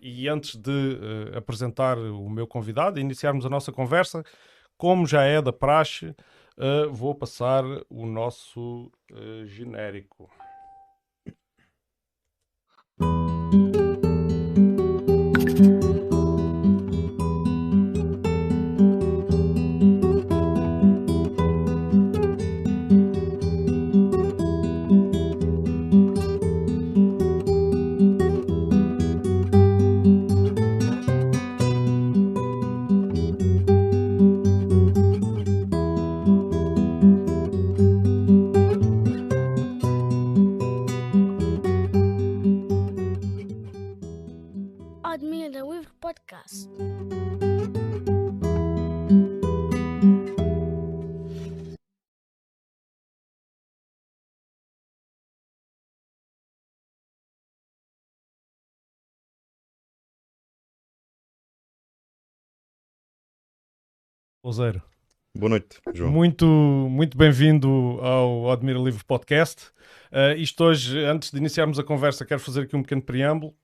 E antes de uh, apresentar o meu convidado e iniciarmos a nossa conversa, como já é da praxe, uh, vou passar o nosso uh, genérico. Louzeiro. Boa noite, João. Muito, muito bem-vindo ao Admira Livre Podcast. Uh, isto hoje, antes de iniciarmos a conversa, quero fazer aqui um pequeno preâmbulo,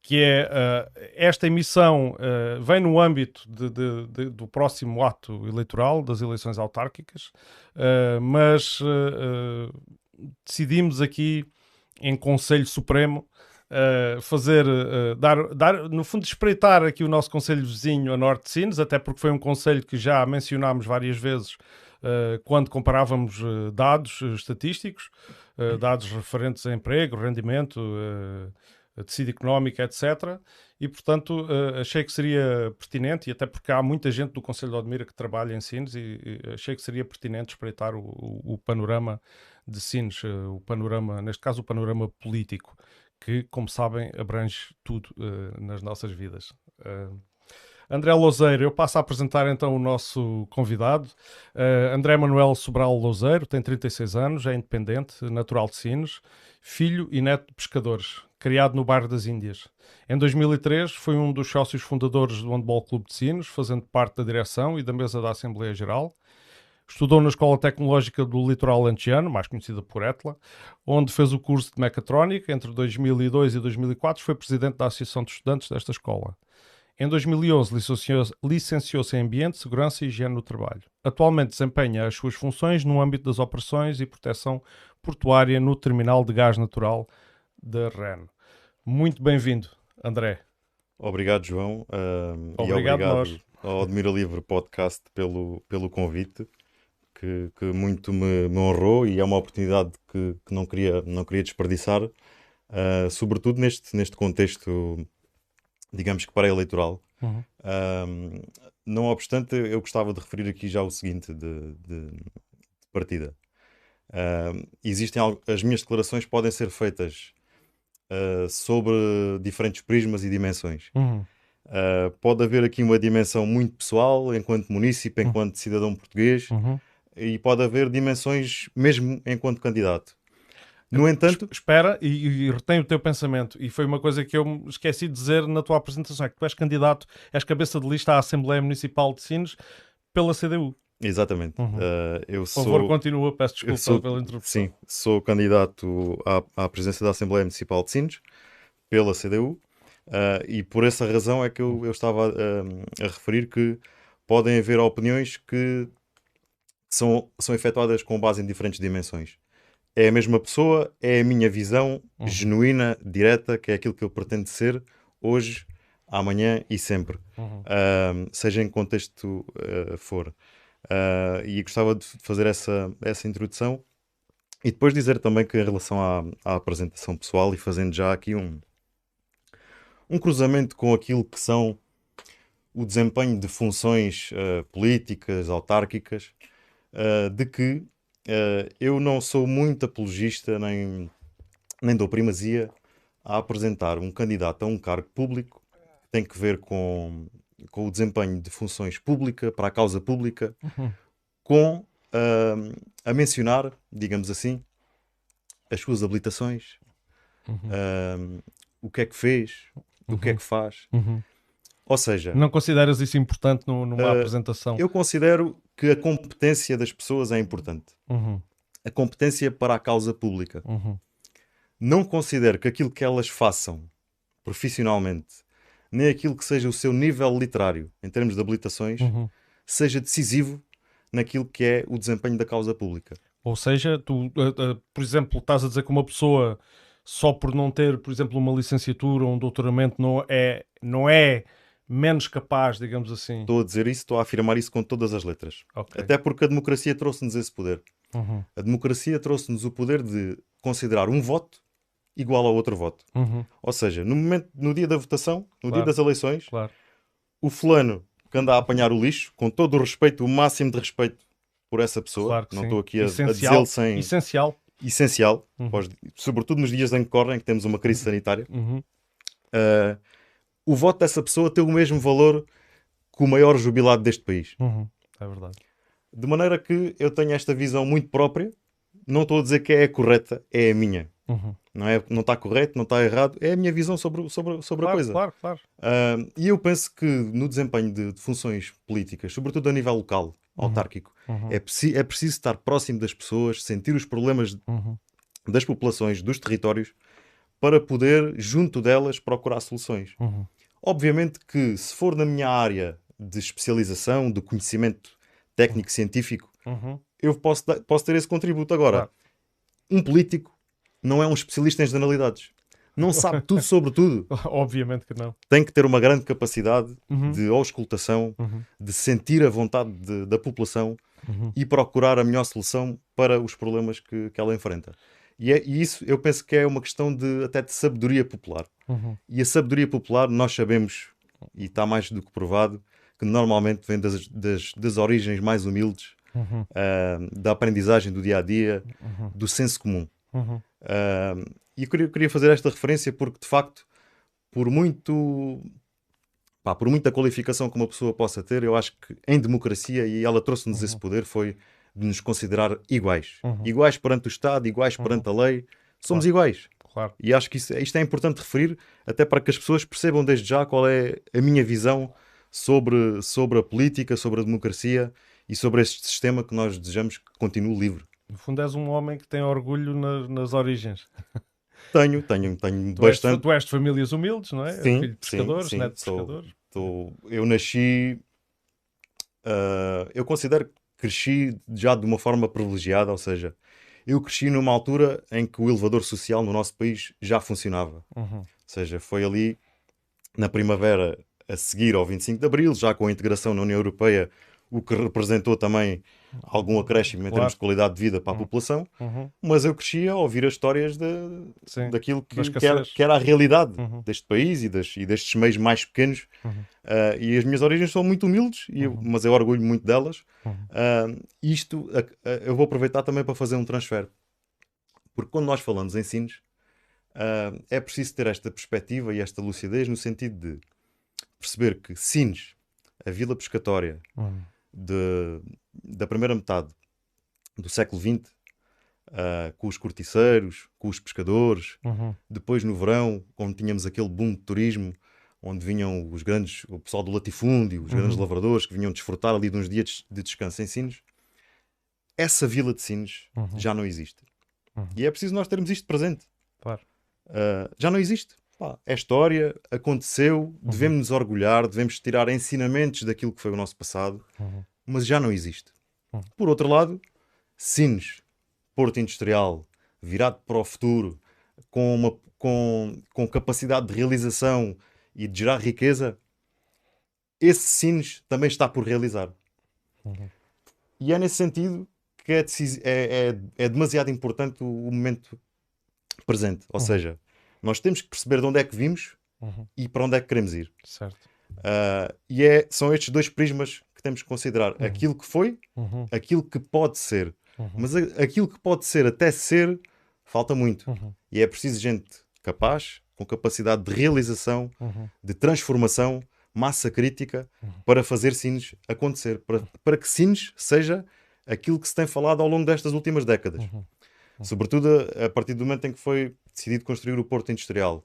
que é uh, esta emissão uh, vem no âmbito de, de, de, do próximo ato eleitoral, das eleições autárquicas, mas decidimos aqui em Conselho Supremo uh, fazer, uh, dar, dar, no fundo, espreitar aqui o nosso conselho vizinho a Norte de Sines, até porque foi um conselho que já mencionámos várias vezes uh, quando comparávamos dados estatísticos, dados referentes a emprego, rendimento, tecido económico, etc. E, portanto, achei que seria pertinente, e até porque há muita gente do Conselho de Odmira que trabalha em Sines, e, e achei que seria pertinente espreitar o, o, o panorama de Sines, o panorama, neste caso, o panorama político que, como sabem, abrange tudo uh, nas nossas vidas. Uh, André Louzeiro, eu passo a apresentar então o nosso convidado. Uh, André Manuel Sobral Louzeiro, tem 36 anos, é independente, natural de Sines, filho e neto de pescadores, criado no bairro das Índias. Em 2003 foi um dos sócios fundadores do Handball Clube de Sines, fazendo parte da direção e da mesa da Assembleia Geral. Estudou na Escola Tecnológica do Litoral Lantiano, mais conhecida por ETLA, onde fez o curso de mecatrónica. Entre 2002 e 2004 foi presidente da Associação de Estudantes desta escola. Em 2011 licenciou-se licenciou em Ambiente, Segurança e Higiene no Trabalho. Atualmente desempenha as suas funções no âmbito das operações e proteção portuária no terminal de gás natural da REN. Muito bem-vindo, André. Obrigado, João. Obrigado, e obrigado nós. ao Admira Livre Podcast pelo, pelo convite que, que muito me, me, honrou e é uma oportunidade que, que não, queria, não queria desperdiçar, uh, sobretudo neste, neste contexto, digamos que para-eleitoral. Uhum. Uh, não obstante, eu gostava de referir aqui já o seguinte de, de, de partida. Uh, existem as minhas declarações podem ser feitas uh, sobre diferentes prismas e dimensões. Uhum. Uh, pode haver aqui uma dimensão muito pessoal, enquanto munícipe, uhum. enquanto cidadão português, uhum e pode haver dimensões mesmo enquanto candidato. No entanto. Espera e, e retém o teu pensamento. E foi uma coisa que eu esqueci de dizer na tua apresentação: é que tu és candidato, és cabeça de lista à Assembleia Municipal de Sines pela CDU. Exatamente. Uhum. Uh, eu Por favor, continua, peço desculpa sou, pela interrupção. Sim, sou candidato à, à presidência da Assembleia Municipal de Sines pela CDU uh, e por essa razão é que eu, eu estava uh, a referir que podem haver opiniões que são, são efetuadas com base em diferentes dimensões. É a mesma pessoa, é a minha visão uhum. genuína, direta, que é aquilo que eu pretendo ser hoje, amanhã e sempre, uhum. uh, seja em contexto uh, for. Uh, e gostava de fazer essa, essa introdução e depois dizer também que em relação à, à apresentação pessoal e fazendo já aqui um, um cruzamento com aquilo que são o desempenho de funções uh, políticas, autárquicas, uh, de que uh, eu não sou muito apologista nem, nem dou primazia a apresentar um candidato a um cargo público que tem que ver com, com o desempenho de funções públicas para a causa pública, uhum. com uh, a mencionar, digamos assim, as suas habilitações, uhum. o que é que fez, uhum. o que é uhum. que faz. Uhum. Ou seja, não consideras isso importante numa uh, apresentação? Eu considero que a competência das pessoas é importante. Uhum. A competência para a causa pública. Uhum. Não considero que aquilo que elas façam profissionalmente nem aquilo que seja o seu nível literário, em termos de habilitações, Uhum. seja decisivo naquilo que é o desempenho da causa pública. Ou seja, tu, uh, uh, por exemplo, estás a dizer que uma pessoa só por não ter, por exemplo, uma licenciatura ou um doutoramento não é, não é menos capaz, digamos assim. Estou a dizer isso, estou a afirmar isso com todas as letras. Ok. Até porque a democracia trouxe-nos esse poder. Uhum. A democracia trouxe-nos o poder de considerar um voto igual a outro voto. Uhum. Ou seja, no, momento, no dia da votação, no Claro. dia das eleições, Claro. o fulano que anda a apanhar o lixo, com todo o respeito, o máximo de respeito por essa pessoa, Claro não estou aqui a, a dizê-lo sem Essencial. essencial, Uhum. pós- sobretudo nos dias em que correm, que temos uma crise sanitária, uh, o voto dessa pessoa tem o mesmo valor que o maior jubilado deste país. Uhum. É verdade. De maneira que eu tenho esta visão muito própria, não estou a dizer que é a correta, é a minha. Uhum. Não é, não está correto, não está errado, é a minha visão sobre, sobre, sobre a Claro, coisa. claro, claro. Ah, e eu penso que no desempenho de, de funções políticas, sobretudo a nível local, autárquico, Uhum. é, preci- é preciso estar próximo das pessoas, sentir os problemas Uhum. das populações, dos territórios, para poder, junto delas, procurar soluções. Uhum. Obviamente que, se for na minha área de especialização, de conhecimento técnico-científico, Uhum. eu posso, posso ter esse contributo. Agora, Claro. um político não é um especialista em generalidades. Não sabe tudo sobre tudo. Obviamente que não. Tem que ter uma grande capacidade Uhum. de auscultação, Uhum. de sentir a vontade de- da população Uhum. e procurar a melhor solução para os problemas que, que ela enfrenta. E, é, e isso eu penso que é uma questão de até de sabedoria popular. Uhum. E a sabedoria popular, nós sabemos, e está mais do que provado, que normalmente vem das, das, das origens mais humildes, Uhum. ah, da aprendizagem do dia a dia, Uhum. do senso comum. Uhum. Ah, e eu queria, queria fazer esta referência porque, de facto, por muito. pá, por muita qualificação que uma pessoa possa ter, eu acho que em democracia, e ela trouxe-nos esse poder, foi de nos considerar iguais. Uhum. Iguais perante o Estado, iguais perante a lei. Somos iguais. Claro. E acho que isso- isto é importante referir, até para que as pessoas percebam desde já qual é a minha visão sobre, sobre a política, sobre a democracia e sobre este sistema que nós desejamos que continue livre. No fundo, és um homem que tem orgulho nas, nas origens. Tenho, tenho, tenho Tu és, bastante. tu és de famílias humildes, não é? Sim, Filho de sim, pescadores, sim, neto de sou- pescadores. Tô- eu nasci. ah, eu considero que cresci já de uma forma privilegiada, ou seja, eu cresci numa altura em que o elevador social no nosso país já funcionava. Uhum. Ou seja, foi ali na primavera a seguir ao 25 de Abril, já com a integração na União Europeia, o que representou também algum acréscimo em Claro. termos de qualidade de vida para a população. Uhum. Mas eu cresci a ouvir as histórias de, Sim. daquilo Da que, que, era, que era a realidade Uhum. deste país e, das- e destes meios mais pequenos. Uhum. Ah, e as minhas origens são muito humildes, eu- mas eu orgulho muito delas. Uhum. Ah, isto a- a- eu vou aproveitar também para fazer um transfer. Porque quando nós falamos em Sines, ah, é preciso ter esta perspectiva e esta lucidez no sentido de perceber que Sines, a vila pescatória Uhum. De- da primeira metade do século XX, ah, com os corticeiros, com os pescadores, Uhum. depois no verão, quando tínhamos aquele boom de turismo, onde vinham os grandes, o pessoal do latifúndio, os grandes Uhum. lavradores que vinham desfrutar ali de uns dias de descanso em Sines, essa vila de Sines Uhum. já não existe. Uhum. E é preciso nós termos isto presente. Claro. Ah, já não existe. Pá, é história, aconteceu, Uhum. devemos nos orgulhar, devemos tirar ensinamentos daquilo que foi o nosso passado, Uhum. mas já não existe. Uhum. Por outro lado, Sines, Porto Industrial, virado para o futuro, com, uma, com, com capacidade de realização e de gerar riqueza, esse Sines também está por realizar. Uhum. E é nesse sentido que é, é, é, é demasiado importante o, o momento presente. Ou Uhum. seja, nós temos que perceber de onde é que vimos Uhum. e para onde é que queremos ir. Certo. Ah, e é, são estes dois prismas que temos que considerar: aquilo que foi, Uhum. aquilo que pode ser. Uhum. Mas a- aquilo que pode ser até ser, falta muito. Uhum. E é preciso gente capaz, com capacidade de realização, Uhum. de transformação, massa crítica, Uhum. para fazer Sines acontecer. Para, para que Sines seja aquilo que se tem falado ao longo destas últimas décadas. Uhum. Sobretudo a, partir do momento em que foi decidido construir o Porto Industrial.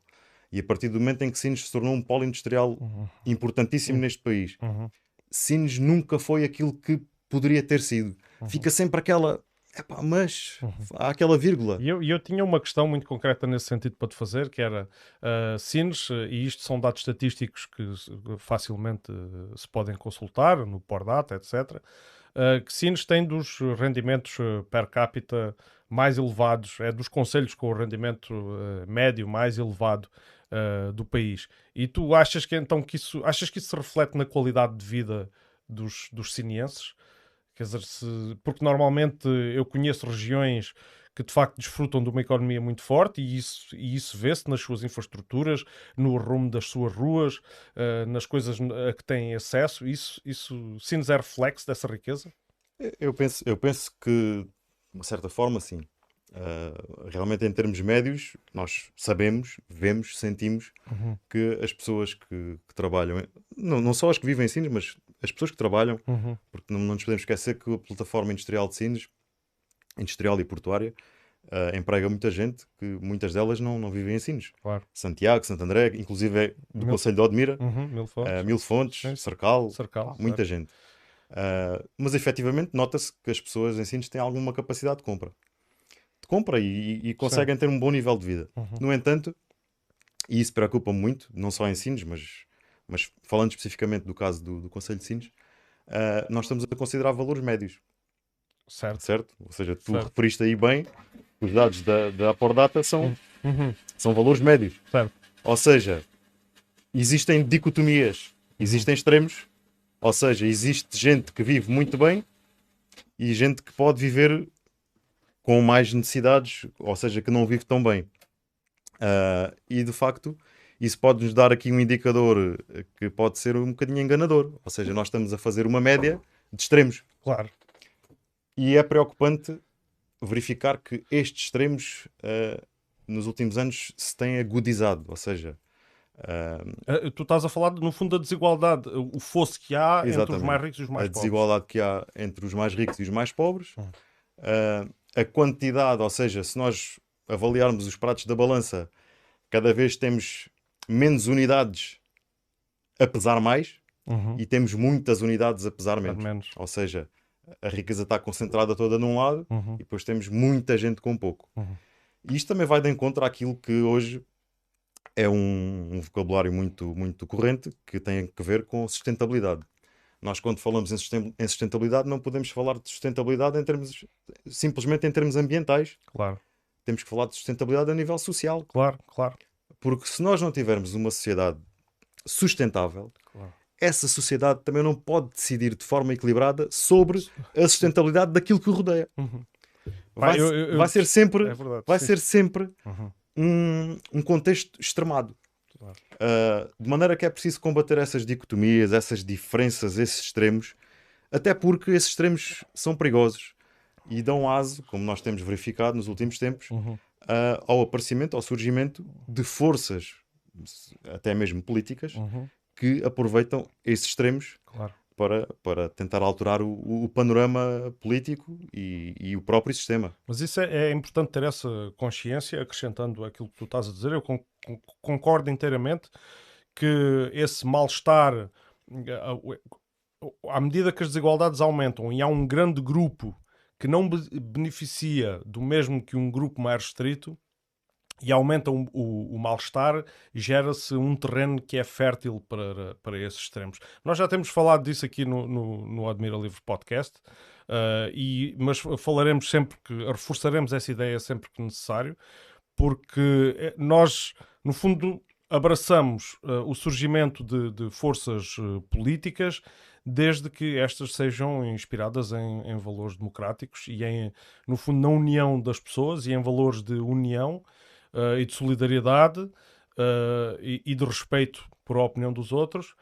E a partir do momento em que Sines se tornou um polo industrial Uhum. importantíssimo neste país. Uhum. Sines nunca foi aquilo que poderia ter sido. Uhum. Fica sempre aquela, Epá, mas há aquela vírgula. E eu, eu tinha uma questão muito concreta nesse sentido para te fazer, que era uh, Sines, e isto são dados estatísticos que facilmente uh, se podem consultar no Pordata, etc. Uh, que Sines tem dos rendimentos per capita mais elevados, é dos conselhos com o rendimento médio mais elevado do país. E tu achas que então que isso achas que isso se reflete na qualidade de vida dos, dos sinienses? Quer dizer, se, porque normalmente eu conheço regiões que de facto desfrutam de uma economia muito forte e isso, e isso vê-se nas suas infraestruturas, no rumo das suas ruas, uh, nas coisas a que têm acesso. Isso, isso sim é reflexo dessa riqueza? Eu penso, eu penso que, de uma certa forma, sim. Uh, realmente, em termos médios, nós sabemos, vemos, sentimos uhum. que as pessoas que, que trabalham, não, não só as que vivem em Sines, mas as pessoas que trabalham, uhum. porque não, não nos podemos esquecer que a plataforma industrial de Sines, industrial e portuária, uh, emprega muita gente, que muitas delas não, não vivem em Sines. Claro. Santiago, Santo André, inclusive é do Mil... Conselho de Odmira, uhum, Mil Fontes, uh, Mil Fontes Cercal, Cercal muita certo. gente. Uh, mas efetivamente nota-se que as pessoas em Sines têm alguma capacidade de compra. De compra e, e conseguem Sim. ter um bom nível de vida. Uhum. No entanto, e isso preocupa muito, não só em Sines, mas mas falando especificamente do caso do, do Conselho de Sines, uh, nós estamos a considerar valores médios. Certo. Certo? Ou seja, tu certo. referiste aí bem, os dados da, da Apordata são, uhum. são valores médios. Certo. Ou seja, existem dicotomias, existem extremos, ou seja, existe gente que vive muito bem e gente que pode viver com mais necessidades, ou seja, que não vive tão bem. Uh, e de facto, isso pode nos dar aqui um indicador que pode ser um bocadinho enganador. Ou seja, nós estamos a fazer uma média de extremos. Claro. E é preocupante verificar que estes extremos uh, nos últimos anos se têm agudizado. Ou seja, Uh, tu estás a falar, no fundo, da desigualdade, o fosso que há Exatamente. entre os mais ricos e os mais pobres. A desigualdade que há entre os mais ricos e os mais pobres. Uh, a quantidade, ou seja, se nós avaliarmos os pratos da balança, cada vez temos menos unidades a pesar mais uhum. e temos muitas unidades a pesar menos. menos. Ou seja, a riqueza está concentrada toda num lado uhum. e depois temos muita gente com pouco. Uhum. E isto também vai de encontro àquilo que hoje é um, um, vocabulário muito, muito corrente que tem a ver com sustentabilidade. Nós, quando falamos em sustentabilidade, não podemos falar de sustentabilidade em termos, simplesmente em termos ambientais. Claro. Temos que falar de sustentabilidade a nível social. Claro, claro. Porque se nós não tivermos uma sociedade sustentável, claro. essa sociedade também não pode decidir de forma equilibrada sobre a sustentabilidade daquilo que o rodeia. Uhum. Vai, eu, eu, vai, ser sempre, é verdade, vai ser sempre uhum. Um, um contexto extremado. Claro. Uh, de maneira que é preciso combater essas dicotomias, essas diferenças, esses extremos, até porque esses extremos são perigosos e dão aso, como nós temos verificado nos últimos tempos, uhum uh, ao aparecimento, ao surgimento de forças, até mesmo políticas, uhum. que aproveitam esses extremos claro. Para, para tentar alterar o, o panorama político e, e, o próprio sistema. Mas isso é, é, importante ter essa consciência, acrescentando aquilo que tu estás a dizer. Eu con concordo inteiramente que esse mal-estar, à medida que as desigualdades aumentam e há um grande grupo que não beneficia do mesmo que um grupo mais restrito e aumenta o, o, o mal-estar gera-se um terreno que é fértil para, para esses extremos. Nós já temos falado disso aqui no, no, no Admira Livre Podcast, uh, e, mas falaremos sempre que reforçaremos essa ideia sempre que necessário, porque eh, nós, no fundo, abraçamos uh, o surgimento de, de forças uh, políticas desde que estas sejam inspiradas em, em, valores democráticos e em, no fundo, na união das pessoas e em valores de união uh, e de solidariedade uh, e, e, de respeito por a opinião dos outros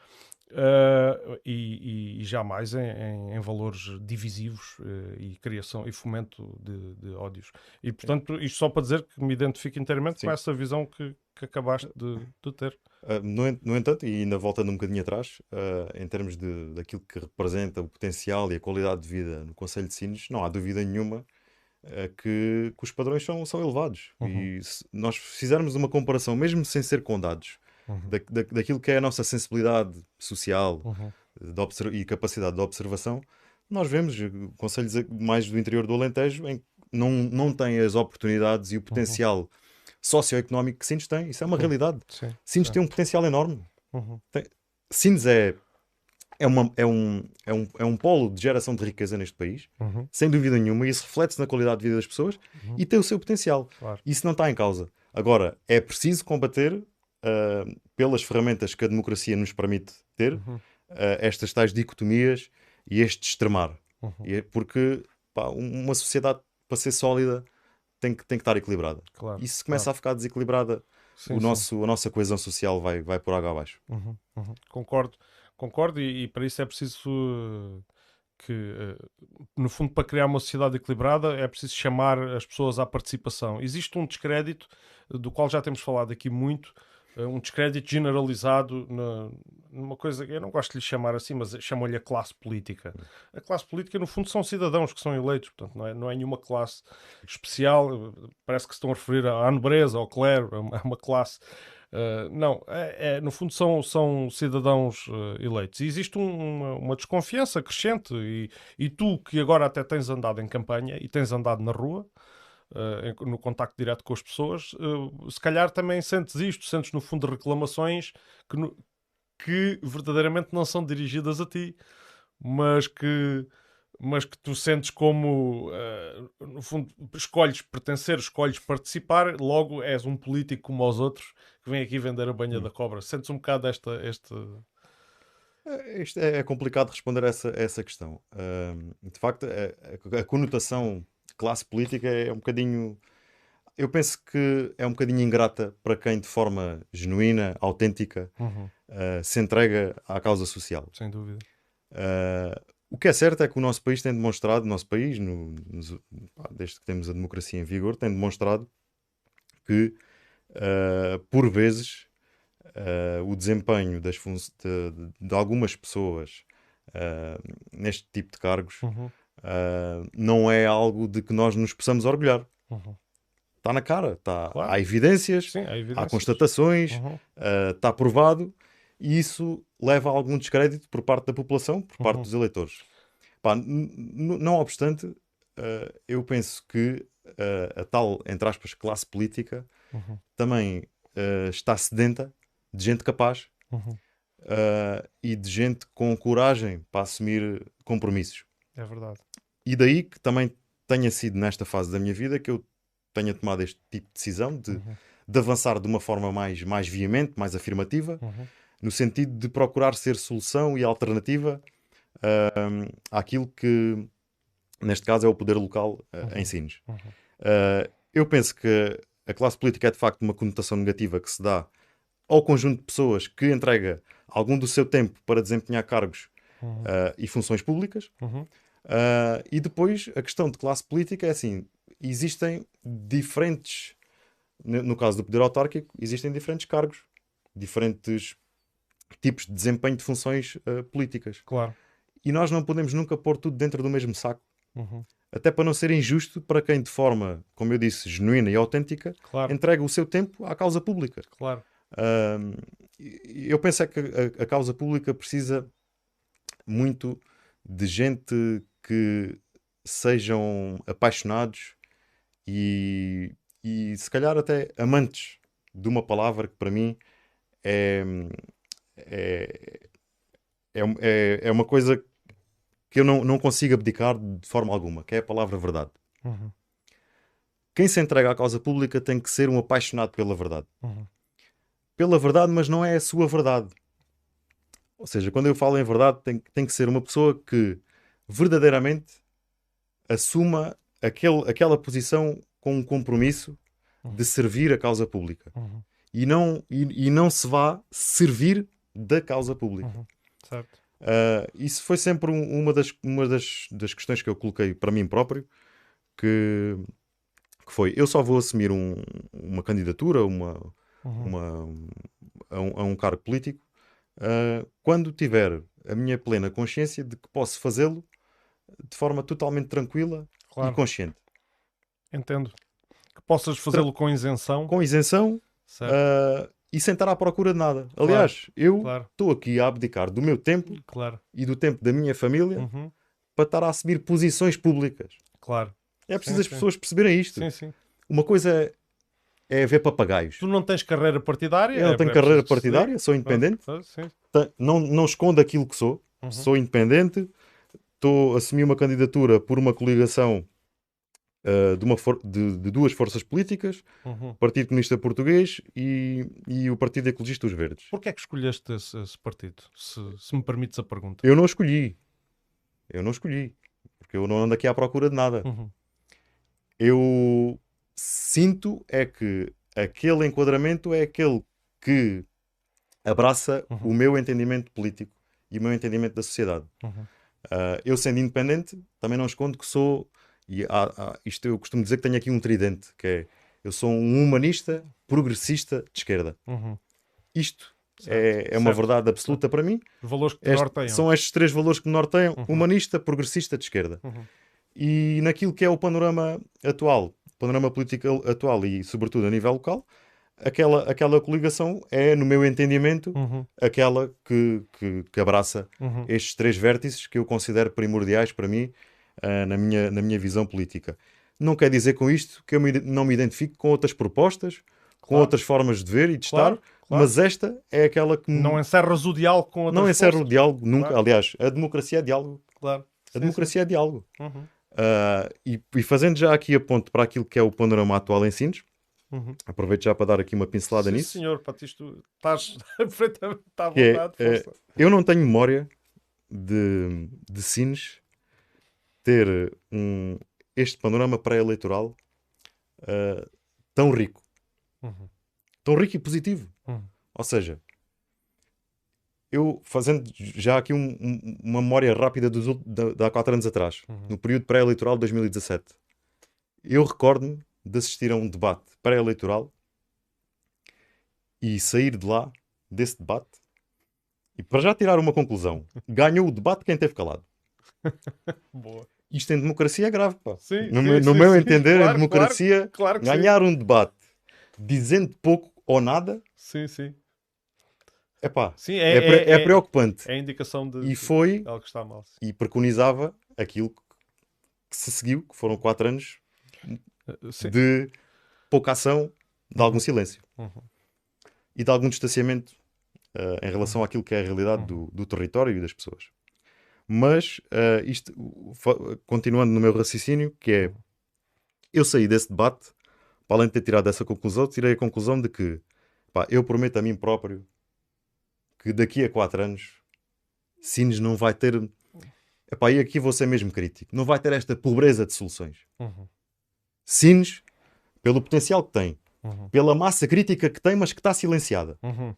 uh, e, e, jamais em, em, em, valores divisivos e criação e fomento de, de, ódios. E, portanto, isto só para dizer que me identifico inteiramente Sim. com essa visão que, que acabaste de, de ter. Uh, no, no, entanto, e ainda voltando um bocadinho atrás, uh, em termos de, daquilo que representa o potencial e a qualidade de vida no Conselho de Sines, não há dúvida nenhuma uh, que, que, os padrões são, são elevados. Uhum. E se nós fizermos uma comparação, mesmo sem ser com dados, uhum. da, da, daquilo que é a nossa sensibilidade social uhum. e capacidade de observação, nós vemos conselhos mais do interior do Alentejo em que não, não têm as oportunidades e o potencial uhum. socioeconómico que Sines tem. Isso é uma realidade. Sim, Sines sim. tem um potencial enorme. Uhum. Tem... Sines é, é, uma, é, um, é, um, é um polo de geração de riqueza neste país, uhum. sem dúvida nenhuma, e isso reflete-se na qualidade de vida das pessoas uhum. e tem o seu potencial. Claro. Isso não está em causa. Agora, é preciso combater uh, pelas ferramentas que a democracia nos permite ter uh, estas tais dicotomias e este extremar. É porque pá, uma sociedade para ser sólida tem que, tem que estar equilibrada. Claro, e se começa claro. a ficar desequilibrada, sim, o nosso, a nossa coesão social vai, vai por água abaixo. Uhum, uhum. Concordo, concordo, e, e, para isso é preciso uh, que, uh, no fundo, para criar uma sociedade equilibrada, é preciso chamar as pessoas à participação. Existe um descrédito, do qual já temos falado aqui muito, um descrédito generalizado na, numa coisa que eu não gosto de lhe chamar assim, mas chamam-lhe a classe política. A classe política, no fundo, são cidadãos que são eleitos, portanto, não é, não é nenhuma classe especial. Parece que se estão a referir à nobreza, ao clero, é uma classe. Uh, não, é, é, no fundo são, são cidadãos uh, eleitos. E existe um, uma, uma, desconfiança crescente, e, e tu que agora até tens andado em campanha e tens andado na rua, Uh, no contacto direto com as pessoas, se calhar também sentes isto, sentes no fundo reclamações que, no, que verdadeiramente não são dirigidas a ti, mas que, mas que tu sentes como, uh, no fundo, escolhes pertencer, escolhes participar, logo és um político como os outros que vem aqui vender a banha hum. da cobra. Sentes um bocado esta. Este... É, isto é, é complicado responder a essa, a essa questão. Uh, de facto, a, a, conotação classe política é um bocadinho eu penso que é um bocadinho ingrata para quem de forma genuína, autêntica, uhum. uh, se entrega à causa social. Sem dúvida. Uh, o que é certo é que o nosso país tem demonstrado, o nosso país, no, no, desde que temos a democracia em vigor, tem demonstrado que, uh, por vezes, o desempenho das de, de, algumas pessoas neste tipo de cargos uhum. não é algo de que nós nos possamos orgulhar. Uhum está na cara, tá, claro. há, evidências, Sim, há, evidências, há constatações, está uhum. uh, provado e isso leva a algum descrédito por parte da população, por parte uhum. dos eleitores. Pá, não obstante, uh, eu penso que uh, a tal, entre aspas, classe política uhum. também está sedenta de gente capaz uhum. e de gente com coragem para assumir compromissos. É verdade. E daí que também tenha sido nesta fase da minha vida que eu tenha tomado este tipo de decisão de, uhum. de avançar de uma forma mais, mais veemente, mais afirmativa, uhum. No sentido de procurar ser solução e alternativa uh, àquilo que, neste caso, é o poder local uh, em Sines. Uh, eu penso que a classe política é de facto uma conotação negativa que se dá ao conjunto de pessoas que entrega algum do seu tempo para desempenhar cargos uhum. uh, e funções públicas. Uhum. Uh, e depois a questão de classe política é assim: existem diferentes, no caso do poder autárquico, existem diferentes cargos, diferentes tipos de desempenho de funções uh, políticas. Claro. E nós não podemos nunca pôr tudo dentro do mesmo saco. Uhum. Até para não ser injusto para quem, de forma, como eu disse, genuína e autêntica, claro. entrega o seu tempo à causa pública. Claro. Uh, eu penso é que a, a, causa pública precisa muito de gente que sejam apaixonados e, e se calhar até amantes de uma palavra que para mim é, é, é, é, é uma coisa que eu não, não consigo abdicar de forma alguma, que é a palavra verdade. Uhum. Quem se entrega à causa pública tem que ser um apaixonado pela verdade. Uhum. Pela verdade, mas não é a sua verdade. Ou seja, quando eu falo em verdade, tem, tem que ser uma pessoa que verdadeiramente assuma aquele, aquela posição com um compromisso de servir a causa pública uhum. e, não, e, e, não se vá servir da causa pública. Uhum. Certo. Uh, isso foi sempre um, uma, das, uma das, das questões que eu coloquei para mim próprio, que, que foi, eu só vou assumir um, uma candidatura uma, uhum. uma, a, um, a, um, cargo político uh, quando tiver a minha plena consciência de que posso fazê-lo de forma totalmente tranquila claro. e consciente. Entendo. Que possas fazê-lo com isenção. Com isenção uh, e sem estar à procura de nada. Aliás, claro. eu estou claro. aqui a abdicar do meu tempo claro. e do tempo da minha família uhum. para estar a assumir posições públicas. Claro. É preciso Sim, as sim. pessoas perceberem isto. Sim, sim. Uma coisa é, é ver papagaios. Tu não tens carreira partidária? Eu não é- tenho é carreira decidir. partidária, sou independente, não, não escondo aquilo que sou, Uhum. sou independente, estou a assumir uma candidatura por uma coligação ah, de, uma de- de duas forças políticas, Uhum. o Partido Comunista Português e, e o Partido Ecologista dos Verdes. Porquê é que escolheste esse, esse partido? Se, se me permites a pergunta. Eu não escolhi. Eu não escolhi. Porque eu não ando aqui à procura de nada. Uhum. Eu sinto é que aquele enquadramento é aquele que abraça Uhum. o meu entendimento político e o meu entendimento da sociedade. Uhum. Ah, eu, sendo independente, também não escondo que sou. E há- há- isto eu costumo dizer que tenho aqui um tridente, que é eu sou um humanista progressista de esquerda. Uhum. Isto Certo, é, é uma verdade absoluta para mim. Os valores que te Este- norteiam. são estes três valores que me norteiam: Uhum. humanista, progressista de esquerda. Uhum. E naquilo que é o panorama atual, panorama político atual e, sobretudo, a nível local, aquela, aquela coligação é, no meu entendimento, Uhum. aquela que, que, que abraça Uhum. estes três vértices que eu considero primordiais para mim ah, na, minha, na minha visão política. Não quer dizer com isto que eu me não me identifico com outras propostas, com Claro. outras formas de ver e de Claro, estar, claro. mas esta é aquela que me- Não encerras o diálogo com outras não encerra o diálogo nunca. Aliás, a democracia é diálogo. Claro. A Sim, democracia é diálogo. sim. Uhum. Ah, e, e fazendo já aqui a ponto para aquilo que é o panorama atual em Sines, Uhum. aproveito já para dar aqui uma pincelada Sim, nisso. senhor, Patisto, estás perfeitamente à é, vontade. eh, força. Eu não tenho memória de, de Sines ter um, este panorama pré-eleitoral ah, tão rico, Uhum. tão rico e positivo. Uhum. Ou seja, eu fazendo já aqui um- um- uma memória rápida dos, de, de há quatro anos atrás, Uhum. no período pré-eleitoral de 2017, eu recordo-me de assistir a um debate pré-eleitoral e sair de lá, desse debate, e para já tirar uma conclusão, ganhou o debate quem teve calado. Boa. Isto em democracia é grave, pá. Sim, No, sim, meu, no sim, meu sim. entender, Claro, em democracia, Claro sim. ganhar um debate dizendo pouco ou nada, Sim, sim. epá, Sim, é, é, é, é é, preocupante. é a indicação de, E de foi algo que está mal. sim. e preconizava aquilo que, se seguiu, que foram quatro anos Uh, sim. de pouca ação, de algum silêncio Uhum. e de algum distanciamento ah, em relação àquilo que é a realidade do, do território e das pessoas. Mas ah, isto, continuando no meu raciocínio, que é eu saí desse debate, para além de ter tirado essa conclusão, tirei a conclusão de que pá, eu prometo a mim próprio que daqui a quatro anos Sines não vai ter. Epá, e aqui vou ser mesmo crítico. Não vai ter esta pobreza de soluções. Uhum. Sines, pelo potencial que tem, Uhum. pela massa crítica que tem, mas que está silenciada. Uhum.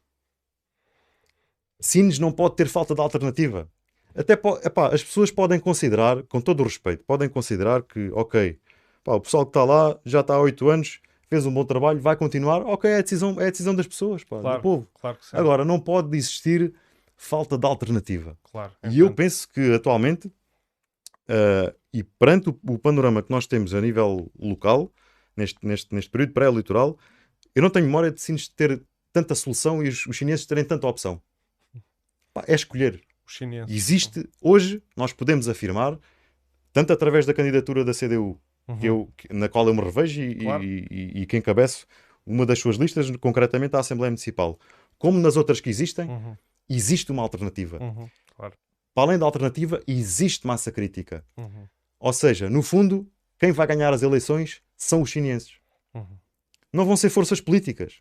Sines não pode ter falta de alternativa. Até epá, as pessoas podem considerar, com todo o respeito, podem considerar que, ok, pá, o pessoal que está lá já está há oito anos, fez um bom trabalho, vai continuar, ok, é a decisão, é a decisão das pessoas, pá, Claro. do povo. Claro. Agora, não pode existir falta de alternativa. claro. E eu penso que atualmente, ah, e perante o, o panorama que nós temos a nível local, neste, neste, neste período pré-eleitoral, eu não tenho memória de Sines ter tanta solução e os, os chineses terem tanta opção. Pá, é escolher. Os chineses. Existe, hoje, nós podemos afirmar, tanto através da candidatura da CDU, Uhum. que eu, na qual eu me revejo e, Claro. e, e, e que encabeço uma das suas listas, concretamente à Assembleia Municipal, como nas outras que existem, Uhum. existe uma alternativa. Uhum. Claro. Para além da alternativa, existe massa crítica. Uhum. Ou seja, no fundo, quem vai ganhar as eleições são os chineses. Uhum. Não vão ser forças políticas.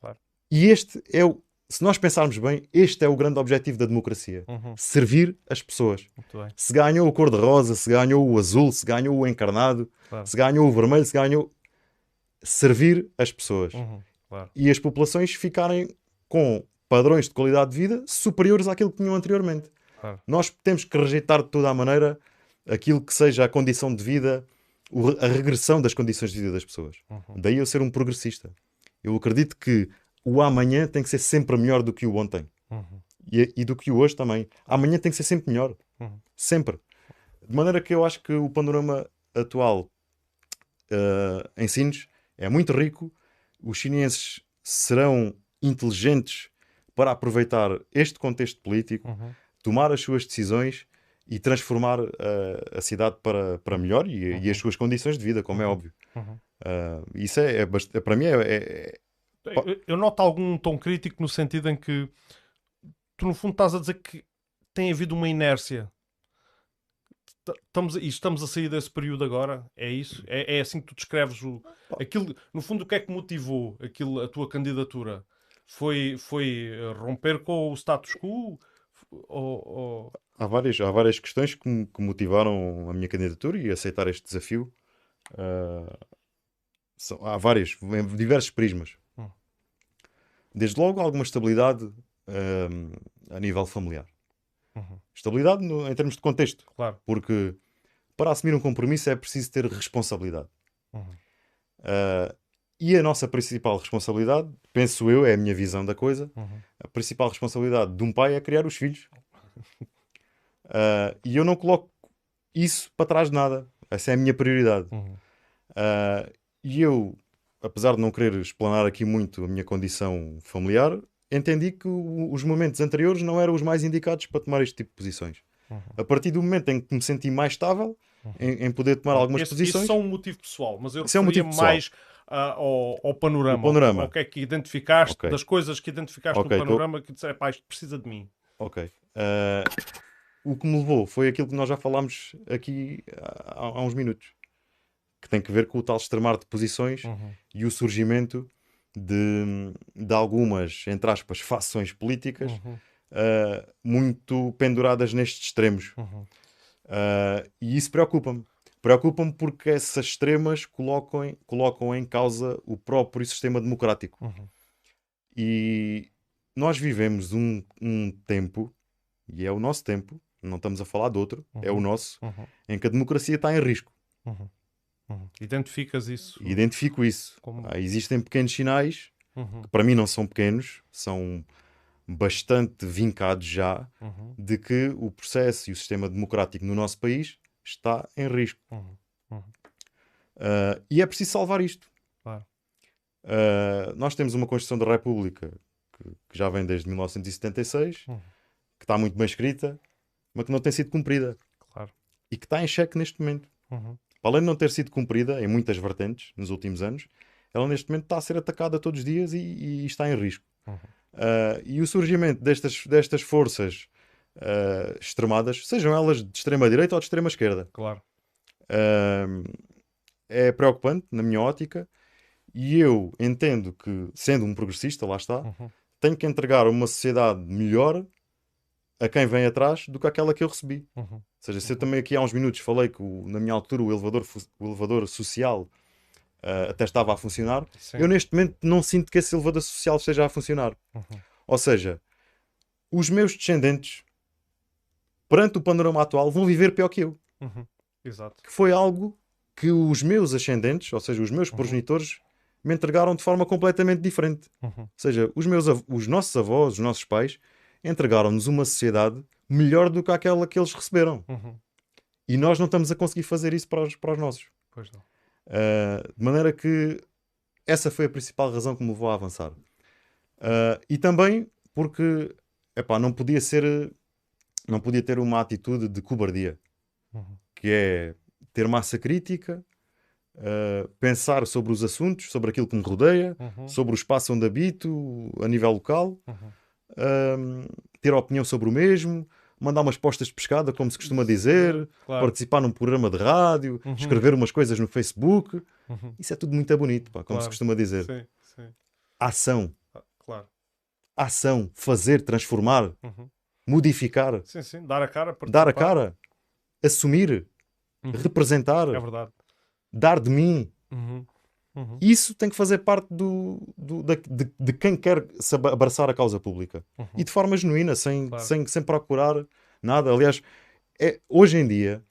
Claro. E este é o. Se nós pensarmos bem, este é o grande objetivo da democracia: Uhum. servir as pessoas. Se ganhou o cor-de-rosa, se ganhou o azul, se ganhou o encarnado, Claro. se ganhou o vermelho, se ganhou. Servir as pessoas. Uhum. Claro. E as populações ficarem com padrões de qualidade de vida superiores àquilo que tinham anteriormente. Claro. Nós temos que rejeitar de toda a maneira aquilo que seja a condição de vida, a regressão das condições de vida das pessoas. Uhum. Daí eu ser um progressista. Eu acredito que o amanhã tem que ser sempre melhor do que o ontem. Uhum. E, e do que o hoje também. Amanhã tem que ser sempre melhor. Uhum. Sempre. De maneira que eu acho que o panorama atual eh, em Sines é muito rico. Os chineses serão inteligentes para aproveitar este contexto político, Uhum. tomar as suas decisões e transformar uh, a cidade para, para melhor e, Uhum. e as suas condições de vida, como é Uhum. óbvio. Uhum. Uh, isso é, é para mim é, é- Eu, eu noto algum tom crítico no sentido em que tu, no fundo, estás a dizer que tem havido uma inércia. Estamos, a- e estamos a sair desse período agora? É isso? É, é assim que tu descreves o. Aquilo, no fundo, o que é que motivou aquilo, a tua candidatura? Foi, foi eh, romper com o status quo? Ou, ou- há, várias, há várias questões que, que motivaram a minha candidatura e aceitar este desafio. Uh, são- há várias, em diversos prismas. Desde logo, alguma estabilidade um, a nível familiar. Uhum. Estabilidade no- em termos de contexto. Claro. porque para assumir um compromisso é preciso ter responsabilidade. Uhum. Ah, e a nossa principal responsabilidade, penso eu, é a minha visão da coisa, Uhum. a principal responsabilidade de um pai é criar os filhos. Ah, e eu não coloco isso para trás de nada. Essa é a minha prioridade. Uhum. Ah, e eu, apesar de não querer explanar aqui muito a minha condição familiar, entendi que o- os momentos anteriores não eram os mais indicados para tomar este tipo de posições. Uhum. A partir do momento em que me senti mais estável em, em poder tomar algumas Esse- posições, Isso é um motivo pessoal, mas eu Isso é um motivo mais ah, ao, ao panorama. O panorama. Ao que é que identificaste, Ok. das coisas que identificaste Ok, no panorama que disseste, pá, isto precisa de mim. Ok. Ah, o que me levou foi aquilo que nós já falámos aqui há, há uns minutos, que tem que ver com o tal extremar de posições Uhum. e o surgimento de, de algumas, entre aspas, fações políticas Uhum. ah, muito penduradas nestes extremos. Uhum. Ah, e isso preocupa-me. Preocupa-me porque essas extremas colocam, em- colocam em causa o próprio sistema democrático. Uhum. E nós vivemos um, um tempo, e é o nosso tempo, não estamos a falar de outro, é o Uhum. nosso, Uhum. em que a democracia está em risco. Uhum. Identificas isso identifico isso. como. Ah, existem pequenos sinais, Uhum. que para mim não são pequenos, são bastante vincados já, Uhum. de que o processo e o sistema democrático no nosso país está em risco. Ah, e é preciso salvar isto. Claro. Ah, nós temos uma Constituição da República que, que já vem desde 1976, Uhum. que está muito bem escrita, mas que não tem sido cumprida Claro. e que está em xeque neste momento. Uhum. Para além de não ter sido cumprida em muitas vertentes nos últimos anos, ela neste momento está a ser atacada todos os dias e, e está em risco. Uhum. Ah, e o surgimento destas, destas forças ah, extremadas, sejam elas de extrema-direita ou de extrema-esquerda, Claro. Ahm, é preocupante na minha ótica e eu entendo que, sendo um progressista, lá está, Uhum. tenho que entregar uma sociedade melhor a quem vem atrás do que aquela que eu recebi. Uhum. Ou seja, se eu também aqui há uns minutos falei que o- na minha altura o elevador, o elevador social ah, até estava a funcionar, Sim. eu neste momento não sinto que esse elevador social esteja a funcionar. Uhum. Ou seja, os meus descendentes, perante o panorama atual, vão viver pior que eu Uhum. Exato. que foi algo que os meus ascendentes, ou seja, os meus Uhum. progenitores, me entregaram de forma completamente diferente. Uhum. Ou seja, os, meus, os nossos avós, os nossos pais, entregaram-nos uma sociedade melhor do que aquela que eles receberam. Uhum. E nós não estamos a conseguir fazer isso para os, para os nossos. Pois não. Ah, de maneira que essa foi a principal razão que me levou a avançar. Ah, e também porque epá, não podia ser, não podia ter uma atitude de cobardia Uhum. que é ter massa crítica, uh, pensar sobre os assuntos, sobre aquilo que me rodeia, Uhum. sobre o espaço onde habito, a nível local, Uhum. um, ter opinião sobre o mesmo, mandar umas postas de pescada, como se costuma dizer, Claro. participar num programa de rádio, Uhum. escrever umas coisas no Facebook. Uhum. Isso é tudo muito bonito, pá, como se Claro. costuma dizer. Sim, sim. Ação, Ah, Claro. ação, fazer, transformar, Uhum. modificar, Sim, sim. Dar a cara. dar a participar. cara, assumir, Uhum. representar, É verdade. dar de mim. Uhum. Isso tem que fazer parte do, do- da- de, de quem quer abraçar a causa pública. Uhum. E de forma genuína, sem, Claro. sem, sem procurar nada. Aliás, é, hoje em dia,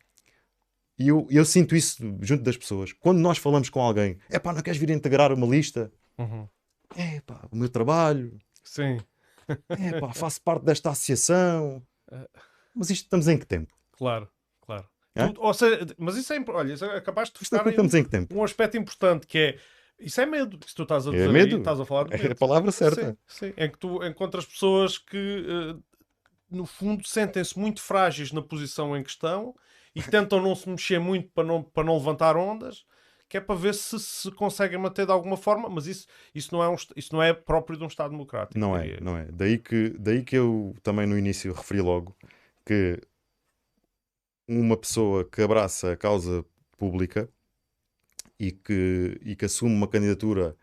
e eu, eu sinto isso junto das pessoas, quando nós falamos com alguém, é pá, não queres vir integrar uma lista? Uhum. É pá, o meu trabalho, Sim, é pá, faço parte desta associação. Mas isto estamos em que tempo? claro, É? Ou seja, mas isso é. Olha, isso acabaste de é tocar em que um aspecto importante que é. Isso é medo. Se tu estás a É dizer aí, medo. estás a falar de É medo. a palavra certa. Sim, sim. Em que tu encontras pessoas que eh, no fundo, sentem-se muito frágeis na posição em questão e tentam não se mexer muito para não, para não levantar ondas, que é para ver se se conseguem manter de alguma forma, mas isso, isso, não, é um, isso não é próprio de um Estado democrático. Não é, não é. Daí que, daí que eu também no início referi logo que uma pessoa que abraça a causa pública e que, e que assume uma candidatura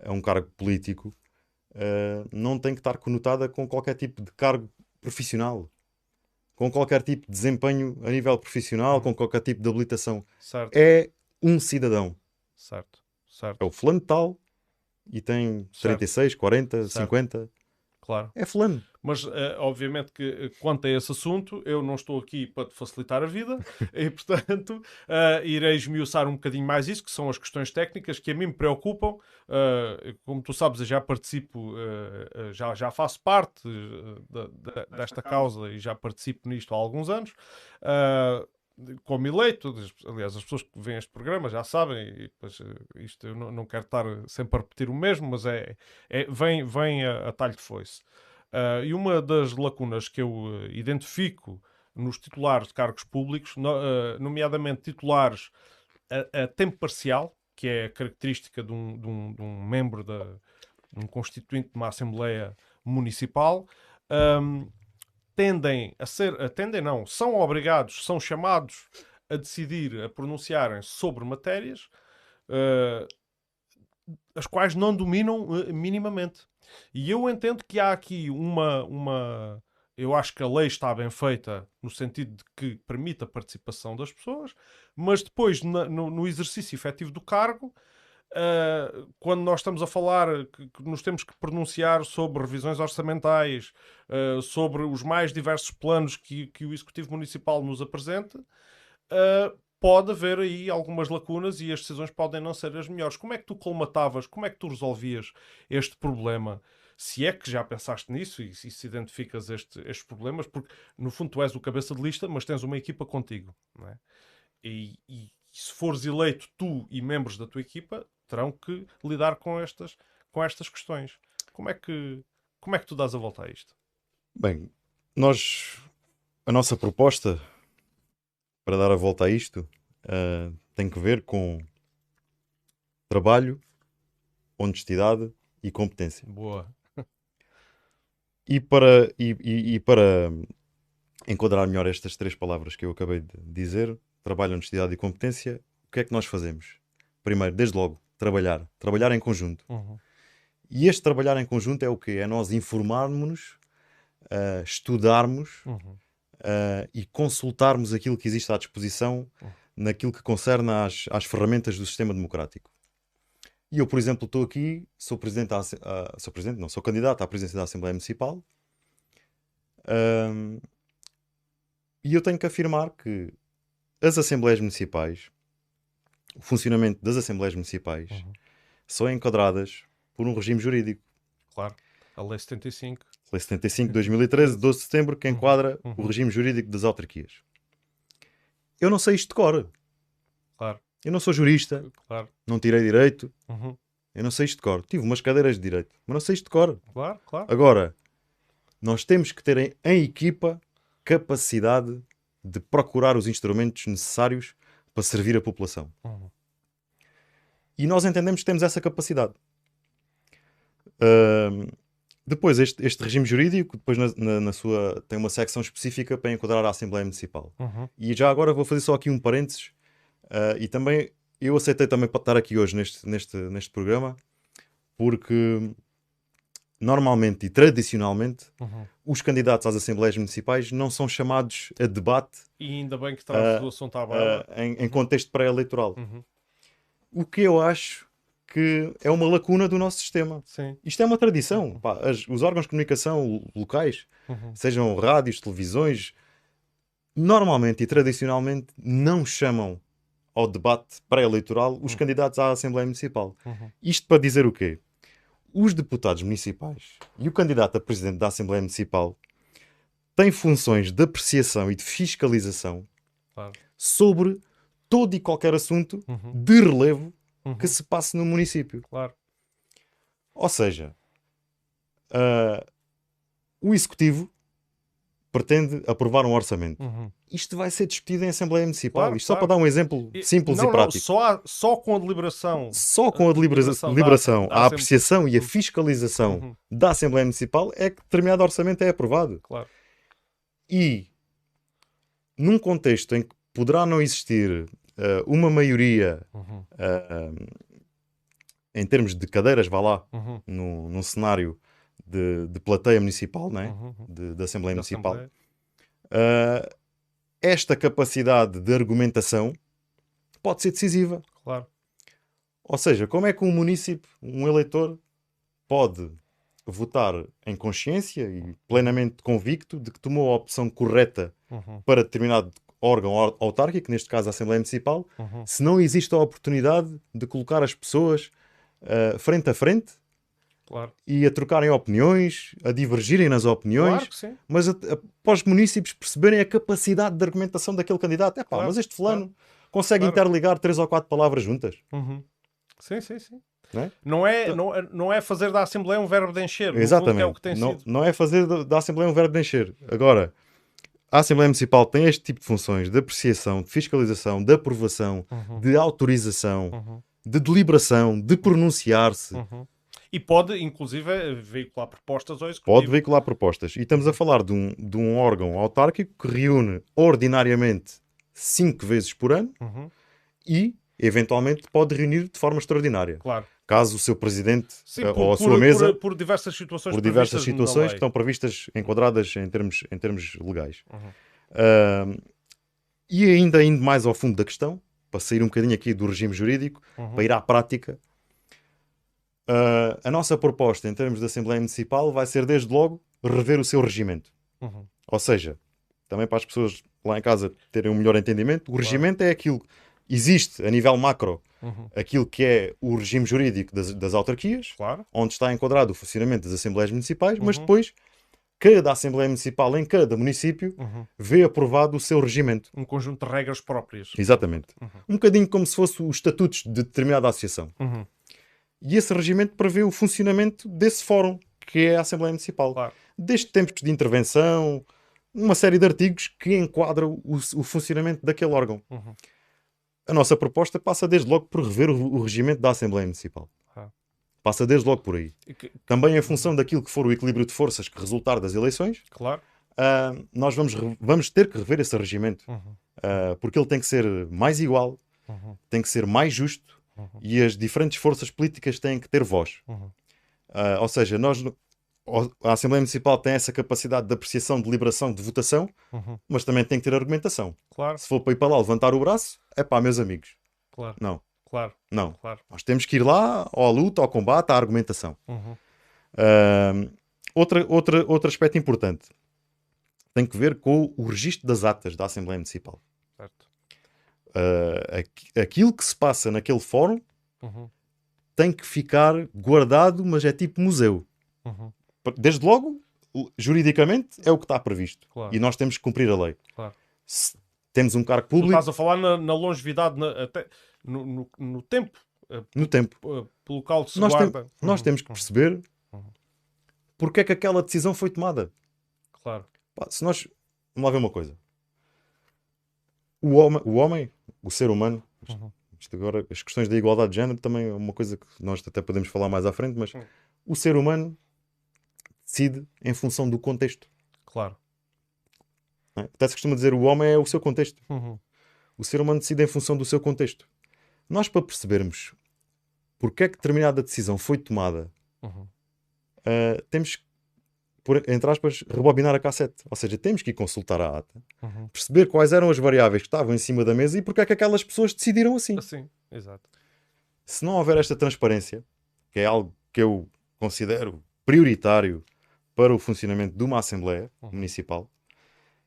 a um cargo político uh, não tem que estar conotada com qualquer tipo de cargo profissional, com qualquer tipo de desempenho a nível profissional, com qualquer tipo de habilitação. Certo. É um cidadão. Certo. Certo. É o fulano tal e tem Certo. 36, 40, Certo. 50. Claro. É fulano. Mas, eh, obviamente, que eh, quanto a esse assunto, eu não estou aqui para te facilitar a vida e, portanto, eh, irei esmiuçar um bocadinho mais isso, que são as questões técnicas que a mim me preocupam. Eh, como tu sabes, eu já participo, já, já faço parte da- da- desta causa e já participo nisto há alguns anos. Como eleito, aliás, as pessoas que veem este programa já sabem, e depois, eh, isto eu não, não quero estar sempre a repetir o mesmo, mas é, é- vem, vem a, a talho de foice. Ah, e uma das lacunas que eu eh, identifico nos titulares de cargos públicos, no- ah, nomeadamente titulares a, a tempo parcial, que é a característica de um, de um- de um membro da de um constituinte de uma Assembleia Municipal, ahm, tendem a ser, a tendem não, são obrigados, são chamados a decidir, a pronunciarem sobre matérias ah, as quais não dominam eh, minimamente. E eu entendo que há aqui uma, uma. Eu acho que a lei está bem feita no sentido de que permite a participação das pessoas, mas depois, na- no, no exercício efetivo do cargo, ah, quando nós estamos a falar que, que nos temos que pronunciar sobre revisões orçamentais, ah, sobre os mais diversos planos que, que o Executivo Municipal nos apresenta, ah, pode haver aí algumas lacunas e as decisões podem não ser as melhores. Como é que tu colmatavas, como é que tu resolvias este problema? Se é que já pensaste nisso e se, se identificas este- estes problemas, porque no fundo tu és o cabeça de lista, mas tens uma equipa contigo, não é? E, e se fores eleito, tu e membros da tua equipa terão que lidar com estas, com estas questões. Como é que como é que tu dás a volta a isto? Bem, nós, a nossa proposta para dar a volta a isto ah, tem que ver com trabalho, honestidade e competência. Boa. E para, e, e- e para enquadrar melhor estas três palavras que eu acabei de dizer, trabalho, honestidade e competência, o que é que nós fazemos? Primeiro, desde logo, trabalhar. Trabalhar em conjunto. Uhum. E este trabalhar em conjunto é o quê? É nós informarmos-nos, ah, estudarmos Uhum. ah, e consultarmos aquilo que existe à disposição naquilo que concerne às, às ferramentas do sistema democrático. E eu, por exemplo, estou aqui, sou presidente, da ah, sou presidente, não, sou candidato à presidência da Assembleia Municipal. Ahm, e eu tenho que afirmar que as Assembleias Municipais, o funcionamento das Assembleias Municipais, Uhum. são enquadradas por um regime jurídico. Claro. A Lei 75. Lei 75 de 2013, 12 de setembro, que enquadra o uhum. regime jurídico das autarquias. Eu não sei isto de cor. Claro, Eu não sou jurista, claro. não tirei direito, Uhum. eu não sei isto de cor. Tive umas cadeiras de direito, mas não sei isto de cor. Claro, claro. Agora, nós temos que ter em, em equipa capacidade de procurar os instrumentos necessários para servir a população. Uhum. E nós entendemos que temos essa capacidade. Ahm, depois, este, este regime jurídico depois na, na- na sua, tem uma secção específica para enquadrar a Assembleia Municipal. Uhum. E já agora vou fazer só aqui um parênteses. ah, e também eu aceitei também para estar aqui hoje neste, neste, neste programa, porque normalmente e tradicionalmente Uhum. os candidatos às Assembleias Municipais não são chamados a debate E ainda bem que trazes o assunto à baila. ah, em, em contexto pré-eleitoral. Uhum. O que eu acho que é uma lacuna do nosso sistema. Sim. Isto é uma tradição. Pá, as- os órgãos de comunicação locais, Uhum. sejam rádios, televisões, normalmente e tradicionalmente não chamam ao debate pré-eleitoral os candidatos à Assembleia Municipal. Uhum. Isto para dizer o quê? Os deputados municipais e o candidato a presidente da Assembleia Municipal têm funções de apreciação e de fiscalização Claro. sobre todo e qualquer assunto Uhum. de relevo Uhum. que se passe no município. Claro. Ou seja, ah, o executivo pretende aprovar um orçamento. Uhum. Isto vai ser discutido em Assembleia Municipal. Claro, Isto só claro. para dar um exemplo E- simples não, e não, prático. só, há- só com a deliberação. Só com a delibera- deliberação da- deliberação, da a apreciação e a fiscalização Uhum. da Assembleia Municipal é que determinado orçamento é aprovado. Claro. E num contexto em que poderá não existir eh, uma maioria Uhum. eh, em termos de cadeiras, vá lá, Uhum. num, num cenário de, de plateia municipal, né? Uhum. de, da Assembleia Da Municipal, Assembleia. eh, esta capacidade de argumentação pode ser decisiva. Claro. Ou seja, como é que um município, um eleitor, pode votar em consciência e plenamente convicto de que tomou a opção correta Uhum. para determinado órgão au- autárquico, neste caso a Assembleia Municipal, Uhum. se não existe a oportunidade de colocar as pessoas ah, frente a frente Claro. e a trocarem opiniões, a divergirem nas opiniões, Claro mas a, a, para os municípios perceberem a capacidade de argumentação daquele candidato. É pá, Claro, mas este fulano consegue interligar três ou quatro palavras juntas. Uhum. Sim, sim, sim. Não é? Não é, não, é, não é fazer da Assembleia um verbo de encher. Exatamente. é o que tem não, sido. não é fazer da, da Assembleia um verbo de encher. Agora, a Assembleia Municipal tem este tipo de funções de apreciação, de fiscalização, de aprovação, Uhum. de autorização, Uhum. de deliberação, de pronunciar-se. Uhum. E pode, inclusive, veicular propostas ao executivo. Pode veicular propostas. E estamos a falar de um, de um órgão autárquico que reúne ordinariamente cinco vezes por ano Uhum. e, eventualmente, pode reunir de forma extraordinária. Claro. Caso o seu presidente Sim, eh, por, ou a por- sua mesa, por, por diversas situações por diversas situações que estão previstas, enquadradas em termos, em termos legais. Uhum. E ainda indo mais ao fundo da questão, para sair um bocadinho aqui do regime jurídico, Uhum. para ir à prática, ah, a nossa proposta em termos de Assembleia Municipal vai ser desde logo rever o seu regimento. Uhum. Ou seja, também para as pessoas lá em casa terem um melhor entendimento, o regimento é aquilo existe a nível macro, Uhum. aquilo que é o regime jurídico das, das autarquias, Claro. onde está enquadrado o funcionamento das Assembleias Municipais, mas Uhum. depois cada Assembleia Municipal em cada município Uhum. vê aprovado o seu regimento. Um conjunto de regras próprias. Exatamente. Uhum. Um bocadinho como se fosse os estatutos de determinada associação. E esse regimento prevê o funcionamento desse fórum, que é a Assembleia Municipal. Claro. Desde tempos de intervenção, uma série de artigos que enquadram o, o funcionamento daquele órgão. Uhum. A nossa proposta passa desde logo por rever o, o regimento da Assembleia Municipal. Ah. Passa desde logo por aí. Que- Também em função daquilo que for o equilíbrio de forças que resultar das eleições, Claro. ah, nós vamos, vamos ter que rever esse regimento. Uhum. Ah, porque ele tem que ser mais igual, Uhum. tem que ser mais justo Uhum. e as diferentes forças políticas têm que ter voz. Uhum. Ah, ou seja, nós, a Assembleia Municipal tem essa capacidade de apreciação, de deliberação, de votação, Uhum. mas também tem que ter argumentação. Claro. Se for para ir para lá levantar o braço, é pá, meus amigos. Claro. Não, Claro. não. Claro. Nós temos que ir lá à luta, ao combate, à argumentação. Uhum. Ah, outra, outra, outro aspecto importante tem que ver com o registro das atas da Assembleia Municipal. Aqu- aquilo que se passa naquele fórum Uhum. tem que ficar guardado, mas é tipo museu. Uhum. Desde logo, juridicamente, é o que está previsto. Claro. E nós temos que cumprir a lei. Claro. Se temos um cargo Tu público estás a falar na, na longevidade, na- até no, no, no tempo, eh, no tempo. eh, pelo qual se Nós, tem- nós Uhum. temos que perceber Uhum. porque é que aquela decisão foi tomada. Claro. Pá, se nós. Vamos lá ver uma coisa. O homem, o, homem, o ser humano, isto- Uhum. isto agora, as questões da igualdade de género também é uma coisa que nós até podemos falar mais à frente, mas Uhum. o ser humano decide em função do contexto. Claro. é? Até se costuma dizer o homem é o seu contexto. Uhum. O ser humano decide em função do seu contexto. Nós, para percebermos porque é que determinada decisão foi tomada, ah, temos que, por, entre aspas, rebobinar a cassete. Ou seja, temos que ir consultar a ata, Uhum. perceber quais eram as variáveis que estavam em cima da mesa e porque é que aquelas pessoas decidiram assim. Assim, exato. Se não houver esta transparência, que é algo que eu considero prioritário para o funcionamento de uma Assembleia Uhum. Municipal,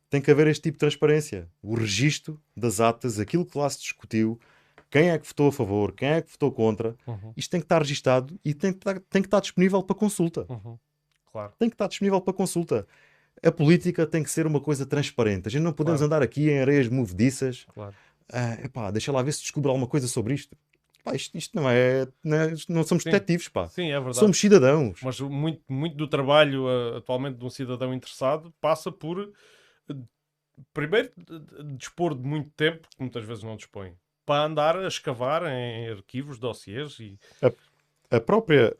tem que haver este tipo de transparência. O registro das atas, aquilo que lá se discutiu, quem é que votou a favor, quem é que votou contra. Uhum. Isto tem que estar registado e tem que estar, tem que estar disponível para consulta. Uhum. Claro. Tem que estar disponível para consulta. A política tem que ser uma coisa transparente. A gente não podemos Claro. andar aqui em areias movediças. Claro. Ah, epá, deixa lá ver se descobre alguma coisa sobre isto. Pá, isto, isto não é. Não, é- não somos Sim. detetives, pá. Sim, é verdade. Somos cidadãos. Mas muito, muito do trabalho uh, atualmente de um cidadão interessado passa por primeiro, de- de- dispor de muito tempo, que muitas vezes não dispõe, para andar a escavar em arquivos, dossiês e, A própria.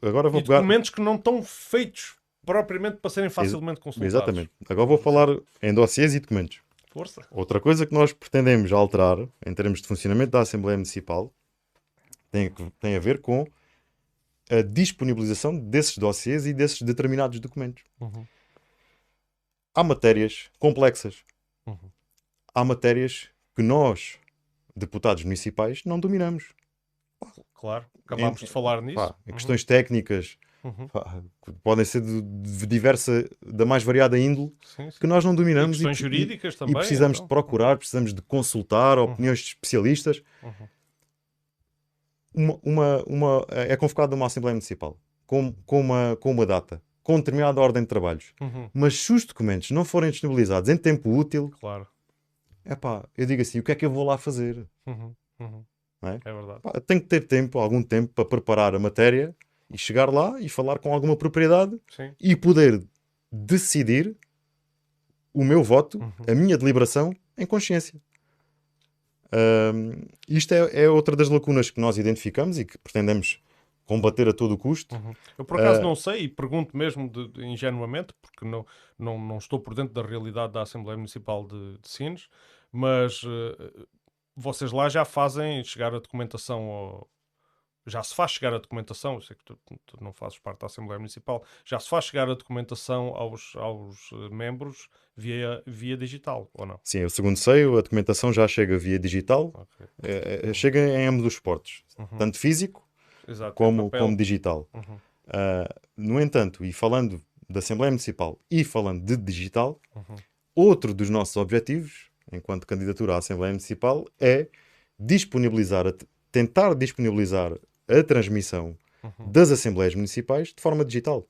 Agora vou e pegar. documentos que não estão feitos propriamente para serem facilmente consultados. Exatamente. Agora vou falar em dossiês e documentos. Força. Outra coisa que nós pretendemos alterar em termos de funcionamento da Assembleia Municipal tem, tem a ver com a disponibilização desses dossiês e desses determinados documentos. Uhum. Há matérias complexas. Uhum. Há matérias que nós, deputados municipais, não dominamos. Claro, acabámos de falar nisso. Pá, Uhum. Questões técnicas Uhum. pá, que podem ser de, de diversa, da mais variada índole, Sim, sim. que nós não E dominamos questões e- jurídicas e, também. e precisamos então. de procurar, precisamos de consultar opiniões de especialistas. Uhum. Uma, uma, uma- é convocada uma Assembleia Municipal com, com, uma, com uma data, com determinada ordem de trabalhos. Uhum. Mas se os documentos não forem disponibilizados em tempo útil, Claro. é pá, eu digo assim: o que é que eu vou lá fazer? Uhum. Uhum. É? É verdade. Pá, tenho que ter tempo, algum tempo, para preparar a matéria e chegar lá e falar com alguma propriedade Sim. e poder decidir o meu voto, Uhum. a minha deliberação em consciência. Ahm, isto é, é outra das lacunas que nós identificamos e que pretendemos combater a todo o custo. Uhum. Eu por acaso Ah. não sei e pergunto mesmo de, de- ingenuamente, porque não, não, não estou por dentro da realidade da Assembleia Municipal de, de Sines, mas eh, vocês lá já fazem chegar a documentação ao- Já se faz chegar a documentação, eu sei que tu, tu não fazes parte da Assembleia Municipal, já se faz chegar a documentação aos, aos eh, membros via, via digital, ou não? Sim, o segundo sei, a documentação já chega via digital, Ok. é- é- chega em ambos os suportes, Uhum. tanto físico Exato, como, como digital. Uhum. Ah, no entanto, e falando da Assembleia Municipal e falando de digital, Uhum. outro dos nossos objetivos, enquanto candidatura à Assembleia Municipal, é disponibilizar, tentar disponibilizar a transmissão Uhum. das Assembleias Municipais de forma digital.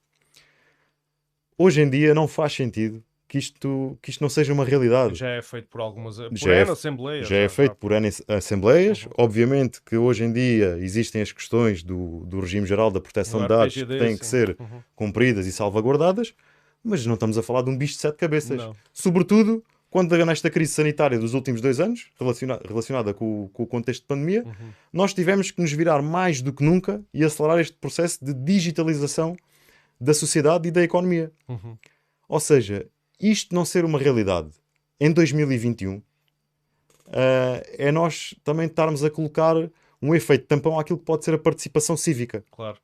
Hoje em dia não faz sentido que isto, que isto não seja uma realidade. Já é feito por algumas por Já é assembleias. Já é feito por N Assembleias. Uhum. Obviamente que hoje em dia existem as questões do, do regime geral da proteção Do de dados que têm que sim. ser Uhum. cumpridas e salvaguardadas, mas não estamos a falar de um bicho de sete cabeças. Não. Sobretudo quando nesta crise sanitária dos últimos dois anos, relaciona- relacionada com, o- com o contexto de pandemia, Uhum. nós tivemos que nos virar mais do que nunca e acelerar este processo de digitalização da sociedade e da economia. Uhum. Ou seja, isto não ser uma realidade em 2021 ah, é nós também estarmos a colocar um efeito tampão àquilo que pode ser a participação cívica. Claro,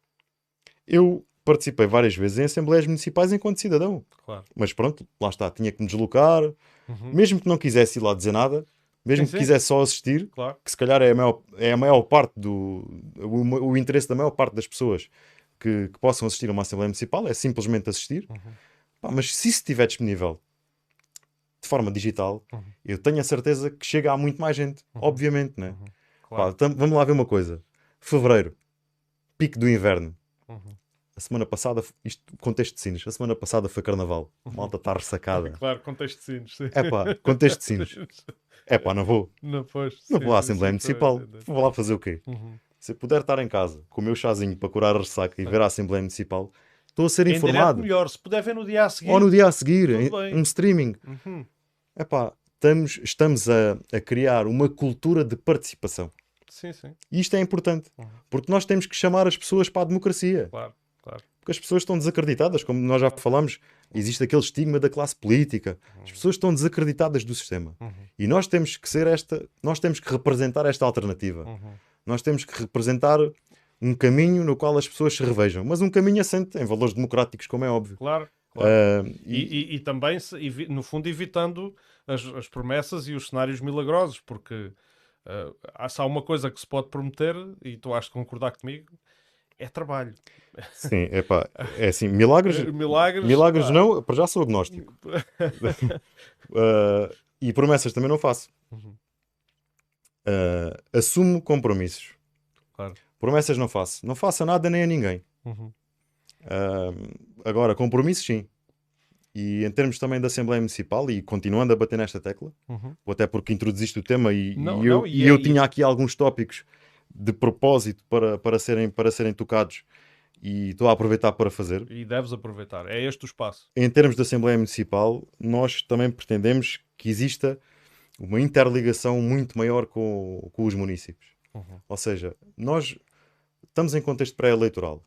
Eu participei várias vezes em assembleias municipais enquanto cidadão, claro. mas pronto, lá está, tinha que me deslocar, Uhum. mesmo que não quisesse ir lá dizer nada, mesmo Sim, que sim. quisesse só assistir, Claro. que se calhar é a maior, é a maior parte do o, o interesse da maior parte das pessoas que, que possam assistir a uma Assembleia Municipal é simplesmente assistir. Uhum. Pá, mas se isso estiver disponível de forma digital, Uhum. eu tenho a certeza que chega a muito mais gente, obviamente, né? Uhum. Pá, Claro. tam- vamos lá ver uma coisa. Fevereiro, pico do inverno. Uhum. A semana passada, isto contexto de sinos, a semana passada foi carnaval. A malta está ressacada. Claro, contexto de sinos. sim. É pá, contexto de sinos. É pá, não vou. Não, pois, Não sim, vou à Assembleia Municipal. entender. Vou lá fazer o quê? Uhum. Se eu puder estar em casa com o meu chazinho para curar a ressaca e ver a Assembleia Municipal, estou a ser Em informado. melhor, se puder ver no dia a seguir. Ou no dia a seguir, em- um streaming. Uhum. Epá, estamos, estamos a, a criar uma cultura de participação. Sim, sim, E isto é importante, Uhum. porque nós temos que chamar as pessoas para a democracia. claro, claro. Porque as pessoas estão desacreditadas, como nós já falamos, existe aquele estigma da classe política. As pessoas estão desacreditadas do sistema. Uhum. E nós temos que ser esta, nós temos que representar esta alternativa. Uhum. Nós temos que representar um caminho no qual as pessoas se revejam, mas um caminho assente em valores democráticos, como é óbvio. Claro, claro. Ah, E, e, e- também, no fundo, evitando as, as promessas e os cenários milagrosos, porque ah, há só uma coisa que se pode prometer, e tu has de concordar comigo, é trabalho. sim, epá, é assim, milagres, Milagres. milagres pá. não, para já sou agnóstico. Ah, e promessas também não faço. Uhum. Ah, assumo compromissos. Claro. Promessas não faço. Não faço a nada nem a ninguém. Uhum. Ah, agora, compromissos sim. E em termos também da Assembleia Municipal, e continuando a bater nesta tecla, Uhum. até porque introduziste o tema e, Não, e eu, não, e e é- eu e- tinha aqui alguns tópicos de propósito para, para, serem, para serem tocados e estou a aproveitar para fazer. E deves aproveitar. É este o espaço. Em termos de Assembleia Municipal, nós também pretendemos que exista uma interligação muito maior com, com os municípios. Uhum. Ou seja, nós estamos em contexto pré-eleitoral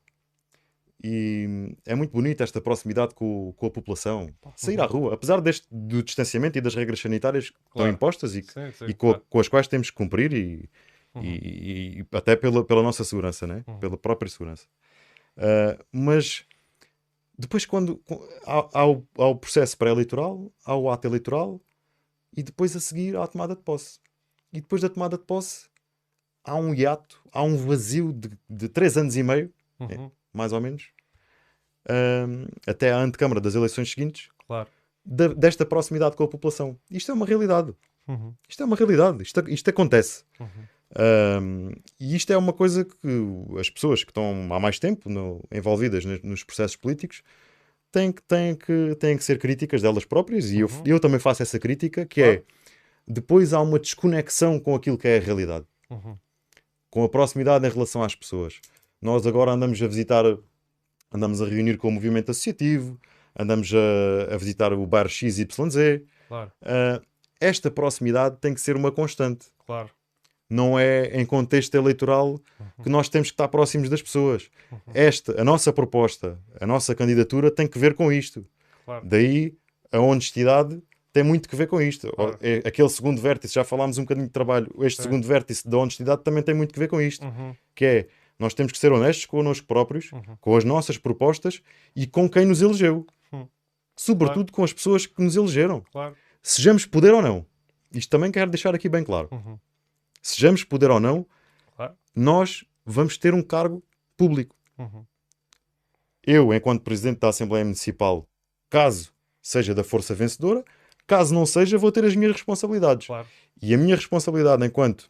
e é muito bonita esta proximidade com, com a população. Sair à rua, apesar deste, do distanciamento e das regras sanitárias que estão Claro. impostas e, Sim, sim, e com, claro. com as quais temos que cumprir e, e- e até pela, pela nossa segurança, né? Uhum. pela própria segurança. Ah, mas depois, quando há, o, há o processo pré-eleitoral, há o ato eleitoral e depois a seguir há a tomada de posse. E depois da tomada de posse há um hiato, há um vazio de, de três anos e meio, Uhum. mais ou menos, ahm, até à antecâmara das eleições seguintes, Claro. da- desta proximidade com a população. Isto é uma realidade. Uhum. Isto é uma realidade. Isto, isto acontece. Uhum. Um, e isto é uma coisa que as pessoas que estão há mais tempo no- envolvidas ne- nos processos políticos têm que, têm, que, têm que ser críticas delas próprias. E eu, Uhum. eu também faço essa crítica, que é depois há uma desconexão com aquilo que é a realidade, Uhum. com a proximidade em relação às pessoas. Nós agora andamos a visitar, andamos a reunir com o movimento associativo, andamos a, a visitar o bar XYZ. Claro, Uh, esta proximidade tem que ser uma constante claro. Não é em contexto eleitoral que nós temos que estar próximos das pessoas. Esta, a nossa proposta, a nossa candidatura tem que ver com isto. Claro. Daí a honestidade tem muito que ver com isto. Claro. É- Aquele segundo vértice, já falámos um bocadinho de trabalho, este Sim. segundo vértice da honestidade também tem muito que ver com isto. Uhum. Que é, nós temos que ser honestos connosco próprios, Uhum. com as nossas propostas e com quem nos elegeu. Hum. Sobretudo com as pessoas que nos elegeram. Claro. Sejamos poder ou não. Isto também quero deixar aqui bem claro Uhum. Sejamos poder ou não, Claro. nós vamos ter um cargo público. Uhum. Eu, enquanto Presidente da Assembleia Municipal, caso seja da força vencedora, caso não seja, vou ter as minhas responsabilidades. Claro. E a minha responsabilidade enquanto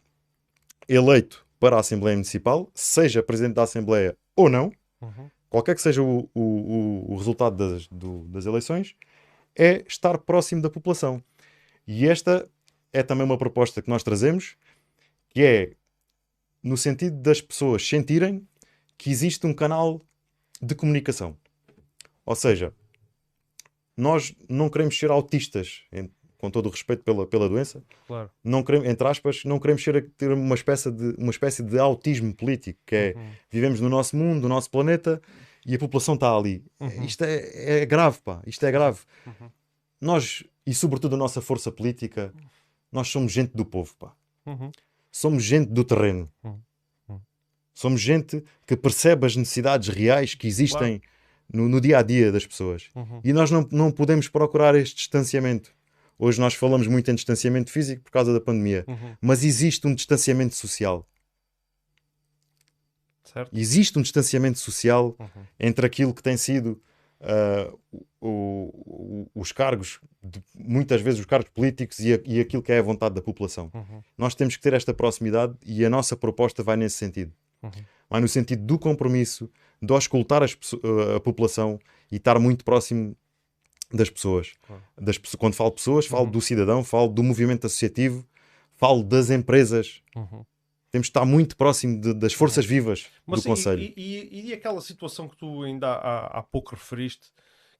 eleito para a Assembleia Municipal, seja Presidente da Assembleia ou não, Uhum. qualquer que seja o, o- o- resultado das, do- das eleições, é estar próximo da população. E esta é também uma proposta que nós trazemos, que é no sentido das pessoas sentirem que existe um canal de comunicação. Ou seja, nós não queremos ser autistas, com todo o respeito pela, pela doença, Claro. não queremos, entre aspas, não queremos ser, ter uma espécie, de, uma espécie de autismo político, que é Uhum. vivemos no nosso mundo, no nosso planeta e a população está ali. Uhum. Isto é, é grave, pá. Isto é grave. Uhum. Nós, e sobretudo a nossa força política, nós somos gente do povo, pá. Somos gente do terreno. Uhum. Uhum. Somos gente que percebe as necessidades reais que existem no, no dia a dia das pessoas. Uhum. E nós não, não podemos procurar este distanciamento. Hoje nós falamos muito em distanciamento físico por causa da pandemia, Uhum. mas existe um distanciamento social. Certo? Existe um distanciamento social Uhum. entre aquilo que tem sido ah, o- o- os cargos, de- muitas vezes os cargos políticos e, a- e aquilo que é a vontade da população. Uhum. Nós temos que ter esta proximidade e a nossa proposta vai nesse sentido. Uhum. Vai no sentido do compromisso, de auscultar as pesso- a população e estar muito próximo das pessoas. Claro. Das quando falo pessoas, falo Uhum. do cidadão, falo do movimento associativo, falo das empresas. Uhum. Temos de estar muito próximo de- das forças vivas Mas do sim, Conselho. E, e- e aquela situação que tu ainda há, há pouco referiste,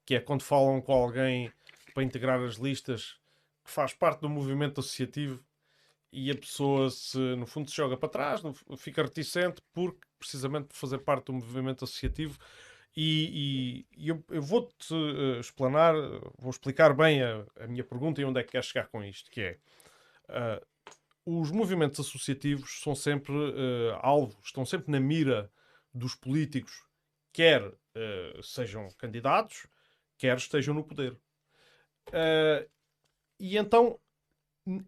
que é quando falam com alguém para integrar as listas que faz parte do movimento associativo e a pessoa se no fundo se joga para trás, fica reticente porque precisamente por fazer parte do movimento associativo e, e- e eu, eu vou-te eh, explanar, vou explicar bem a, a minha pergunta e onde é que queres chegar com isto, que é ah, os movimentos associativos são sempre eh, alvo, estão sempre na mira dos políticos, quer eh, sejam candidatos, quer estejam no poder. Eh, e então,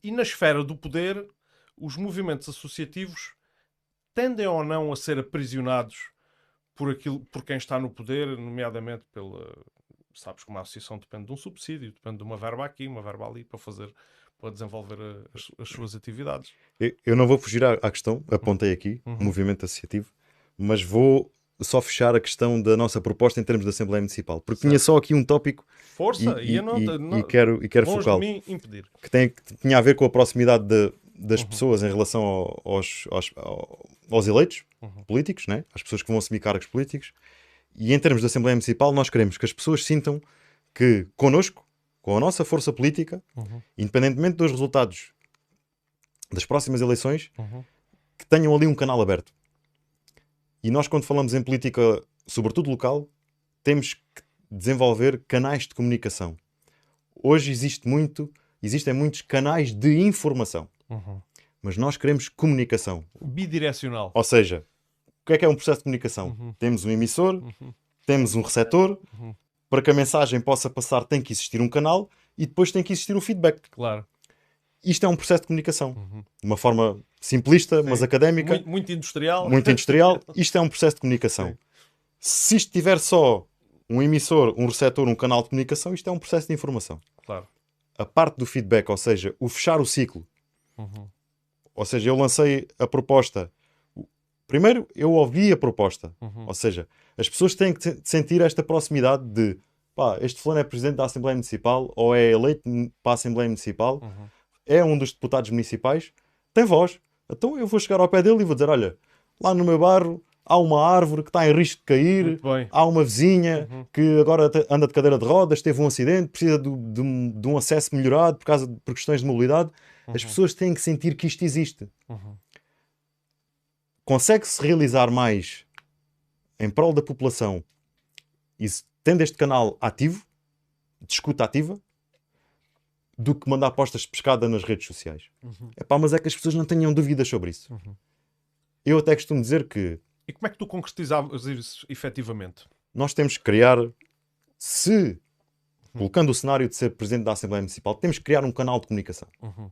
e na esfera do poder, os movimentos associativos tendem ou não a ser aprisionados por, aquilo, por quem está no poder, nomeadamente pela. Sabes como a associação depende de um subsídio, depende de uma verba aqui, uma verba ali para fazer, para desenvolver a- as, as suas atividades. Eu- Eu não vou fugir à, à questão, apontei aqui, Uhum. movimento associativo, mas vou só fechar a questão da nossa proposta em termos da Assembleia Municipal, porque tinha só aqui um tópico Força, e, e- não, e- não, e quero, e quero focá-lo, que, tem, que tinha a ver com a proximidade de- das Uhum. pessoas em relação ao- aos, aos, ao- aos eleitos Uhum. políticos, né? às pessoas que vão assumir cargos políticos, e em termos de Assembleia Municipal, nós queremos que as pessoas sintam que connosco, com a nossa força política, Uhum. independentemente dos resultados das próximas eleições, Uhum. que tenham ali um canal aberto. E nós, quando falamos em política, sobretudo local, temos que desenvolver canais de comunicação. Hoje existe muito, existem muitos canais de informação, Uhum. mas nós queremos comunicação. Bidirecional. Ou seja, o que é que é um processo de comunicação? Uhum. Temos um emissor, Uhum. temos um receptor. Para que a mensagem possa passar, tem que existir um canal e depois tem que existir um feedback. Claro. Isto é um processo de comunicação. Uhum. De uma forma simplista, mas académica, Muito, muito industrial. muito industrial. Isto é um processo de comunicação. Sim. Se isto tiver só um emissor, um receptor, um canal de comunicação, isto é um processo de informação. Claro. A parte do feedback, ou seja, o fechar o ciclo, Uhum. ou seja, eu lancei a proposta. Primeiro, eu ouvi a proposta. Uhum. Ou seja, as pessoas têm que sentir esta proximidade de pá, este fulano é presidente da Assembleia Municipal ou é eleito para a Assembleia Municipal, Uhum. é um dos deputados municipais, tem voz. Então eu vou chegar ao pé dele e vou dizer: olha, lá no meu bairro há uma árvore que está em risco de cair, há uma vizinha Uhum. que agora anda de cadeira de rodas, teve um acidente, precisa de, um, de um acesso melhorado por causa de por questões de mobilidade. As Uhum. pessoas têm que sentir que isto existe. Uhum. Consegue-se realizar mais em prol da população e tendo este canal ativo, de escuta ativa, do que mandar postas de pescada nas redes sociais. Uhum. Epá, mas é que as pessoas não tenham dúvidas sobre isso. Uhum. Eu até costumo dizer que E como é que tu concretizavas isso efetivamente? nós temos que criar, se colocando o cenário de ser presidente da Assembleia Municipal, temos que criar um canal de comunicação. Uhum.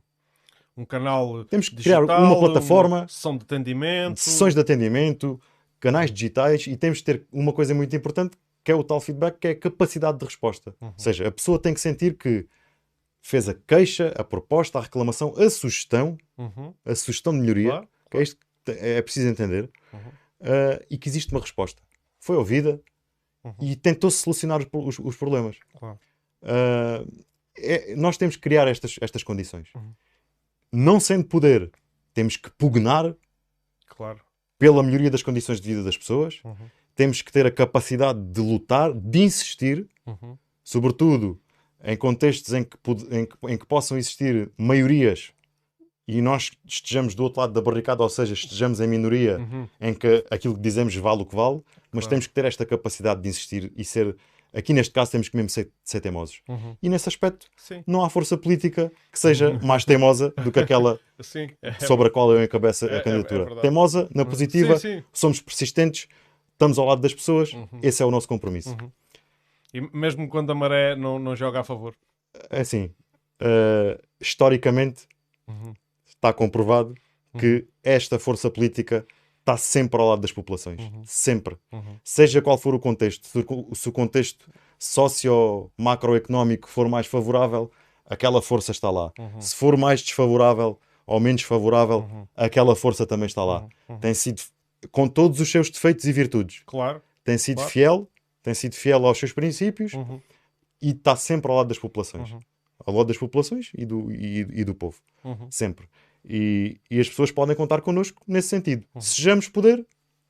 Um canal Temos que criar digital, uma plataforma, uma sessão de atendimento. sessões de atendimento, canais digitais e temos que ter uma coisa muito importante que é o tal feedback, que é a capacidade de resposta. Uhum. Ou seja, a pessoa tem que sentir que fez a queixa, a proposta, a reclamação, a sugestão, Uhum. a sugestão de melhoria, Claro, que é isto que é preciso entender, Uhum. uh, e que existe uma resposta. Foi ouvida Uhum. e tentou-se solucionar os, os- os problemas. Claro. Uh, é- nós temos que criar estas, estas condições. Uhum. Não sendo poder, temos que pugnar Claro. Pela melhoria das condições de vida das pessoas, Uhum. temos que ter a capacidade de lutar, de insistir, Uhum. sobretudo em contextos em que, em que, em que possam existir maiorias e nós estejamos do outro lado da barricada, ou seja, estejamos em minoria, Uhum. em que aquilo que dizemos vale o que vale, mas Claro. temos que ter esta capacidade de insistir e ser, aqui neste caso, temos que mesmo ser, ser teimosos. Uhum. E nesse aspecto, Sim. não há força política que seja mais teimosa do que aquela. É- sobre a qual eu encabeço é- é- a é candidatura. teimosa, na positiva, Sim, somos persistentes, estamos ao lado das pessoas, Uhum. esse é o nosso compromisso. Uhum. E mesmo quando a maré não, não joga a favor. É assim, eh, historicamente Uhum. está comprovado que esta força política está sempre ao lado das populações. Uhum. Sempre. Uhum. Seja qual for o contexto. Se o contexto socio-macroeconómico for mais favorável, aquela força está lá. Uhum. Se for mais desfavorável ou menos favorável, Uhum. aquela força também está lá. Uhum. Uhum. Tem sido, com todos os seus defeitos e virtudes, Claro. tem sido Claro. fiel, tem sido fiel aos seus princípios e está sempre ao lado das populações. Ao lado das populações e do, e, e do povo. Sempre. E, e as pessoas podem contar connosco nesse sentido. Uhum. Sejamos poder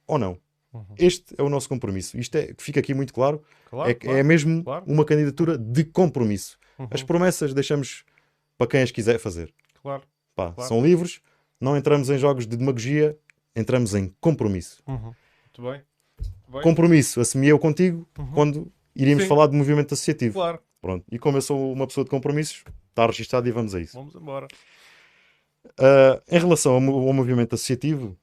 ou não. Uhum. Este é o nosso compromisso. Isto é, fica aqui muito claro. Claro, é, que claro. é mesmo claro. uma candidatura de compromisso. Uhum. As promessas deixamos para quem as quiser fazer. Claro. Pá. São livres, não entramos em jogos de demagogia, entramos em compromisso. Uhum. Muito bem. Muito bem. Compromisso assumi eu contigo Uhum. quando iríamos Sim. falar de movimento associativo. Claro. Pronto. E como eu sou uma pessoa de compromissos, está registado e vamos a isso. Vamos embora. Uh, em relação ao, ao movimento associativo,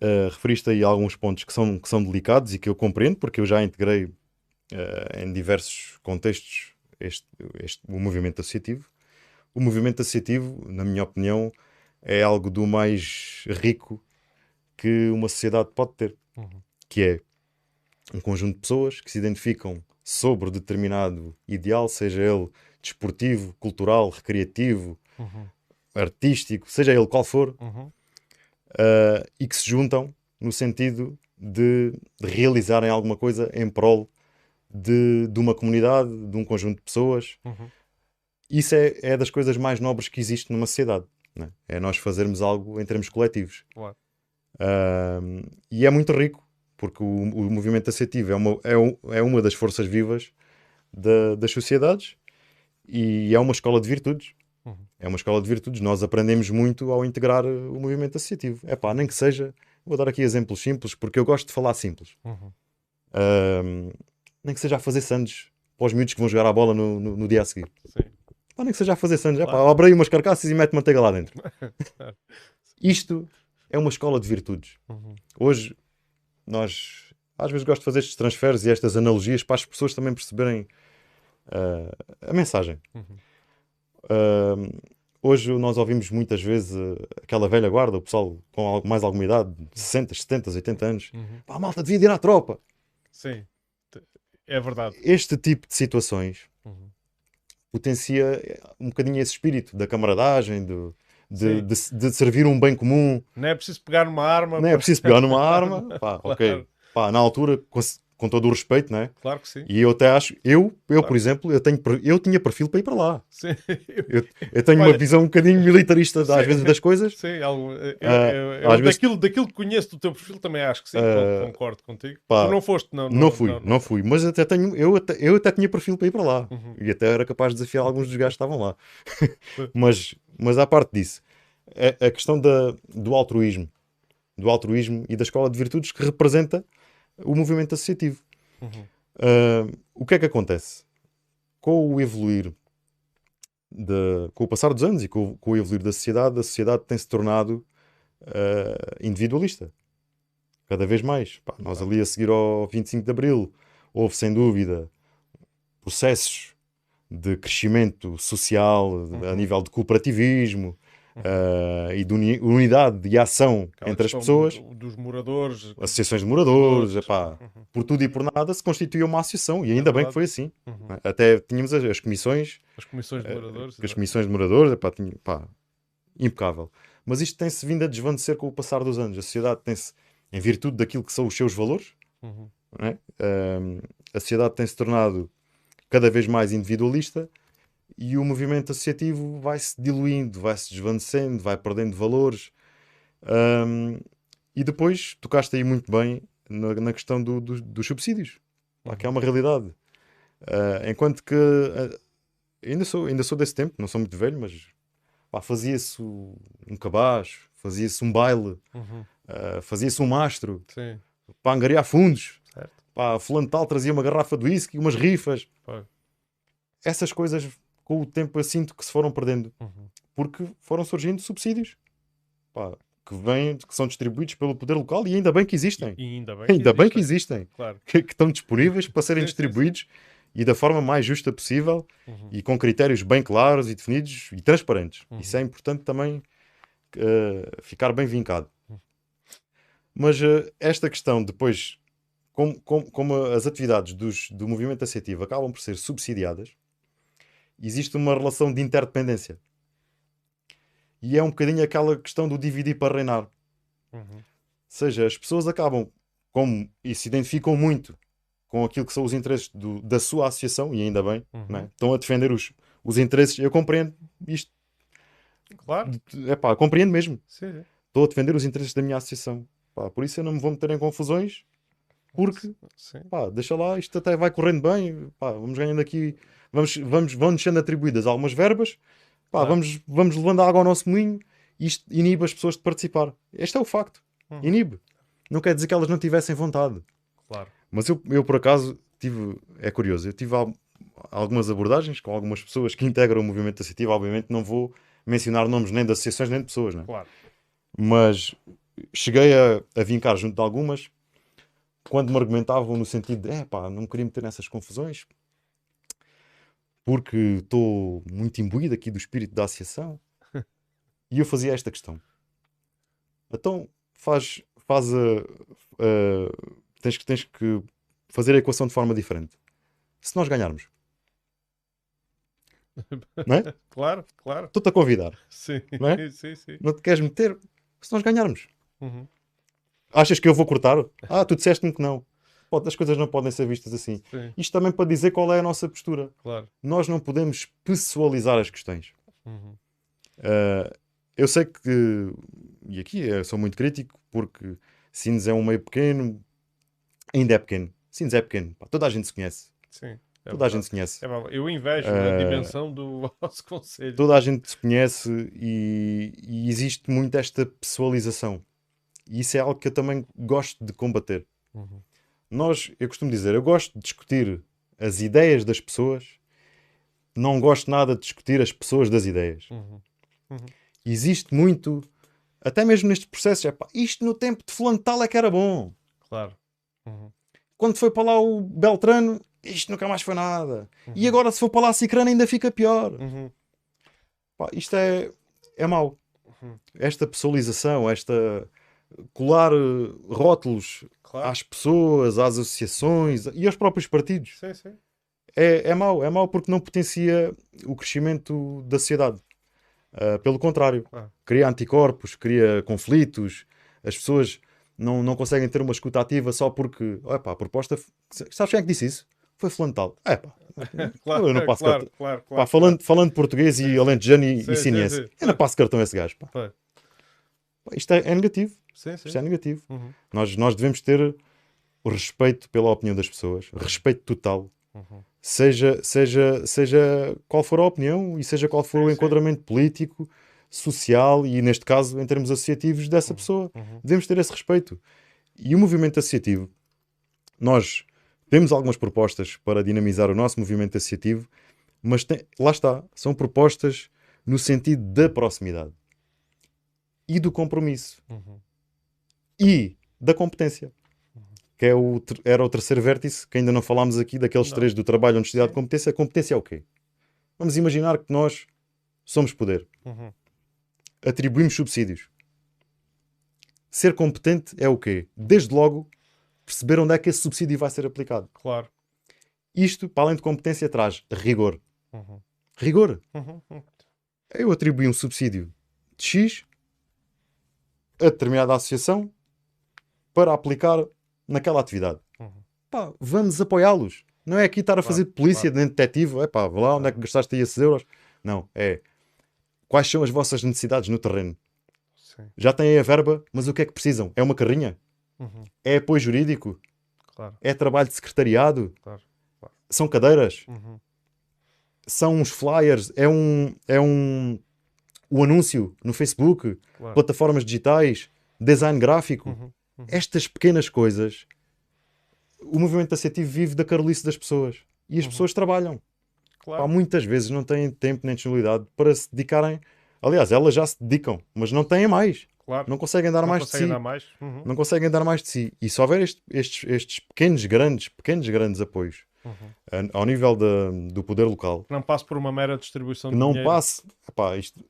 uh, referiste aí alguns pontos que são, que são delicados e que eu compreendo, porque eu já integrei uh, em diversos contextos este, este- o movimento associativo. O movimento associativo, na minha opinião, é algo do mais rico que uma sociedade pode ter, Uhum. que é um conjunto de pessoas que se identificam sobre determinado ideal, seja ele desportivo, cultural, recreativo, Uhum. Artístico, seja ele qual for, Uhum. uh, e que se juntam no sentido de, de realizarem alguma coisa em prol de, de uma comunidade, de um conjunto de pessoas. Uhum. Isso é, é das coisas mais nobres que existe numa sociedade. né? É nós fazermos algo em termos coletivos. Uh, e é muito rico porque o, o movimento associativo é uma, é, um- é uma das forças vivas da- das sociedades e é uma escola de virtudes. Uhum. É uma escola de virtudes. Nós aprendemos muito ao integrar eh, o movimento associativo. É pá, nem que seja. Vou dar aqui exemplos simples, porque eu gosto de falar simples. Uhum. Nem que seja a fazer sandes para os miúdos que vão jogar a bola no, no- no dia a seguir. Sim. Pá, nem que seja a fazer sandes. É pá, abre aí umas carcaças e mete manteiga lá dentro. Isto é uma escola de virtudes. Uhum. Hoje, nós às vezes gosto de fazer estes transferes e estas analogias para as pessoas também perceberem ah, a mensagem. Uhum. Ah, hoje nós ouvimos muitas vezes ah, aquela velha guarda, o pessoal com mais alguma idade, 60, 70, 80 anos. Uhum. Pá, a malta devia de ir à tropa. Sim. É verdade. Este tipo de situações Uhum. potencia eh, um bocadinho esse espírito da camaradagem, do, de, de, de servir um bem comum. Não é preciso pegar numa arma. Não é preciso pegar numa arma. Pá, ok. Pá, na altura, com, todo o respeito, né? Claro que sim. E eu até acho, eu, eu Claro. por exemplo, eu, tenho, eu tinha perfil para ir para lá. Sim. Eu tenho uma Olha- visão um bocadinho militarista às Sim. vezes das coisas. Sim, eu, Ah, eu- eu às vezes- daquilo, daquilo que conheço do teu perfil também acho que sim, Ah, concordo contigo. pá, tu não foste, não. Não, fui, não, fui, mas até tenho, eu, até, eu até tinha perfil para ir para lá. Uhum. E até era capaz de desafiar alguns dos gajos que estavam lá. mas, mas à parte disso, a, a questão da, do altruísmo, do altruísmo e da escola de virtudes que representa o movimento associativo. Uhum. Ah, o que é que acontece? Com o evoluir, de- com o passar dos anos e com, o- com o evoluir da sociedade, a sociedade tem-se tornado ah, individualista. Cada vez mais. Pá, nós ali a seguir ao 25 de Abril, houve sem dúvida processos de crescimento social de- a Uhum. nível de cooperativismo ah, e de uni- unidade e ação Aquela entre as pessoas do- dos moradores. associações de moradores, Moradores. epá, Uhum. por tudo e por nada se constituía uma associação e ainda bem que foi assim. Uhum. Até tínhamos as, as comissões, As comissões de eh, moradores. as exato. comissões de moradores, epá, tinha, pá, impecável. Mas isto tem-se vindo a desvanecer com o passar dos anos. A sociedade tem-se, em virtude daquilo que são os seus valores, Uhum. é? Ahm, a sociedade tem-se tornado cada vez mais individualista e o movimento associativo vai-se diluindo, vai-se desvanecendo, vai perdendo valores. Ahm, e depois tocaste aí muito bem na, na questão do- do- dos subsídios, pá, que é uma realidade. Ah, enquanto que ah, ainda, sou, ainda sou desse tempo, não sou muito velho, mas fazia-se um cabaz, fazia-se um baile, Uhum. ah, fazia-se um mastro Sim, para angariar fundos. certo. Pá, fulano tal trazia uma garrafa de whisky, umas rifas. Essas coisas, com o tempo, eu sinto que se foram perdendo. Uhum. Porque foram surgindo subsídios. Pá, que, vêm, que são distribuídos pelo poder local e ainda bem que existem. E ainda bem ainda bem que existe, existem. Claro. Que, que estão disponíveis para serem distribuídos e da forma mais justa possível Uhum. e com critérios bem claros e definidos e transparentes. Uhum. Isso é importante também eh, ficar bem vincado. Uhum. Mas eh, esta questão, depois, como, como- como as atividades dos- do movimento associativo acabam por ser subsidiadas, existe uma relação de interdependência. E é um bocadinho aquela questão do dividir para reinar. Uhum. Ou seja, as pessoas acabam, como e se identificam muito com aquilo que são os interesses do- da sua associação, e ainda bem, Uhum. é? estão a defender os, os interesses. Eu compreendo isto, Claro. é pá, compreendo mesmo. Sim. Estou a defender os interesses da minha associação. Pá, por isso eu não me vou meter em confusões, porque Sim. pá, deixa lá, isto até vai correndo bem, pá, vamos ganhando aqui, vamos, vamos, vão-nos sendo atribuídas algumas verbas, pá, vamos, vamos levando água ao nosso moinho, e isto inibe as pessoas de participar. Este é o facto, Uhum. inibe. Não quer dizer que elas não tivessem vontade. Claro. Mas eu, eu por acaso tive, é curioso, eu tive al- algumas abordagens com algumas pessoas que integram o movimento associativo, obviamente não vou mencionar nomes nem de associações nem de pessoas, né? Claro. mas cheguei a, a vincar junto de algumas quando me argumentavam no sentido de é pá, não me queria meter nessas confusões porque estou muito imbuído aqui do espírito da associação e eu fazia esta questão então faz, faz a, a- tens, que, tens que fazer a equação de forma diferente se nós ganharmos não é? Claro, claro. estou-te a convidar Sim. Não é? Sim, sim. não te queres meter se nós ganharmos Uhum. Achas que eu vou cortar? Ah, tu disseste-me que não. Pode- as coisas não podem ser vistas assim. Sim, Isto também para dizer qual é a nossa postura. claro. Nós não podemos pessoalizar as questões. Uhum. Ah, eu sei que, e aqui eu sou muito crítico, porque Sines é um meio pequeno, ainda é pequeno. Sines é pequeno. Pá, toda a gente se conhece. Sim. é toda a gente se conhece. É eu invejo a Eh, dimensão do vosso conselho. Toda a gente se conhece e, e existe muito esta pessoalização. E isso é algo que eu também gosto de combater. Uhum. Nós, eu costumo dizer, eu gosto de discutir as ideias das pessoas, não gosto nada de discutir as pessoas das ideias. Uhum. Existe muito, até mesmo nestes processos, é pá, isto no tempo de fulano de tal é que era bom. Claro. Uhum. Quando foi para lá o Beltrano, isto nunca mais foi nada. E agora se for para lá a Cicrano ainda fica pior. Uhum. Pá, isto é, é mau. Uhum. Esta pessoalização, esta colar eh, rótulos Claro. às pessoas, às associações e aos próprios partidos. Sim, sim. É, é mau, é mau porque não potencia o crescimento da sociedade. Ah, pelo contrário, Ah. cria anticorpos, cria conflitos, as pessoas não, não conseguem ter uma escuta ativa só porque, epá, a proposta. Sabes quem é que disse isso? Foi fulano de tal. É pá, Claro, eu não passo claro, cartão. claro, Pá, claro. falando, falando português e alentejano e, Sim, e sim. eu não passo cartão a esse gajo. Pá. Pá, Isto é, é negativo. Sim, sim. Isto é negativo. Uhum. Nós, nós devemos ter o respeito pela opinião das pessoas, respeito total, Uhum. seja, seja, seja qual for a opinião e seja qual for Sim, o enquadramento político, social e, neste caso, em termos associativos dessa pessoa. Uhum. Devemos ter esse respeito. E o movimento associativo, nós temos algumas propostas para dinamizar o nosso movimento associativo, mas tem- lá está, são propostas no sentido da proximidade e do compromisso Uhum. E da competência. Que é o, era o terceiro vértice, que ainda não falámos aqui daqueles Não. três do trabalho, honestidade e competência. A competência é o quê? Vamos imaginar que nós somos poder, Uhum. atribuímos subsídios. Ser competente é o quê? Desde logo perceber onde é que esse subsídio vai ser aplicado. Claro. Isto, para além de competência, traz rigor. Uhum. Rigor. Uhum. Eu atribuí um subsídio de X a determinada associação para aplicar naquela atividade. Uhum. Pá, vamos apoiá-los. Não é aqui estar a fazer polícia nem detetive. É pá, vá lá onde é que gastaste aí esses euros. Não, é quais são as vossas necessidades no terreno. Sim. Já têm a verba, mas o que é que precisam? É uma carrinha? Uhum. É apoio jurídico? Claro. É trabalho de secretariado? Claro. Claro. São cadeiras? Uhum. São uns flyers? É um, é um o anúncio no Facebook? Claro. plataformas digitais, design gráfico, Uhum. Estas pequenas coisas, o movimento associativo vive da carolice das pessoas. E as Uhum. pessoas trabalham. Claro. Pá, muitas vezes não têm tempo nem disponibilidade para se dedicarem. Aliás, elas já se dedicam, mas não têm mais. claro. Não conseguem dar Não mais de conseguem si. dar mais. Uhum. Não conseguem dar mais de si. E se houver este- estes, estes pequenos, grandes, pequenos, grandes apoios Uhum. ao nível da- do poder local, Não passe por uma mera distribuição que de não dinheiro. passe, epá, isto,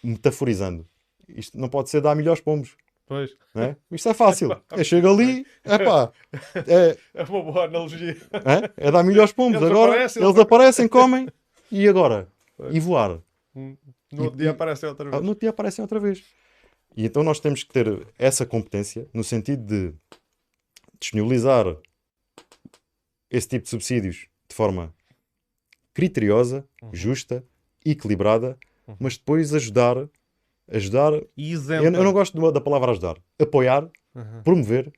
metaforizando, isto não pode ser dar milhões pombos. Pois. É? Isto é fácil. Eu chego ali, epá, é, É uma boa analogia. é, é dar milho aos pombos. Eles agora aparecem, eles aparecem, comem e agora? E voar. No outro dia aparece outra Ah, vez. No outro dia aparecem outra vez. E então nós temos que ter essa competência no sentido de disponibilizar esse tipo de subsídios de forma criteriosa, justa, equilibrada, mas depois ajudar, ajudar. E Eu, eu não gosto de- da palavra ajudar, apoiar, Uhum. promover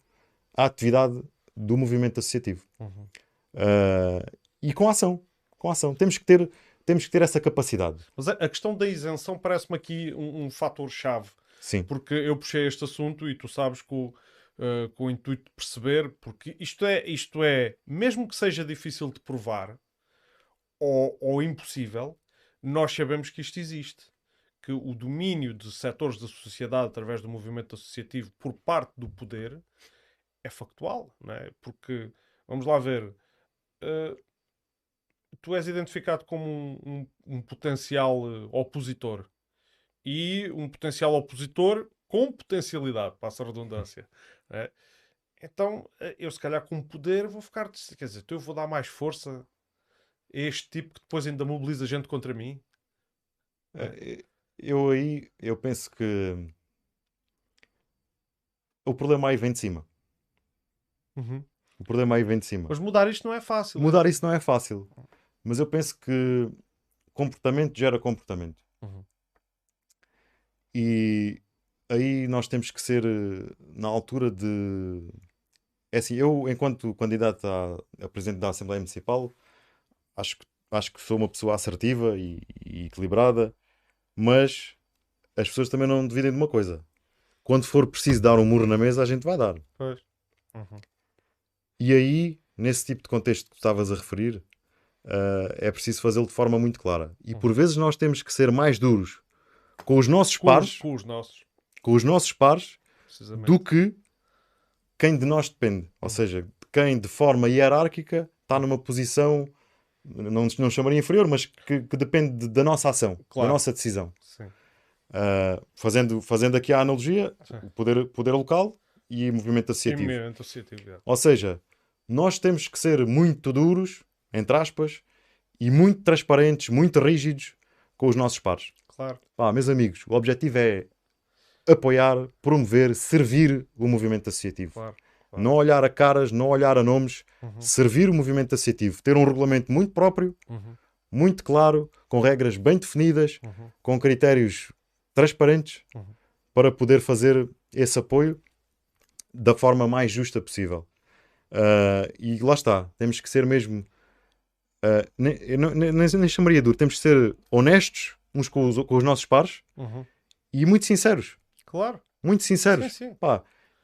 a atividade do movimento associativo. Uhum. Ah, e com ação, com ação. Temos que ter, temos que ter essa capacidade. Mas a questão da isenção parece-me aqui um, um fator-chave. Sim. Porque eu puxei este assunto e tu sabes com, eh, com o intuito de perceber, porque isto é, isto é, mesmo que seja difícil de provar ou, ou impossível, nós sabemos que isto existe. Que o domínio de setores da sociedade através do movimento associativo por parte do poder é factual, não é? Porque, vamos lá ver, eh, tu és identificado como um, um- um potencial eh, opositor e um potencial opositor com potencialidade, passa a redundância. é? Então, eh, eu se calhar com poder vou ficar, quer dizer, então eu vou dar mais força a este tipo que depois ainda mobiliza gente contra mim. Eh, Eu aí, eu penso que o problema aí vem de cima. O problema aí vem de cima. Mas mudar isto não é fácil. Mudar isso não é fácil. Mas eu penso que comportamento gera comportamento. Uhum. E aí nós temos que ser, eh, na altura de é assim, eu, enquanto candidato a, a presidente da Assembleia Municipal, acho, que- acho que sou uma pessoa assertiva e, e equilibrada, mas as pessoas também não dividem de uma coisa. Quando for preciso dar um murro na mesa, a gente vai dar. Pois. Uhum. E aí, nesse tipo de contexto que tu estavas a referir, ah, é preciso fazê-lo de forma muito clara. E por vezes nós temos que ser mais duros com os nossos Com, pares, com os nossos, com os nossos pares, do que quem de nós depende. Ou seja, quem de forma hierárquica está numa posição, não, não chamaria inferior, mas que, que depende de- da nossa ação, Claro. da nossa decisão. Ah, fazendo, fazendo aqui a analogia, Sim. o poder, poder local e movimento associativo. Movimento associativo, é. Ou seja, nós temos que ser muito duros, entre aspas, e muito transparentes, muito rígidos com os nossos pares. Claro. Pá, meus amigos, o objetivo é apoiar, promover, servir o movimento associativo. Claro. Não olhar a caras, não olhar a nomes, Uhum. servir o movimento associativo, ter um regulamento muito próprio, Uhum. muito claro, com regras bem definidas, Uhum. com critérios transparentes, Uhum. para poder fazer esse apoio da forma mais justa possível. Ah, e lá está, temos que ser mesmo. ah, nem, eu não- nem, nem, nem chamaria duro, temos que ser honestos uns com os, com os nossos pares Uhum. e muito sinceros. Claro. Muito sinceros. Sim, sim. Pá,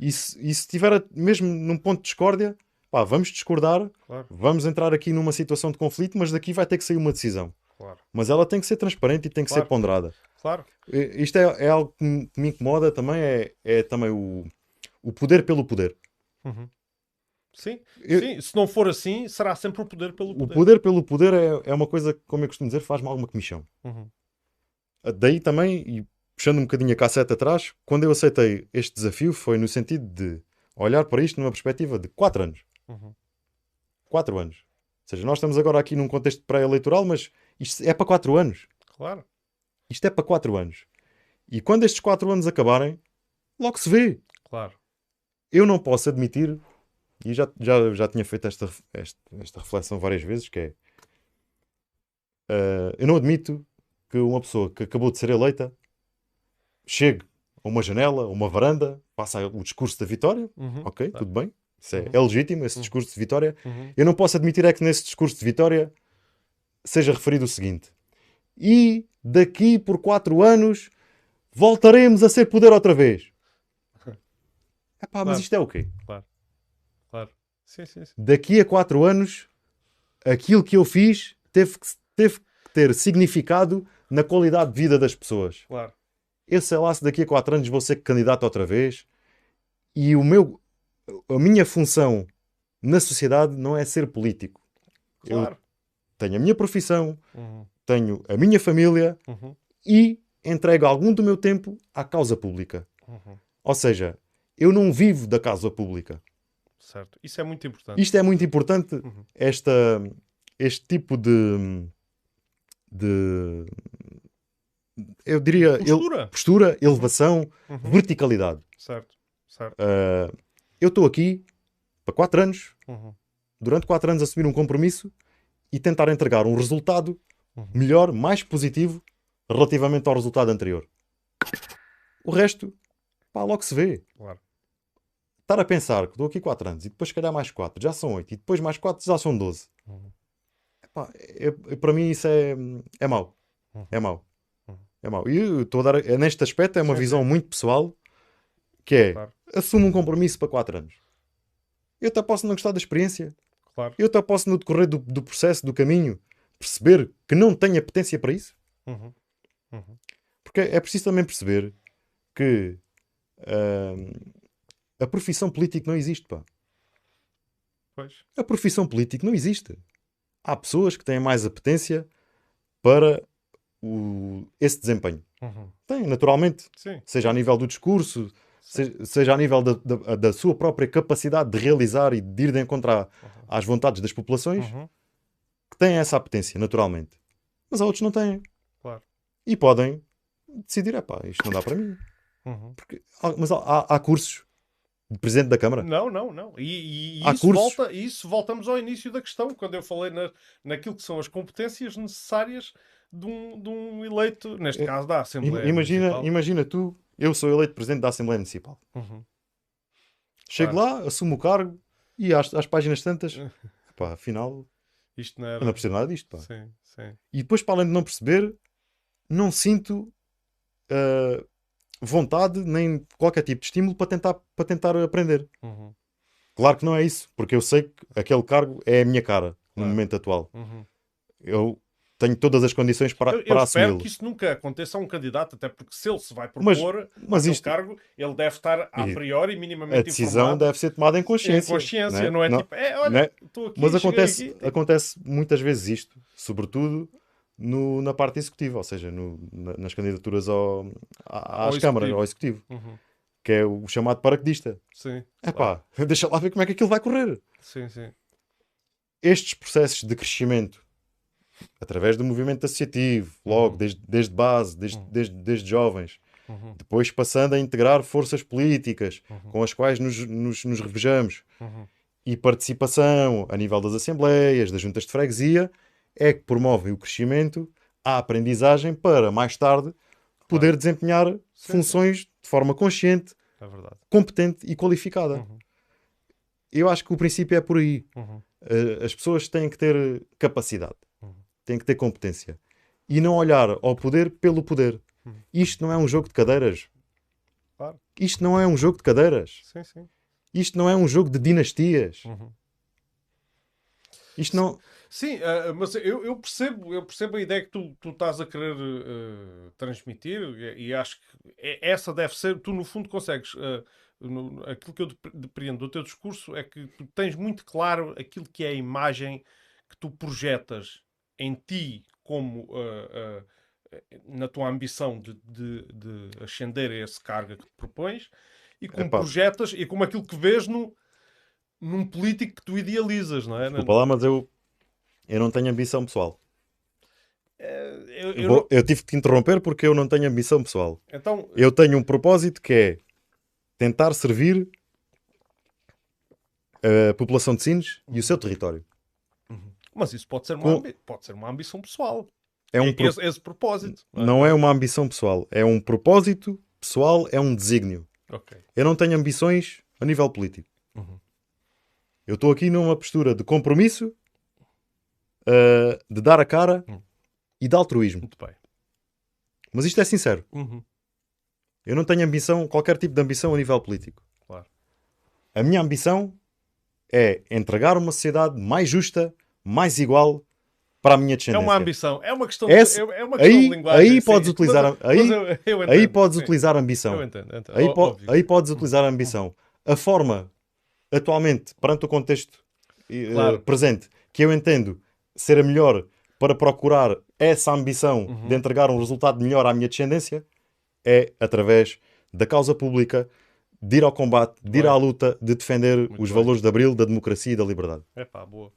e se, e se estiver a- mesmo num ponto de discórdia, pá, vamos discordar, Claro. vamos entrar aqui numa situação de conflito, mas daqui vai ter que sair uma decisão. Claro. Mas ela tem que ser transparente e tem que Claro. ser ponderada. Claro. Isto é, é algo que me, incomoda também, é, é também o, o poder pelo poder. Uhum. Sim. Eu- Sim. Se não for assim, será sempre o poder pelo O poder. poder pelo poder é, é uma coisa que, como eu costumo dizer, faz-me alguma comichão. Uhum. Daí também, e puxando um bocadinho a cassete atrás, quando eu aceitei este desafio foi no sentido de olhar para isto numa perspectiva de 4 anos. Uhum. 4 anos. Ou seja, nós estamos agora aqui num contexto pré-eleitoral, mas isto é para 4 anos. Claro. Isto é para 4 anos. E quando estes 4 anos acabarem, logo se vê. Claro. Eu não posso admitir, e já, já, já tinha feito esta, esta, esta reflexão várias vezes, que é... eh, eu não admito que uma pessoa que acabou de ser eleita chegue a uma janela, a uma varanda, passa o discurso da vitória, Uhum. ok, Tá. tudo bem, isso é, Uhum. é legítimo, esse Uhum. discurso de vitória. Uhum. Eu não posso admitir é que nesse discurso de vitória seja referido o seguinte: e daqui por quatro anos voltaremos a ser poder outra vez. Epá, mas Claro. isto é o quê? Claro. Sim, sim, sim. Daqui a quatro anos, aquilo que eu fiz teve que, teve que ter significado na qualidade de vida das pessoas. Claro. Eu sei lá se daqui a quatro anos vou ser candidato outra vez e o meu, a minha função na sociedade não é ser político. Eu Claro. tenho a minha profissão, Uhum. tenho a minha família Uhum. e entrego algum do meu tempo à causa pública. Uhum. Ou seja, eu não vivo da causa pública. Certo. Isso é muito importante. Isto é muito importante, Uhum. esta, este tipo de, de eu diria ele- Postura. postura, elevação, Uhum. verticalidade. Certo. Certo. Ah, eu estou aqui para quatro anos, Uhum. durante quatro anos assumir um compromisso e tentar entregar um resultado Uhum. melhor, mais positivo relativamente ao resultado anterior. O resto, pá, logo se vê. Claro. Estar a pensar que estou aqui quatro anos e depois se calhar mais quatro, já são oito, e depois mais quatro já são doze. Uhum. Epá, é- é- para mim isso é, é mau. Uhum. É mau. É mau. E eu estou a dar, é, neste aspecto é uma Sim, visão muito pessoal que é Claro. assumo um compromisso para quatro anos. Eu até posso não gostar da experiência. Claro. Eu até posso no decorrer do, do processo, do caminho, perceber que não tenho apetência para isso. Uhum. Uhum. Porque é preciso também perceber que ahm, a profissão política não existe, pá. Pois. A profissão política não existe. Há pessoas que têm mais apetência para o- esse desempenho. Uhum. Tem, naturalmente. Sim. Seja a nível do discurso, se- seja a nível da, da- da sua própria capacidade de realizar e de ir de encontro à- às vontades das populações, Uhum. que têm essa apetência, naturalmente. Mas há outros que não têm. Claro. E podem decidir, epá, isto não dá para mim. Uhum. Porque mas há, há- há cursos de Presidente da Câmara. Não, não, não. E, e isso, volta, isso voltamos ao início da questão, quando eu falei na, naquilo que são as competências necessárias de um, de um eleito, neste É, caso da Assembleia. Im- Imagina, Municipal. imagina tu, eu sou eleito Presidente da Assembleia Municipal. Uhum. Chego lá, assumo o cargo E às, às páginas tantas, pá, afinal, Isto não eu era. não percebo nada disto, pá. Sim, sim. E depois, para além de não perceber, não sinto ah, vontade nem qualquer tipo de estímulo para tentar, para tentar aprender. Uhum, Claro que não é isso, porque eu sei que aquele cargo é a minha cara no Claro. momento atual. uhum. Eu tenho todas as condições para, Eu, eu espero que isso nunca aconteça a um candidato, até porque se ele se vai Mas- propor Mas aquele isto, cargo, ele deve estar a priori minimamente a decisão informado deve ser tomada em consciência. em consciência, não é, Não- tipo, é, olha, é? estou aqui, Mas acontece, aqui. acontece muitas vezes isto, sobretudo no- na parte executiva, ou seja, no- na- nas candidaturas ao, à- às câmaras, ao executivo, Uhum, que é o chamado paraquedista. Sim, É pá, deixa lá ver como é que aquilo vai correr. sim, sim. Estes processos de crescimento, através do movimento associativo, logo, Uhum. desde, desde base, desde, Uhum. desde, desde jovens, Uhum, depois passando a integrar forças políticas Uhum. com as quais nos, nos, nos revejamos, uhum. e participação a nível das assembleias, das juntas de freguesia, é que promovem o crescimento, a aprendizagem para mais tarde poder desempenhar Sim, funções de forma consciente, É competente e qualificada. Uhum, Eu acho que o princípio é por aí. Eh, As pessoas têm que ter capacidade. Têm que ter competência e não olhar ao poder pelo poder. Uhum. Isto não é um jogo de cadeiras. Claro. Isto não é um jogo de cadeiras. Sim, sim. Isto não é um jogo de dinastias. Uhum. Isto não. Sim, ah, mas eu, eu percebo, eu percebo a ideia que tu, tu estás a querer eh, transmitir e, e acho que é- essa deve ser, tu no fundo consegues, eh, no- aquilo que eu dep- depreendo do teu discurso é que tu tens muito claro aquilo que é a imagem que tu projetas em ti como ah, ah, na tua ambição de, de, de ascender a esse cargo que te propões e como Epá. projetas e como aquilo que vês no, num político que tu idealizas, não é? Desculpa lá, mas eu, eu não tenho ambição pessoal. Eu- Eu, eu vou- não- eu tive que te interromper porque eu não tenho ambição pessoal. Então, Eu tenho um propósito que é tentar servir a população de Sines e o seu território. Mas isso pode ser uma, ambi- pode ser uma ambição pessoal. É um pro- esse, esse propósito. não é? É uma ambição pessoal, é um propósito pessoal, é um desígnio. Ok. Eu não tenho ambições a nível político. Uhum. Eu estou aqui numa postura de compromisso, uh, de dar a cara Uhum. e de altruísmo. Muito bem. Mas isto é sincero. Uhum. Eu não tenho ambição, qualquer tipo de ambição a nível político. Claro. A minha ambição é entregar uma sociedade mais justa, mais igual para a minha É descendência. uma ambição. É uma questão, de, é é uma questão aí- de linguagem. aí sim. podes utilizar Mas- a- aí- mas eu- eu Aí entendo, podes sim. utilizar ambição. Eu entendo. entendo. Aí, po- aí podes utilizar a ambição. A forma, atualmente, perante o contexto eh, Claro. presente, que eu entendo ser a melhor para procurar essa ambição Uhum. de entregar um resultado melhor à minha descendência, é através da causa pública, de ir ao combate, de ir à luta, de defender Muito os bem. valores de Abril, da democracia e da liberdade. É pá, boa.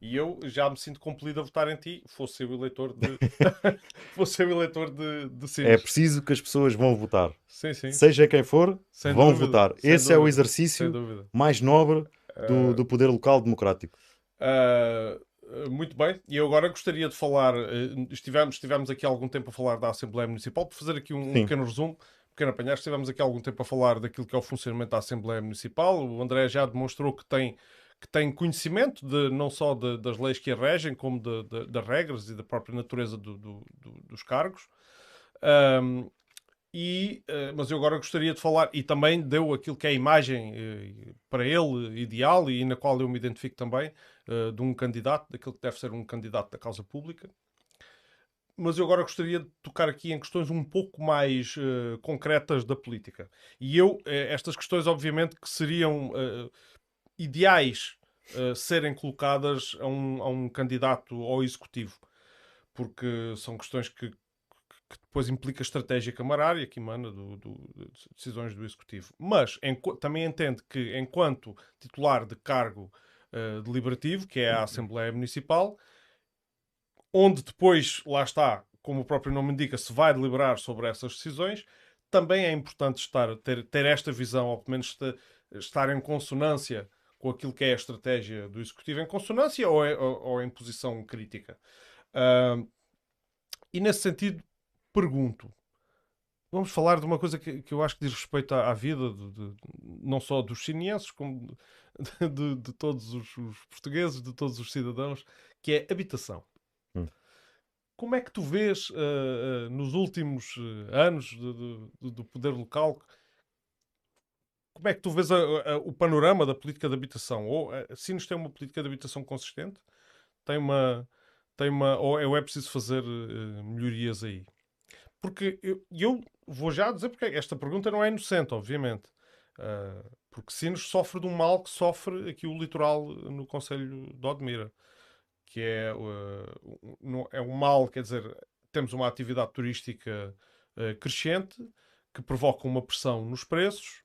E eu já me sinto compelido a votar em ti, fosse eu eleitor de. fosse eu eleitor de, de. É preciso que as pessoas vão votar. Sim, sim. Seja quem for, Sem vão dúvida, votar. Esse é o dúvida, exercício dúvida. mais nobre do, do poder local democrático. Uh, uh, muito bem, e eu agora gostaria de falar. uh, estivemos, estivemos aqui algum tempo a falar da Assembleia Municipal, por fazer aqui um, um pequeno resumo, um pequeno apanhar. Estivemos aqui algum tempo a falar daquilo que é o funcionamento da Assembleia Municipal. O André já demonstrou que tem, que tem conhecimento de, não só de- das leis que a regem, como das regras e da própria natureza do- do- do- dos cargos. Um, e, eh, mas eu agora gostaria de falar, e também deu aquilo que é a imagem eh, para ele ideal e na qual eu me identifico também, eh, de um candidato, daquilo que deve ser um candidato da causa pública. Mas eu agora gostaria de tocar aqui em questões um pouco mais concretas da política. E eu, estas questões, obviamente, que seriam ideais eh, serem colocadas a um, a um candidato ao executivo, porque são questões que, que depois implica estratégia camarária que emana do, do- de decisões do Executivo. Mas enqu- também entende que, enquanto titular de cargo eh, deliberativo, que é a Assembleia Municipal, onde depois, lá está, como o próprio nome indica, se vai deliberar sobre essas decisões, também é importante estar, ter, ter esta visão, ou pelo menos esta- estar em consonância com aquilo que é a estratégia do Executivo, em consonância ou, é- ou- ou em posição crítica. Ah, e nesse sentido, pergunto: vamos falar de uma coisa que, que eu acho que diz respeito à, à vida, de, de, não só dos chineses, como de, de todos os, os, portugueses, de todos os cidadãos, que é habitação. Hum. Como é que tu vês uh, uh, nos últimos uh, anos do poder local? Como é que tu vês a, a, o panorama da política de habitação? Ou a Sinos tem uma política de habitação consistente? Tem uma, tem uma, ou é, é preciso fazer melhorias aí? Porque eu, eu, vou já dizer porque esta pergunta não é inocente, obviamente. Uh, porque Sines sofre de um mal que sofre aqui o litoral no Conselho de Odmira, que é, uh, é um mal, quer dizer, temos uma atividade turística uh, crescente que provoca uma pressão nos preços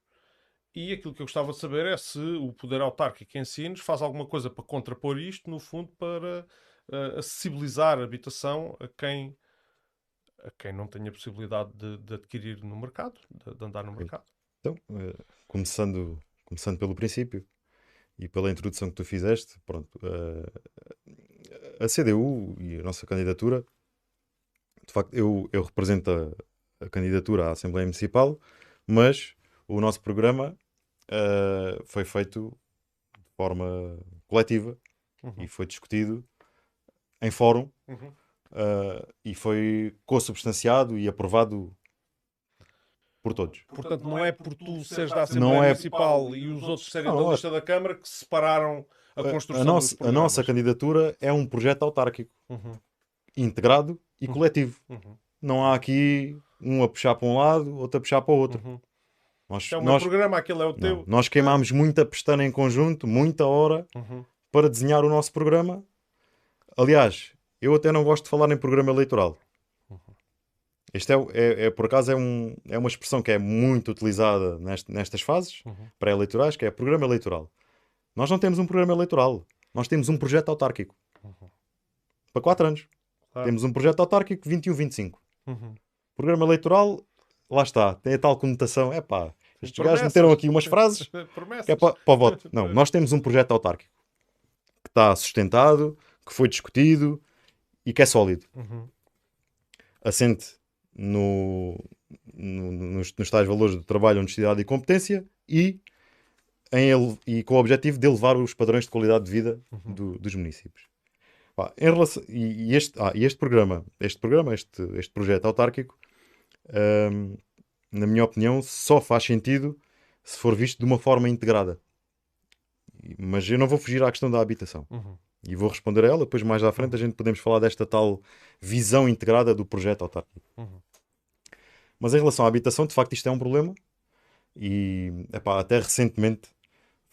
e aquilo que eu gostava de saber é se o poder autárquico em Sines faz alguma coisa para contrapor isto, no fundo, para acessibilizar a habitação a quem a quem não tenha possibilidade de, de adquirir no mercado, de, de, andar no mercado. Então, uh, começando, começando pelo princípio e pela introdução que tu fizeste, pronto, uh, a CDU e a nossa candidatura, de facto, eu, eu represento a, a candidatura à Assembleia Municipal, mas o nosso programa uh, foi feito de forma coletiva uhum. e foi discutido em fórum. Uhum uh, e foi consubstanciado e aprovado por todos. Portanto, não é por tu seres da Assembleia é... Municipal e os outros serem não, da lista da Câmara que separaram a construção a nossa, a nossa candidatura é um projeto autárquico, uhum. integrado e uhum. coletivo. Uhum. Não há aqui um a puxar para um lado, outro a puxar para o outro. Uhum. Nós, é o nós, programa, aquele é o teu. Não, nós queimámos muita pestana em conjunto, muita hora, uhum. para desenhar o nosso programa. Aliás, eu até não gosto de falar em programa eleitoral. Este é, é, é, por acaso é, um, é uma expressão que é muito utilizada nest, nestas fases uhum. pré-eleitorais, que é programa eleitoral. Nós não temos um programa eleitoral, nós temos um projeto autárquico uhum. para 4 anos. Temos um projeto autárquico 21-25. Uhum. Programa eleitoral, lá está, tem a tal conotação. É pá, estes gajos meteram aqui umas frases que é para, para o voto. Não, nós temos um projeto autárquico que está sustentado, que foi discutido, e que é sólido. Uhum. Assente no, no, nos, nos tais valores de trabalho, honestidade e competência e, em ele, e com o objetivo de elevar os padrões de qualidade de vida uhum. do, dos municípios. Pá, em relação, e, e, este, ah, e este programa, este programa, este, este projeto autárquico, hum, na minha opinião, só faz sentido se for visto de uma forma integrada. Mas eu não vou fugir à questão da habitação. Uhum. E vou responder a ela, depois mais à frente a gente podemos falar desta tal visão integrada do projeto autárquico. Uhum. Mas em relação à habitação, de facto isto é um problema e epá, até recentemente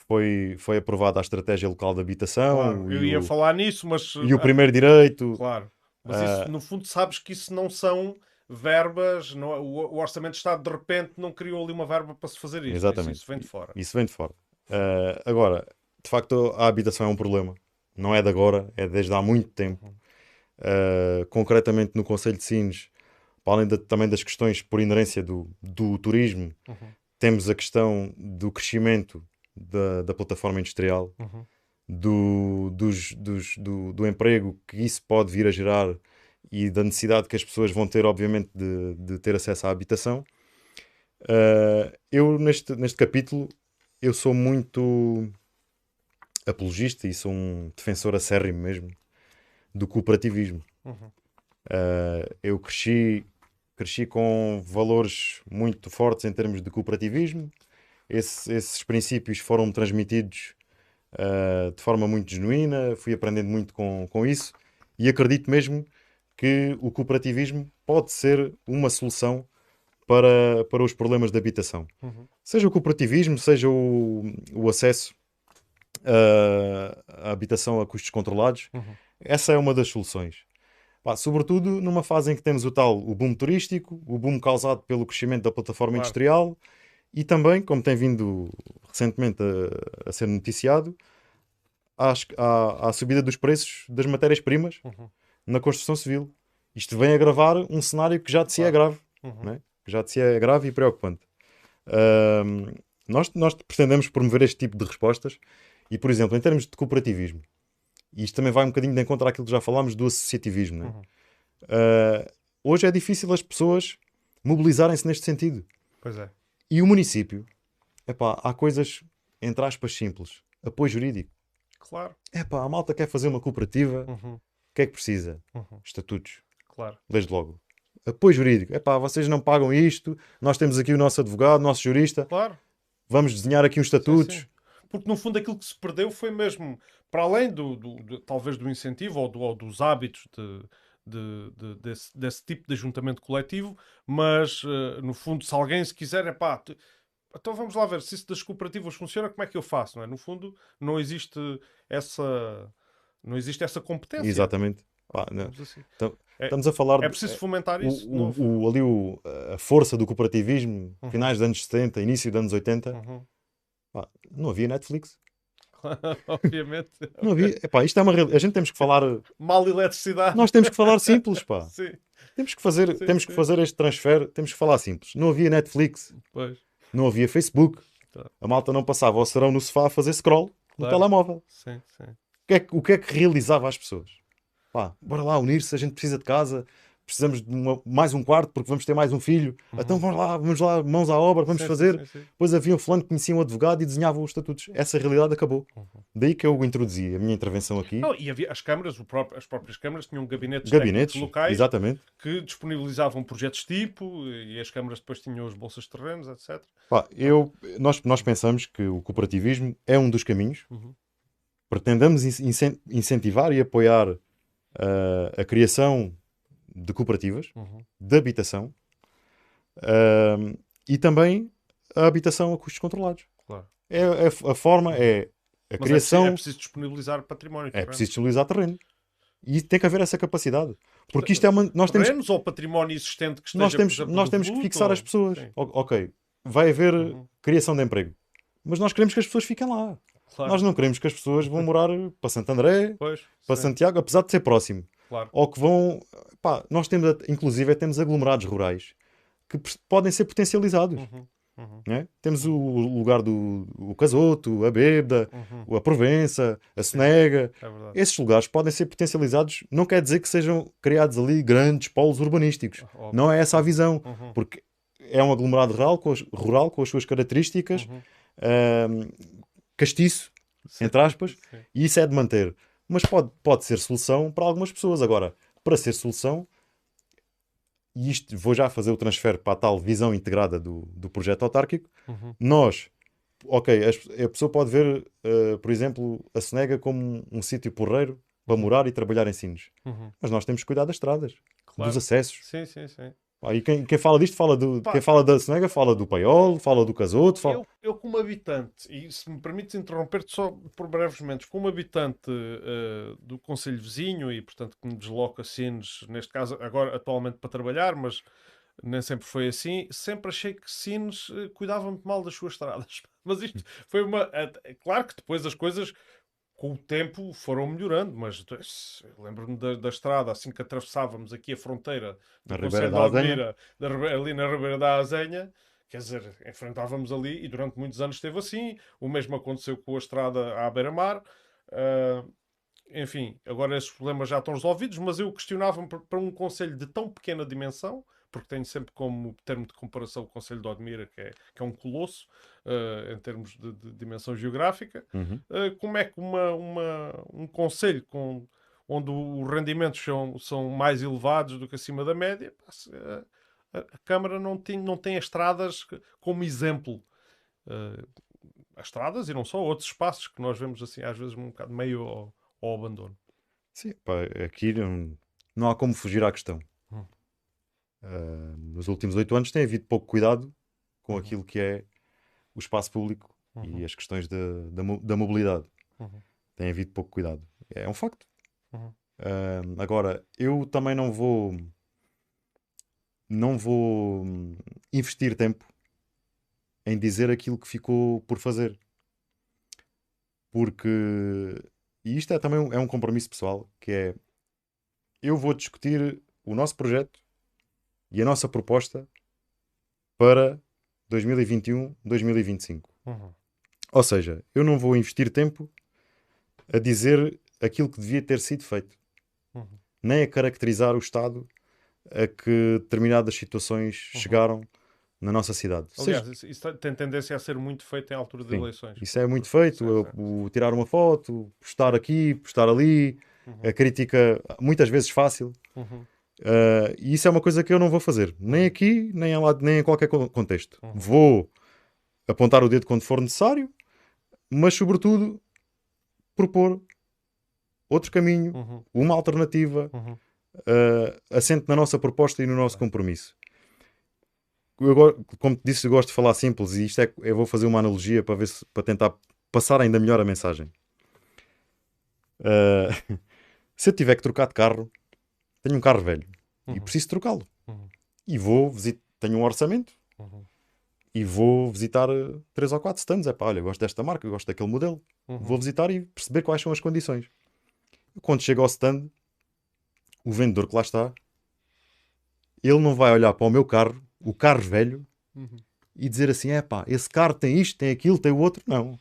foi, foi aprovada a estratégia local de habitação. Claro, eu ia o, falar nisso, mas... E o primeiro direito. Claro, mas uh, isso, no fundo sabes que isso não são verbas, não, é, o, o, Orçamento de Estado de repente não criou ali uma verba para se fazer isso. Exatamente. Isso, isso vem de fora. Isso vem de fora. Uh, agora, de facto a habitação é um problema não é de agora, é desde há muito tempo. Uh, concretamente no Conselho de Sines, para além de, também das questões por inerência do, do turismo, uhum. temos a questão do crescimento da, da plataforma industrial, uhum. do, dos, dos, do, do emprego que isso pode vir a gerar e da necessidade que as pessoas vão ter, obviamente, de, de ter acesso à habitação. Uh, eu, neste, neste capítulo, eu sou muito apologista e sou um defensor acérrimo mesmo do cooperativismo. Uhum. Uh, eu cresci, cresci com valores muito fortes em termos de cooperativismo. Esse, esses princípios foram transmitidos uh, de forma muito genuína, fui aprendendo muito com, com isso e acredito mesmo que o cooperativismo pode ser uma solução para, para os problemas de habitação. Uhum. Seja o cooperativismo, seja o, o acesso a habitação a custos controlados. Uhum. Essa é uma das soluções. Pá, sobretudo numa fase em que temos o tal o boom turístico, o boom causado pelo crescimento da plataforma claro. industrial e também, como tem vindo recentemente a, a ser noticiado, a, subida dos preços das matérias-primas uhum. Na construção civil. Isto vem agravar um cenário que já de si é grave, uhum. né? que já de si é grave e preocupante. Uh, nós, nós pretendemos promover este tipo de respostas e, por exemplo, em termos de cooperativismo, isto também vai um bocadinho de encontro àquilo que já falámos do associativismo. Né? Uhum. Uh, hoje é difícil as pessoas mobilizarem-se neste sentido. Pois é. E o município, epá, há coisas, entre aspas, simples. Apoio jurídico. Claro. Epá, a malta quer fazer uma cooperativa, Uhum, o que é que precisa? uhum, Estatutos, Claro. desde logo. Apoio jurídico. Epá, vocês não pagam isto, nós temos aqui o nosso advogado, o nosso jurista, Claro. vamos desenhar aqui uns estatutos. Sim, sim. Porque no fundo aquilo que se perdeu foi mesmo, para além do, do- do- talvez do incentivo ou, do- ou dos hábitos de, de- de- desse, desse tipo de ajuntamento coletivo, mas eh, no fundo, se alguém se quiser, é pá, então vamos lá ver se isso das cooperativas funciona, como é que eu faço, não é? No fundo, não existe essa, não existe essa competência. Exatamente. Pá, assim. Então, É- Estamos a falar É de- preciso fomentar isso. o, o- o- ali o- a força do cooperativismo, Uhum. finais dos anos 70, início dos anos 80, Uhum. pá, não havia Netflix. Obviamente. Não havia. Epá, isto é uma A gente temos que falar. Mal eletricidade. Nós temos que falar simples, pá. Sim, Temos que fazer, Sim, temos que sim. fazer este transfer, temos que falar simples. Não havia Netflix, pois. não havia Facebook. Tá. A malta não passava o serão no sofá a fazer scroll no Claro. telemóvel. Sim, sim. O que, é que, o que é que realizava às pessoas? Pá, bora lá unir-se, a gente precisa de casa, precisamos de uma- mais um quarto porque vamos ter mais um filho. Então vamos lá, vamos lá, mãos à obra, vamos Uhum. Sim, fazer. sim. Depois havia um fulano que conhecia um advogado e desenhava os estatutos. Essa realidade acabou. Daí que eu introduzi a minha intervenção aqui. Uhum. Não, e havia as câmaras, próprio- as próprias câmaras tinham gabinetes, Gabinetes, locais exatamente. que disponibilizavam projetos tipo e as câmaras depois tinham as bolsas de terrenos, etc. Pá, eu, nós, nós pensamos que o cooperativismo é um dos caminhos. Uhum. Pretendamos in- incen- incentivar e apoiar ah, a criação de cooperativas Uhum. de habitação ah, e também a habitação a custos controlados. Claro. É, é a forma é a Mas é criação. preciso, é preciso disponibilizar património. É preciso disponibilizar terreno. E tem que haver essa capacidade. Porque isto é uma. Nós temos, Terrenos ou património existente que esteja, nós temos, exemplo, nós temos que fixar ou- as pessoas. Sim, Ok, vai haver Uhum. criação de emprego. Mas nós queremos que as pessoas fiquem lá. Claro. Nós não queremos que as pessoas vão morar para Santo André, Pois, para sim, Santiago, apesar de ser próximo. claro. Ou que vão. Pá, nós temos, inclusive, temos aglomerados rurais que podem ser potencializados. Uhum, uhum, né? Temos o lugar do o Casoto, a Bêbeda, uhum. a Provença, a Senega. É. Esses lugares podem ser potencializados, não quer dizer que sejam criados ali grandes polos urbanísticos. Óbvio. Não é essa a visão, Uhum, porque é um aglomerado rural com as, rural, com as suas características, uhum. Castiço, Sim, entre aspas, sim. e isso é de manter. Mas pode, pode ser solução para algumas pessoas. Agora, para ser solução, e isto vou já fazer o transfer para a tal visão integrada do, do projeto autárquico, Uhum. nós, ok, as- a pessoa pode ver, eh, por exemplo, a Senega como um, um sítio porreiro para morar e trabalhar em Sines. Uhum. Mas nós temos que cuidar das estradas, Claro. dos acessos. Sim, sim, sim. Pá, e quem, quem fala disto, fala do, Pá. quem fala da Senega, fala do Paiol, fala do Casoto, fala... Eu, eu, como habitante, e se me permites interromper-te só por breves momentos, como habitante eh, do Conselho Vizinho e, portanto, que me desloco a Sines, neste caso, agora atualmente para trabalhar, mas nem sempre foi assim, sempre achei que Sines eh, cuidava muito mal das suas estradas. Mas isto foi uma. é claro que depois as coisas. Com o tempo foram melhorando, mas eu lembro-me da, da estrada, assim que atravessávamos aqui a fronteira do Conselho da Azenha. Almira, da Ribe- ali na Ribeira da Azenha, Quer dizer, enfrentávamos ali e durante muitos anos esteve assim. O mesmo aconteceu com a estrada à beira-mar. Ah, enfim, agora esses problemas já estão resolvidos, mas eu questionava-me para para um conselho de tão pequena dimensão, porque tenho sempre como termo de comparação o Conselho de Odmira, que é, que é um colosso ah, em termos de, de dimensão geográfica. Uhum. Uh, como é que uma, uma- um conselho com, onde os rendimentos são, são mais elevados do que acima da média, uh, a, a Câmara não tem, não tem as estradas como exemplo. Uh, as estradas e não só, outros espaços que nós vemos assim, às vezes um bocado meio ao, ao abandono. Sim, pá, aqui não, não há como fugir à questão. Hum. Ah, nos últimos oito anos tem havido pouco cuidado com Uhum. aquilo que é o espaço público Uhum. e as questões da, mo- da mobilidade. Uhum. Tem havido pouco cuidado. É um facto. Uhum. Ah, agora, eu também não vou não vou hum, investir tempo em dizer aquilo que ficou por fazer. Porque, e isto é também um, é um compromisso pessoal, que é eu vou discutir o nosso projeto e a nossa proposta para 2021, 2025. Uhum. Ou seja, eu não vou investir tempo a dizer aquilo que devia ter sido feito, Uhum. nem a caracterizar o Estado a que determinadas situações Uhum. chegaram na nossa cidade. Seja- Aliás, isso, isso tem tendência a ser muito feito em altura de Sim, eleições. isso é muito feito, o tirar uma foto, postar aqui, postar ali, Uhum. a crítica muitas vezes fácil. Uhum. Uh, e isso é uma coisa que eu não vou fazer, nem aqui, nem em, lado, nem em qualquer co- contexto. Uhum. Vou apontar o dedo quando for necessário, mas, sobretudo, propor outro caminho, Uhum. uma alternativa, Uhum. uh, assente na nossa proposta e no nosso compromisso. Eu, como te disse, gosto de falar simples e isto é, eu vou fazer uma analogia para, ver se, para tentar passar ainda melhor a mensagem. Uh, se eu tiver que trocar de carro, tenho um carro velho e Uhum. preciso trocá-lo. Uhum. E vou visitar, tenho um orçamento Uhum. e vou visitar uh, três ou quatro stands. É pá, olha, eu gosto desta marca, eu gosto daquele modelo. Uhum. Vou visitar e perceber quais são as condições. Quando chego ao stand, o vendedor que lá está, ele não vai olhar para o meu carro, o carro velho, Uhum. e dizer assim: é pá, esse carro tem isto, tem aquilo, tem o outro. Não.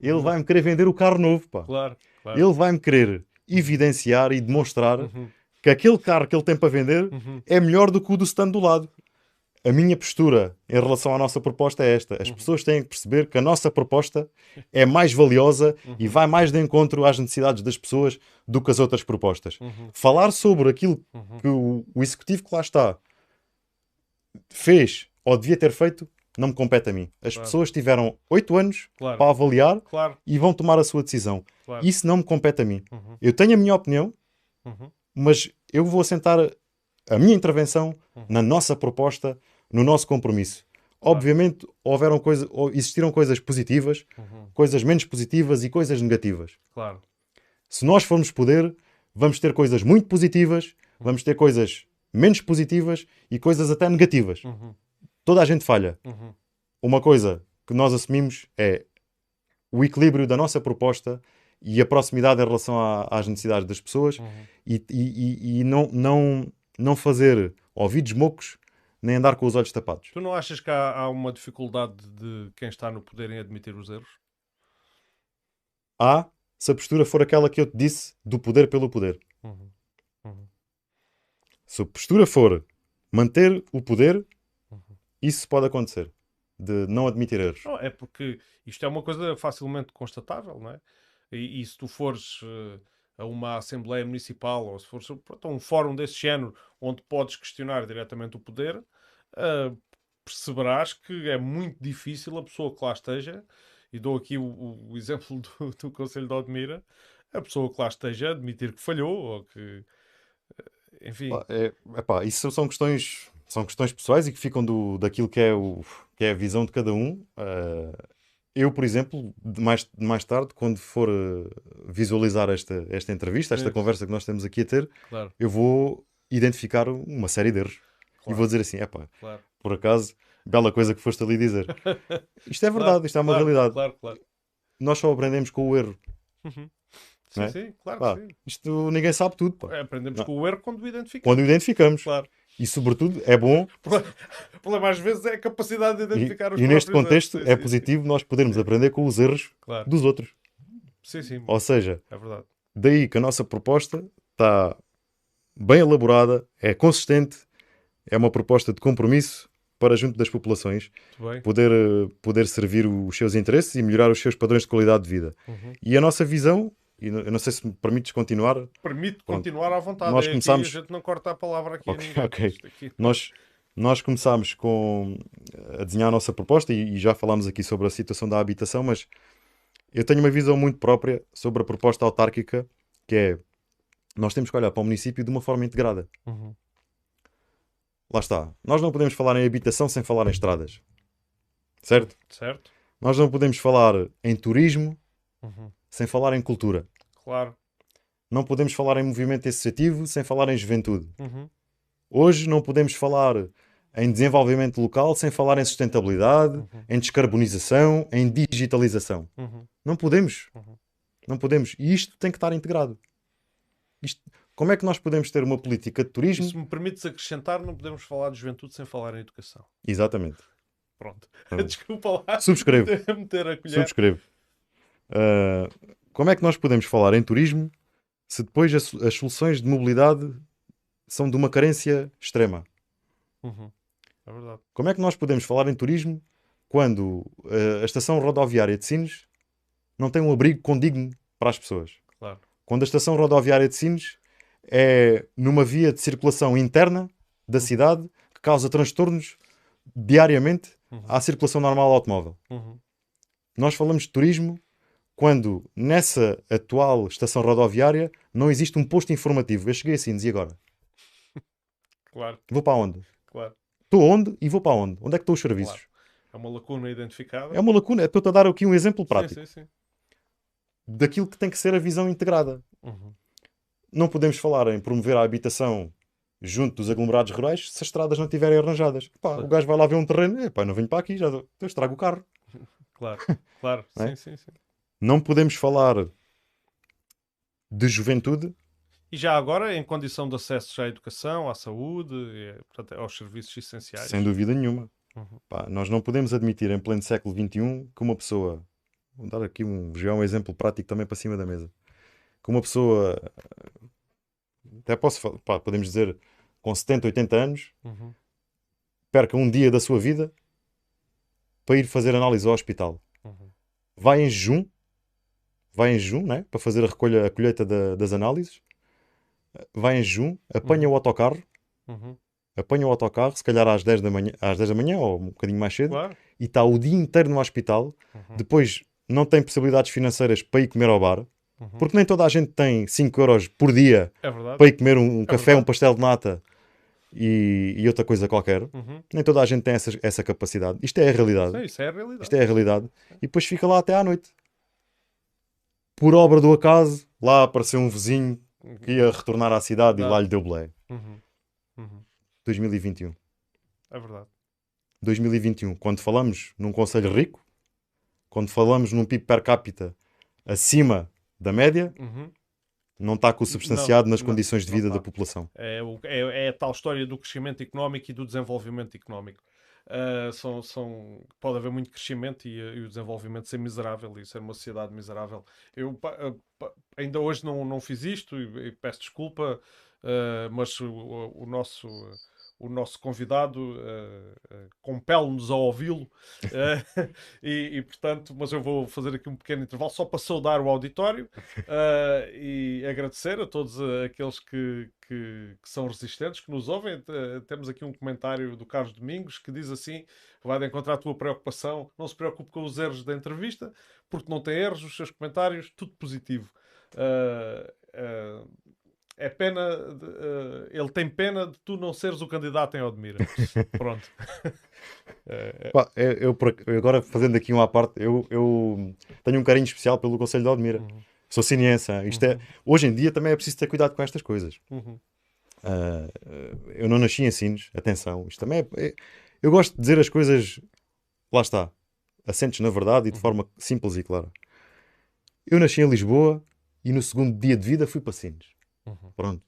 Ele Uhum. vai-me querer vender o carro novo, pá. Claro, claro. Ele vai-me querer evidenciar e demonstrar Uhum. Que aquele carro que ele tem para vender Uhum. é melhor do que o do stand do lado. A minha postura em relação à nossa proposta é esta: as Uhum. pessoas têm que perceber que a nossa proposta é mais valiosa e vai mais de encontro às necessidades das pessoas do que as outras propostas. Uhum. Falar sobre aquilo Uhum. que o, o executivo que lá está fez ou devia ter feito não me compete a mim. As Claro. pessoas tiveram oito anos Claro, para avaliar claro, e vão tomar a sua decisão. Isso não me compete a mim. Uhum. Eu tenho a minha opinião, Uhum. Mas eu vou assentar a minha intervenção Uhum. na nossa proposta, no nosso compromisso. Obviamente, houveram coisa, existiram coisas positivas, Uhum. coisas menos positivas e coisas negativas. Claro. Se nós formos poder, vamos ter coisas muito positivas, vamos ter coisas menos positivas e coisas até negativas. Uhum. Toda a gente falha. Uhum. Uma coisa que nós assumimos é o equilíbrio da nossa proposta e a proximidade em relação à- às necessidades das pessoas Uhum. e, e- e- e não, não, não fazer ouvidos mocos nem andar com os olhos tapados. Tu não achas que há, há uma dificuldade de quem está no poder em admitir os erros? Há, se a postura for aquela que eu te disse, do poder pelo poder. Uhum. Uhum. Se a postura for manter o poder, Uhum. isso pode acontecer. De não admitir erros. Não, é porque isto é uma coisa facilmente constatável, não é? E, e se tu fores eh, a uma Assembleia Municipal ou se fores a um fórum desse género onde podes questionar diretamente o poder, eh, perceberás que é muito difícil a pessoa que lá esteja, e dou aqui o, o- exemplo do, do Conselho de Odmira, a pessoa que lá esteja admitir que falhou ou que. eh, Enfim. É, epá, isso são questões, são questões pessoais e que ficam do, daquilo que é, o, que é a visão de cada um. Ah, eu, por exemplo, mais, mais tarde, quando for ah, visualizar esta, esta entrevista, esta Isso. conversa que nós estamos aqui a ter, Claro, eu vou identificar uma série de erros. E Claro. vou dizer assim: epá, claro. por acaso, bela coisa que foste ali dizer. Isto é verdade, isto é uma realidade. Claro, claro. Nós só aprendemos com o erro. Uhum. Sim, é? sim, claro Pá, que sim. isto ninguém sabe tudo. pá. É, Aprendemos Não. com o erro quando o identificamos. Quando o identificamos. Claro. E, sobretudo, é bom O problema às vezes é a capacidade de E, identificar os e neste próprios contexto erros. é positivo nós podermos aprender com os erros. Claro. dos outros. Sim, sim. Ou seja, É verdade. daí que a nossa proposta está bem elaborada, é consistente, é uma proposta de compromisso para junto das populações poder, eh, poder servir os seus interesses e melhorar os seus padrões de qualidade de vida. Uhum. E a nossa visão, e eu não sei se me permites continuar, Permite Pronto. continuar à vontade. Nós é começamos- aqui, a gente não corta a palavra aqui a Ok, ninguém. ok. Isto aqui- nós, nós começámos com a desenhar a nossa proposta e, e já falámos aqui sobre a situação da habitação, mas eu tenho uma visão muito própria sobre a proposta autárquica, que é nós temos que olhar para o município de uma forma integrada. Uhum. Lá está. Nós não podemos falar em habitação sem falar em estradas. Certo? Certo? Nós não podemos falar em turismo Uhum. sem falar em cultura. Claro. Não podemos falar em movimento associativo sem falar em juventude. Uhum. Hoje não podemos falar em desenvolvimento local sem falar em sustentabilidade, em descarbonização, em digitalização. Uhum. Não podemos. Uhum. Não podemos. E isto tem que estar integrado. Isto- como é que nós podemos ter uma política de turismo? se me permites acrescentar, não podemos falar de juventude sem falar em educação. Exatamente. Pronto. Desculpa lá. Subscrevo. Meter a colher. Subscrevo. Ah, como é que nós podemos falar em turismo se depois as, as soluções de mobilidade são de uma carência extrema. Uhum. É verdade. Como é que nós podemos falar em turismo quando uh, a estação rodoviária de Sines não tem um abrigo condigno para as pessoas? Claro. Quando a estação rodoviária de Sines é numa via de circulação interna da cidade que causa transtornos diariamente Uhum. à circulação normal do automóvel. Uhum. Nós falamos de turismo quando nessa atual estação rodoviária não existe um posto informativo. Eu cheguei assim, e agora? Claro, Vou para onde? claro. Estou onde e vou para onde? Onde é que estão os serviços? Claro. É uma lacuna identificada. É uma lacuna. Estou-te a dar aqui um exemplo prático Sim, sim, sim. daquilo que tem que ser a visão integrada. Uhum. Não podemos falar em promover a habitação junto dos aglomerados rurais se as estradas não estiverem arranjadas. Pá, o gajo vai lá ver um terreno, é pá, não venho para aqui, já eu estrago o carro. Claro, claro. Não Sim, é? sim, sim. Não podemos falar de juventude E já agora, em condição de acesso à educação, à saúde, e, portanto, aos serviços essenciais. sem dúvida nenhuma. Uhum. Pá, nós não podemos admitir em pleno século XXI que uma pessoa, vou dar aqui um, jogar um exemplo prático também para cima da mesa, que uma pessoa, até posso, fal- pá, podemos dizer, com 70, 80 anos, Uhum. perca um dia da sua vida para ir fazer análise ao hospital. Uhum. Vai em jejum, vai em jejum, né? para fazer a recolha, a colheita da- das análises, vai em jejum, apanha o autocarro, Uhum. apanha o autocarro, se calhar às 10 da manhã, às 10 da manhã ou um bocadinho mais cedo, Claro. e está o dia inteiro no hospital, Uhum. depois não tem possibilidades financeiras para ir comer ao bar, Uhum. porque nem toda a gente tem 5 euros por dia É para ir comer um, um café, verdade. um pastel de nata e, e outra coisa qualquer. Uhum. Nem toda a gente tem essa, essa capacidade. Isto é a realidade. Sim, isso é a realidade. Isto é a realidade. E depois fica lá até à noite. Por obra do acaso, lá apareceu um vizinho que ia retornar à cidade e lá lhe deu belé. Uhum. Uhum. 2021. É verdade. 2021. Quando falamos num conselho rico, quando falamos num PIB per capita acima da média, Uhum. não está consubstanciado Não, nas não, condições de vida está. da população. É, é- é a tal história do crescimento económico e do desenvolvimento económico. Ah, são, são, pode haver muito crescimento e, e o desenvolvimento ser miserável e ser uma sociedade miserável. Eu ah, pa- ainda hoje não, não fiz isto e, e peço desculpa, ah, mas o- o nosso, o nosso convidado ah, ah, compele-nos a ouvi-lo ah, e, e, portanto, mas eu vou fazer aqui um pequeno intervalo só para saudar o auditório e agradecer a todos aqueles que, que, que são resistentes, que nos ouvem. Temos aqui um comentário do Carlos Domingos que diz assim: vai de encontrar a tua preocupação, não se preocupe com os erros da entrevista, porque não tem erros, os seus comentários, tudo positivo. Ah, é pena, de- ah, ele tem pena de tu não seres o candidato em Odmira. Pronto. É, é, Pá, eu, eu agora fazendo aqui uma parte, eu, eu tenho um carinho especial pelo Conselho de Odmira. Uhum. Sou hein? Isto é, hoje em dia também é preciso ter cuidado com estas coisas. uhum. Ah, eu não nasci em Sines, atenção. Isto também é, é- Eu gosto de dizer as coisas, lá está, assentes na verdade e de forma simples e clara. Eu nasci em Lisboa e no segundo dia de vida fui para Sines. Uhum. Pronto.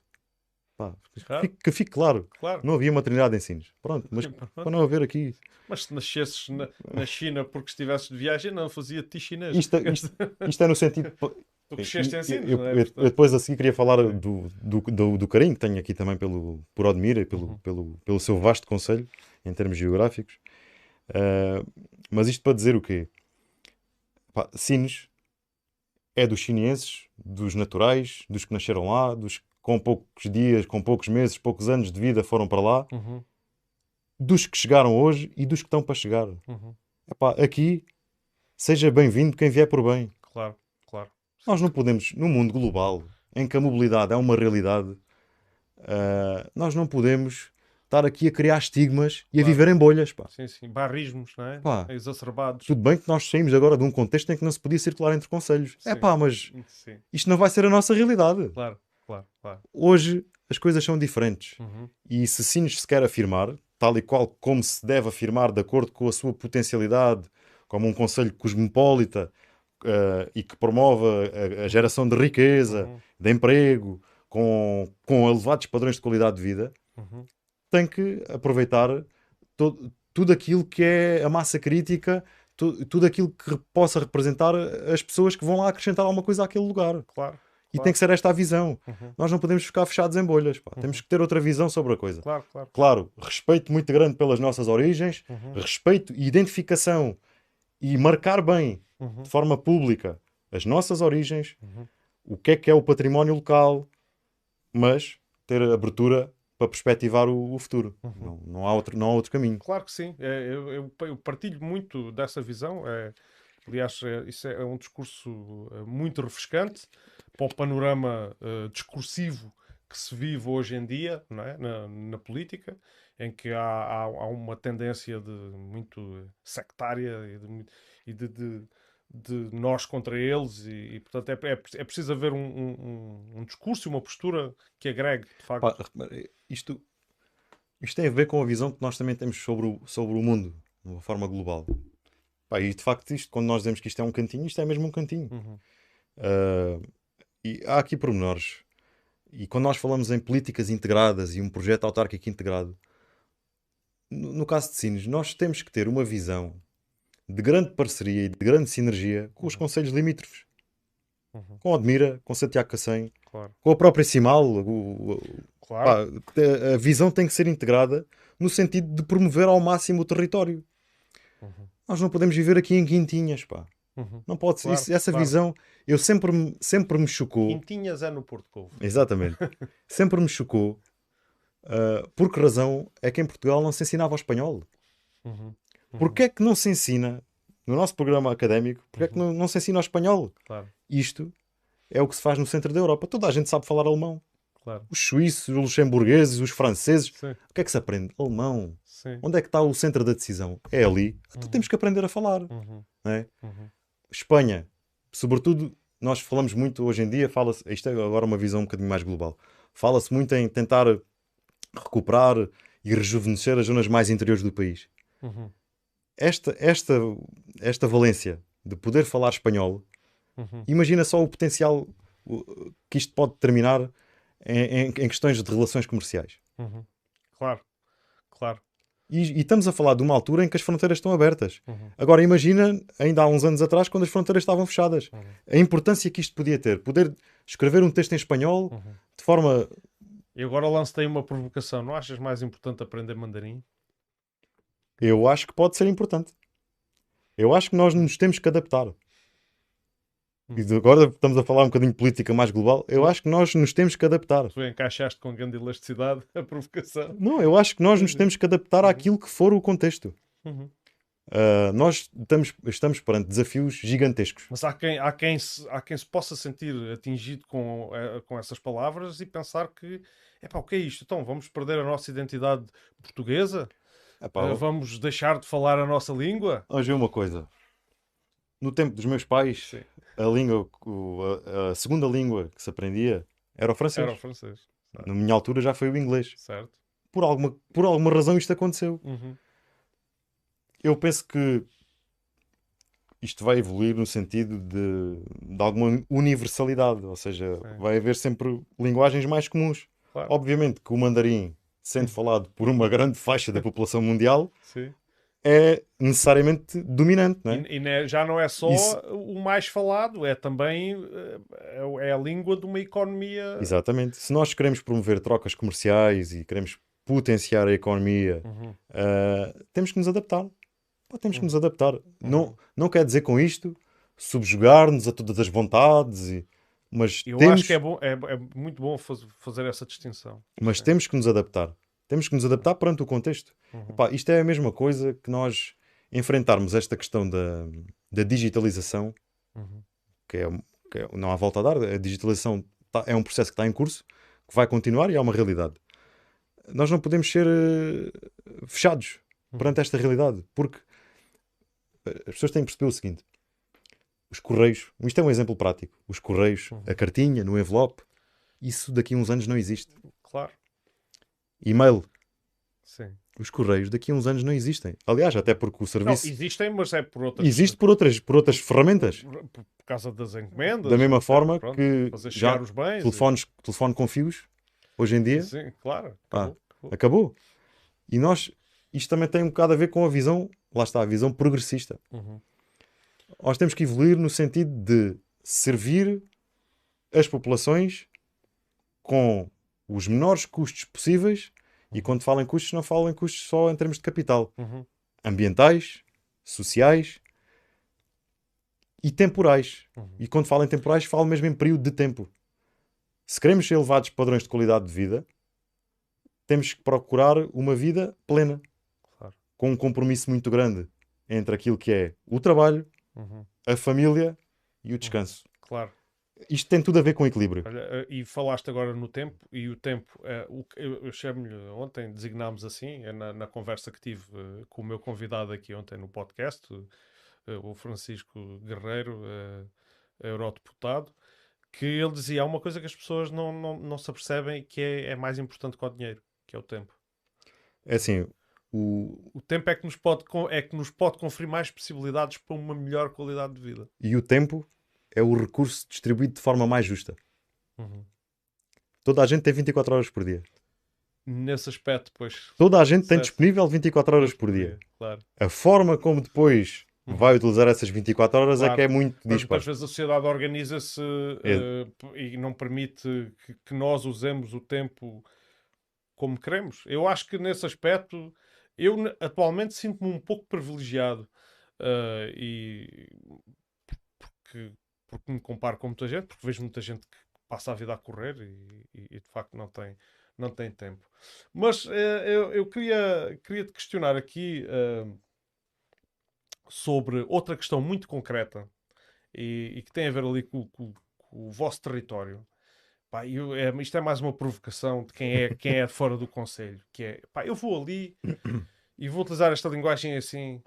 Pá, Claro. que fique claro, Claro. não havia maternidade em Sines. Pronto, mas para não haver aqui. Mas se nascesses na, na China porque estivesses de viagem, não fazia de ti chinês. Isto, isto, isto é no sentido. Tu cresceste em Sines, eu, não é? eu- eu depois assim queria falar do, do, do, do carinho que tenho aqui também pelo, por Odmira e pelo, Uhum. pelo, pelo seu vasto conselho em termos geográficos. Ah, mas isto para dizer o quê? Pá, Sines é dos chineses, dos naturais, dos que nasceram lá, dos que com poucos dias, com poucos meses, poucos anos de vida foram para lá, Uhum, dos que chegaram hoje e dos que estão para chegar. uhum. Epá, aqui, seja bem-vindo quem vier por bem. Claro, claro. Nós não podemos, no mundo global, em que a mobilidade é uma realidade, ah, nós não podemos estar aqui a criar estigmas e a viver em bolhas. Pá. Sim, sim. Barrismos, não é? Pá. Exacerbados. Tudo bem que nós saímos agora de um contexto em que não se podia circular entre conselhos. É pá, mas Sim, isto não vai ser a nossa realidade. claro, claro, claro. Hoje as coisas são diferentes. Uhum, E se Sines se quer afirmar, tal e qual como se deve afirmar, de acordo com a sua potencialidade, como um conselho cosmopolita eh, e que promove a, a geração de riqueza, uhum, de emprego, com, com elevados padrões de qualidade de vida, uhum. Tem que aproveitar to- tudo aquilo que é a massa crítica, tu- tudo aquilo que possa representar as pessoas que vão lá acrescentar alguma coisa àquele lugar. Claro. E tem que ser esta a visão. Uhum. Nós não podemos ficar fechados em bolhas. pá. Temos que ter outra visão sobre a coisa. Claro, claro. Claro, respeito muito grande pelas nossas origens, Uhum. respeito e identificação e marcar bem, Uhum. de forma pública, as nossas origens, Uhum. o que é que é o património local, mas ter abertura para perspectivar o, o futuro. Uhum. Não, não, há outro, não há outro caminho. Claro que sim. É, eu, eu- eu partilho muito dessa visão. É, aliás, é- isso é um discurso eh, muito refrescante para o panorama discursivo que se vive hoje em dia é? na, na política, em que há, há, há uma tendência de muito sectária e de, e de- de- de nós contra eles, e, e, portanto é, é, é preciso haver um, um, um- discurso e uma postura que agregue, de facto. Pá, isto, isto tem a ver com a visão que nós também temos sobre o, sobre o mundo, de uma forma global. Pá, e de facto, isto, quando nós dizemos que isto é um cantinho, isto é mesmo um cantinho. Uhum. Ah, e há aqui pormenores. E quando nós falamos em políticas integradas e um projeto autárquico integrado, no, no caso de Sines, nós temos que ter uma visão de grande parceria e de grande sinergia com os conselhos limítrofes. Uhum. Com Odmira, com Santiago Cacém, Claro, com a própria Simal. o- o- claro. Pá, te- a visão tem que ser integrada no sentido de promover ao máximo o território. Uhum. Nós não podemos viver aqui em quintinhas, pá. Uhum. Não pode ser. Claro, Isso- essa claro. visão, eu sempre, me- sempre me chocou. Quintinhas é no Porto Covo. Exatamente. sempre me chocou. ah, por que razão é que em Portugal não se ensinava o espanhol? Uhum. Porquê é que não se ensina, no nosso programa académico, porquê é que não, não se ensina o espanhol? Claro, Isto é o que se faz no centro da Europa. Toda a gente sabe falar alemão. claro. Os suíços, os luxemburgueses, os franceses. Sim, O que é que se aprende? Alemão. sim. Onde é que está o centro da decisão? É ali. Então temos que aprender a falar. Uhum. É? Uhum. Espanha, sobretudo, nós falamos muito hoje em dia, fala-se, isto é agora uma visão um bocadinho mais global, fala-se muito em tentar recuperar e rejuvenescer as zonas mais interiores do país. Esta, esta, esta valência de poder falar espanhol, Uhum. imagina só o potencial que isto pode determinar em, em- em questões de relações comerciais. Uhum. Claro, claro. E, e estamos a falar de uma altura em que as fronteiras estão abertas. Uhum. Agora imagina, ainda há uns anos atrás, quando as fronteiras estavam fechadas. Uhum. A importância que isto podia ter. Poder escrever um texto em espanhol Uhum. de forma. E agora lanço-te aí uma provocação. Não achas mais importante aprender mandarim? Eu acho que pode ser importante. Eu acho que nós nos temos que adaptar. E de- agora estamos a falar um bocadinho de política mais global. Eu acho que nós nos temos que adaptar. Tu encaixaste com grande elasticidade a provocação. Não, eu acho que nós nos temos que adaptar àquilo que for o contexto. Uhum. Ah, nós estamos, estamos perante desafios gigantescos. Mas há quem, há, quem se, há quem se possa sentir atingido com, eh, com essas palavras e pensar que, epá, o que é isto? Então, vamos perder a nossa identidade portuguesa? Epá, Eh, vamos deixar de falar a nossa língua? Vamos ver uma coisa. No tempo dos meus pais, Sim. a língua, a, a segunda língua que se aprendia era o francês. Era o francês, Na minha altura já foi o inglês. certo? Por alguma, por alguma razão isto aconteceu. Uhum. Eu penso que isto vai evoluir no sentido de, de alguma universalidade, ou seja, Sim. vai haver sempre linguagens mais comuns. Claro. Obviamente que o mandarim, sendo falado por uma grande faixa da população mundial, Sim. é necessariamente dominante, não é? E, e ne- já não é só Isso- o mais falado, é também eh, é, é a língua de uma economia. Exatamente. Se nós queremos promover trocas comerciais e queremos potenciar a economia, Uhum. ah, temos que nos adaptar. Pá, temos que nos adaptar. Não, não quer dizer com isto subjugar-nos a todas as vontades, e- mas, Eu temos, acho que é, bom, é, é muito bom faz- fazer essa distinção. mas temos que nos adaptar. Temos que nos adaptar perante o contexto. Uhum. Epá, isto é a mesma coisa que nós enfrentarmos esta questão da, da digitalização, Uhum. que é, que é- não há volta a dar. A digitalização tá- é um processo que está em curso, que vai continuar e é uma realidade. Nós não podemos ser eh, fechados perante esta realidade, porque eh, as pessoas têm que perceber o seguinte: os correios, isto é um exemplo prático, os correios, a cartinha no envelope, isso daqui a uns anos não existe. Claro, E-mail, sim. os correios daqui a uns anos não existem. Aliás, até porque o Não, serviço existem, mas é por outras. existe por outras, por outras ferramentas. por, por- por causa das encomendas. Da mesma forma pronto, que fazer já chegar os bens. e- telefones, telefone com fios, hoje em dia, Sim, claro. Ah, acabou, acabou. acabou. E nós, isto também tem um bocado a ver com a visão, lá está, a visão progressista. Uhum. Nós temos que evoluir no sentido de servir as populações com os menores custos possíveis. E quando falo em custos, não falo em custos só em termos de capital. Uhum. Ambientais, sociais e temporais. Uhum. E quando falo em temporais, falo mesmo em período de tempo. Se queremos elevados padrões de qualidade de vida, temos que procurar uma vida plena, Claro. com um compromisso muito grande entre aquilo que é o trabalho, Uhum. a família e o descanso. Claro. Isto tem tudo a ver com equilíbrio. Olha, eh, e falaste agora no tempo, e o tempo, o que eu, eu chamo-lhe ontem, designámos assim, é na, na conversa que tive eh, com o meu convidado aqui ontem no podcast, o Francisco Guerreiro, eh, eurodeputado, que ele dizia: há uma coisa que as pessoas não, não, não se apercebem que é, é mais importante que o dinheiro, que é o tempo. É assim, o, O tempo é que nos pode, é que nos pode conferir mais possibilidades para uma melhor qualidade de vida. e o tempo é o recurso distribuído de forma mais justa. Uhum. Toda a gente tem 24 horas por dia. Nesse aspecto, pois. Toda a gente tem Certo. disponível 24 horas por dia. Claro. A forma como depois Uhum. vai utilizar essas 24 horas é Claro. que é muito disparo. muitas vezes a sociedade organiza-se eh, p- e não permite que, que nós usemos o tempo como queremos. Eu acho que nesse aspecto, eu atualmente sinto-me um pouco privilegiado eh, e porque, porque me comparo com muita gente, porque vejo muita gente que passa a vida a correr e, e- e, de facto não tem, não tem tempo. Mas eh, eu, eu queria, queria te questionar aqui eh, sobre outra questão muito concreta e, e que tem a ver ali com, com- com o vosso território. Pá, eu- é- isto é mais uma provocação de quem é, quem é fora do Conselho, que é, pá, eu vou ali e vou utilizar esta linguagem assim,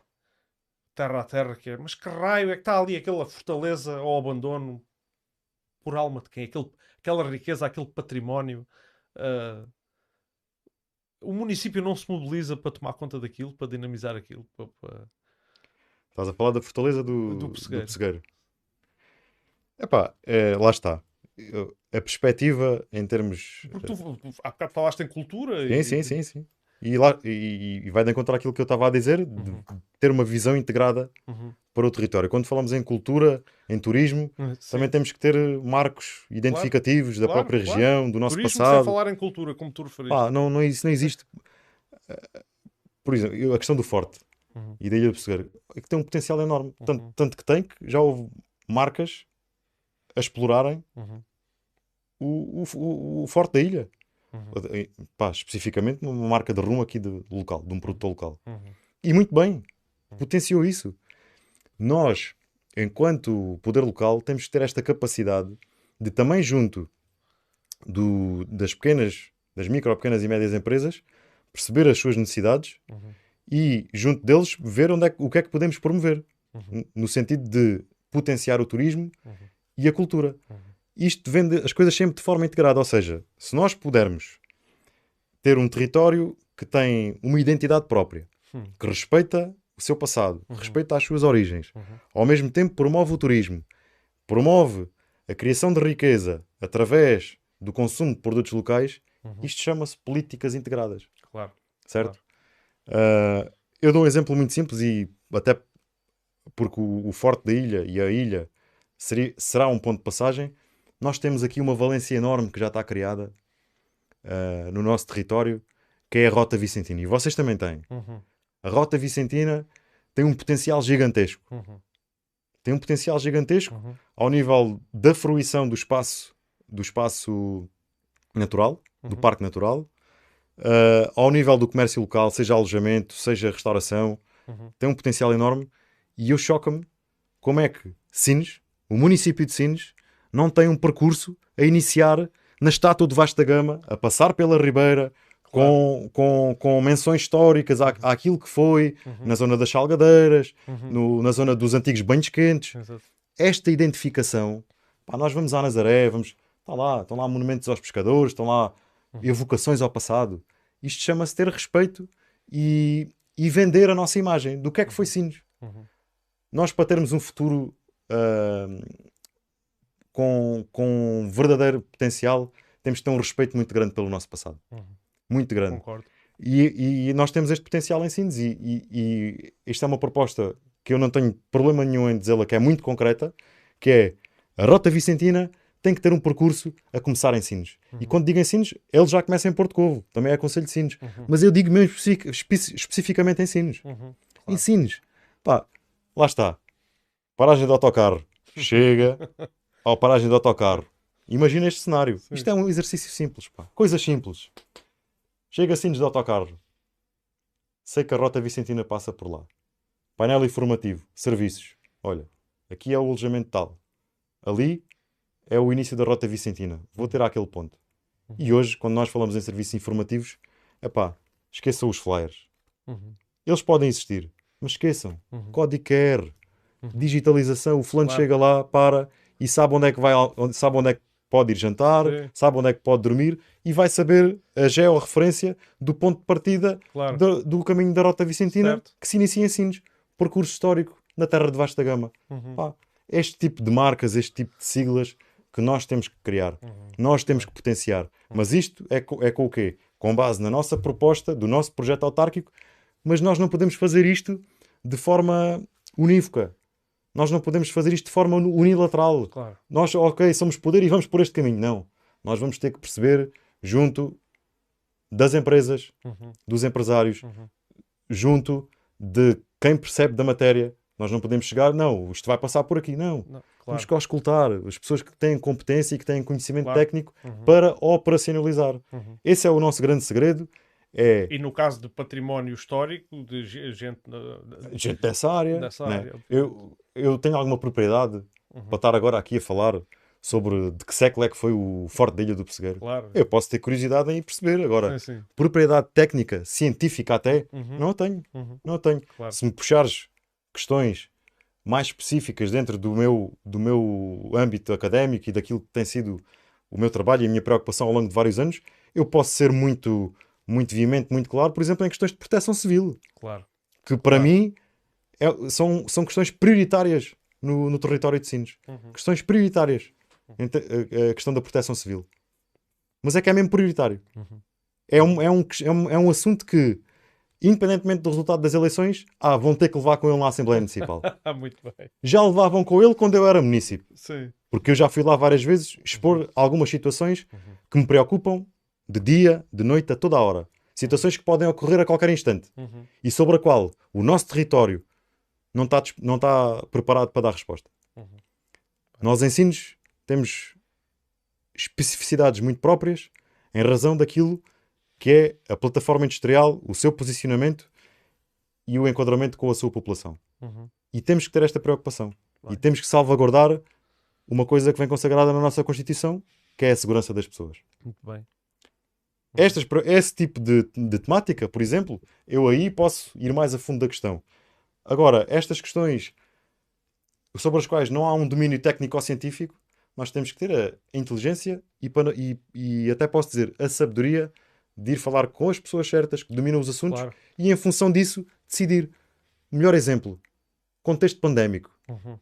terra a terra, que é, mas que raio é que está ali aquela fortaleza ao abandono por alma de quem? Aquele, aquela riqueza, aquele património. ah, o município não se mobiliza para tomar conta daquilo, para dinamizar aquilo, para- para- Estás a falar da fortaleza do, Do do pessegueiro. pessegueiro. Epá, é, lá está. A perspectiva em termos. Porque tu, tu há bocado falaste em cultura Sim, e, sim, sim, sim. E, lá, e, e vai de encontrar aquilo que eu estava a dizer, de Uhum. ter uma visão integrada Uhum. para o território. Quando falamos em cultura, em turismo, Sim. também temos que ter marcos identificativos da claro, própria claro. região, do nosso Turismo sem passado. falar em cultura, como tu referiste. Pá, não, não, isso não existe. Por exemplo, a questão do Forte Uhum. e da Ilha do Pessegueiro é que tem um potencial enorme. Tanto, Uhum. tanto que tem que já houve marcas a explorarem Uhum. o, o, o, Forte da ilha. Uhum. Pá, especificamente uma marca de rum aqui de, local, de um produtor local. Uhum. E muito bem, potenciou isso. Nós, enquanto poder local, temos que ter esta capacidade de também junto do, das pequenas, das micro, pequenas e médias empresas, perceber as suas necessidades Uhum. e junto deles ver onde é, o que é que podemos promover, Uhum. No sentido de potenciar o turismo Uhum. E a cultura. Uhum. Isto vende as coisas sempre de forma integrada, ou seja, se nós pudermos ter um território que tem uma identidade própria, Hum. que respeita o seu passado, Uhum. respeita as suas origens, Uhum. ao mesmo tempo promove o turismo, promove a criação de riqueza através do consumo de produtos locais, Uhum. isto chama-se políticas integradas, Claro. certo? Ah, eu dou um exemplo muito simples e até porque o, o forte da ilha e a ilha seria- será um ponto de passagem. Nós temos aqui uma valência enorme que já está criada ah, no nosso território, que é a Rota Vicentina. E vocês também têm. Uhum. A Rota Vicentina tem um potencial gigantesco. Uhum. Tem um potencial gigantesco Uhum. ao nível da fruição do espaço, do espaço natural, do Uhum. parque natural, ah, ao nível do comércio local, seja alojamento, seja restauração, Uhum. tem um potencial enorme. E eu choca-me como é que Sines, o município de Sines, não tem um percurso a iniciar na estátua de Vasta Gama, a passar pela Ribeira, com, com, com menções históricas à, àquilo que foi, Uhum. na zona das Salgadeiras, Uhum. no- na zona dos antigos banhos quentes. Exato. Esta identificação, pá, nós vamos à Nazaré, vamos, está lá, estão lá monumentos aos pescadores, estão lá evocações ao passado. Isto chama-se ter respeito e, e vender a nossa imagem do que é que foi Sines. Uhum. Nós, para termos um futuro ahm, com, com verdadeiro potencial, temos que ter um respeito muito grande pelo nosso passado. Uhum. Muito grande. Concordo. E, e nós temos este potencial em Sines e, e, e isto é uma proposta que eu não tenho problema nenhum em dizê-la, que é muito concreta, que é a Rota Vicentina tem que ter um percurso a começar em Sines. E quando digo em Sines, ele já começa em Porto Covo, também é Conselho de Sines. Mas eu digo mesmo especi- especi- especificamente em Sines. Uhum. Em Sines. Pá, lá está. Paragem de autocarro. Chega ao paragem de autocarro. Imagina este cenário. Isto é um exercício simples, pá. Coisas simples. Chega a Sines de autocarro. Sei que a Rota Vicentina passa por lá. Painel informativo. Serviços. Olha, aqui é o alojamento tal. Ali é o início da Rota Vicentina. Vou ter aquele ponto. E hoje, quando nós falamos em serviços informativos, epá, esqueçam os flyers. Uhum. Eles podem existir, mas esqueçam. Uhum. Código QR, digitalização, o fulano Claro. chega lá, para e sabe onde é que vai, sabe onde é que pode ir jantar, Sim. sabe onde é que pode dormir e vai saber a georreferência do ponto de partida Claro. do, do caminho da Rota Vicentina Certo. que se inicia em Sines. Percurso histórico na terra de vasta gama. Uhum. Pá, este tipo de marcas, este tipo de siglas que nós temos que criar, Uhum. nós temos que potenciar. Mas isto é, co- é com o quê? Com base na nossa proposta, do nosso projeto autárquico, mas nós não podemos fazer isto de forma unívoca. Nós não podemos fazer isto de forma uni- unilateral. Claro. Nós, ok, somos poder e vamos por este caminho. Não. Nós vamos ter que perceber, junto das empresas, Uhum. dos empresários, Uhum. junto de quem percebe da matéria. Nós não podemos chegar, não, isto vai passar por aqui. Não. Não, Temos claro. que auscultar as pessoas que têm competência e que têm conhecimento Claro. técnico Uhum. para operacionalizar. Uhum. Esse é o nosso grande segredo. É E no caso de património histórico, de ge- gente. de- gente dessa área. Dessa né? área, Eu, eu tenho alguma propriedade Uhum. para estar agora aqui a falar sobre de que século é que foi o Forte da Ilha do Pessegueiro. Claro. Eu posso ter curiosidade em perceber. Agora, Sim, sim. propriedade técnica, científica até, Uhum. não a tenho. Uhum. Não a tenho. Claro. Se me puxares questões mais específicas dentro do meu, do meu âmbito académico e daquilo que tem sido o meu trabalho e a minha preocupação ao longo de vários anos, eu posso ser muito, muito veemente, muito claro, por exemplo, em questões de proteção civil, Claro. que para Claro. mim é- são, são questões prioritárias no, no território de Sines. Uhum. Questões prioritárias. A, a questão da proteção civil. Mas é que é mesmo prioritário. Uhum. É, um, é, um, é, um, é um assunto que, independentemente do resultado das eleições, ah, vão ter que levar com ele na Assembleia Municipal. Ah, muito bem. já levavam com ele quando eu era município. Sim. Porque eu já fui lá várias vezes expor algumas situações que me preocupam de dia, de noite, a toda a hora. Situações que podem ocorrer a qualquer instante Uhum. e sobre a qual o nosso território não está, não está preparado para dar resposta. Uhum. Nós em Sines temos especificidades muito próprias em razão daquilo que é a plataforma industrial, o seu posicionamento e o enquadramento com a sua população. Uhum. E temos que ter esta preocupação. E temos que salvaguardar uma coisa que vem consagrada na nossa Constituição, que é a segurança das pessoas. Muito bem. Estas, esse tipo de, de temática, por exemplo, eu aí posso ir mais a fundo da questão. Agora, estas questões sobre as quais não há um domínio técnico ou científico, nós temos que ter a inteligência e, e- e até posso dizer a sabedoria de ir falar com as pessoas certas que dominam os assuntos Claro. e, em função disso, decidir. Melhor exemplo: contexto pandémico. Uhum.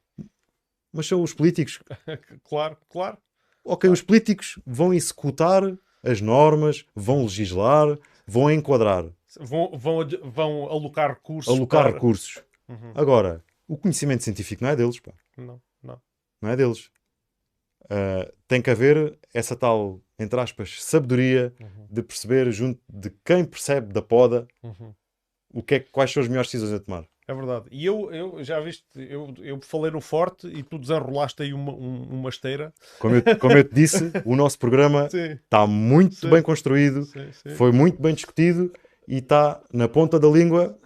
Mas são os políticos claro, claro. Ok, os políticos vão executar as normas, vão legislar, vão enquadrar, Vão, vão, vão alocar recursos. alocar para- recursos. Uhum. Agora, o conhecimento científico não é deles, pá. Não, não. não é deles. Ah, tem que haver essa tal, entre aspas, sabedoria Uhum. de perceber junto de quem percebe da poda Uhum. o que é, quais são as melhores decisões a tomar. É verdade. E eu, eu já viste, eu, eu falei no forte e tu desenrolaste aí uma, um- uma esteira. Como eu, como eu te disse, o nosso programa está muito Sim. bem construído, sim, sim. foi muito bem discutido e está na ponta da língua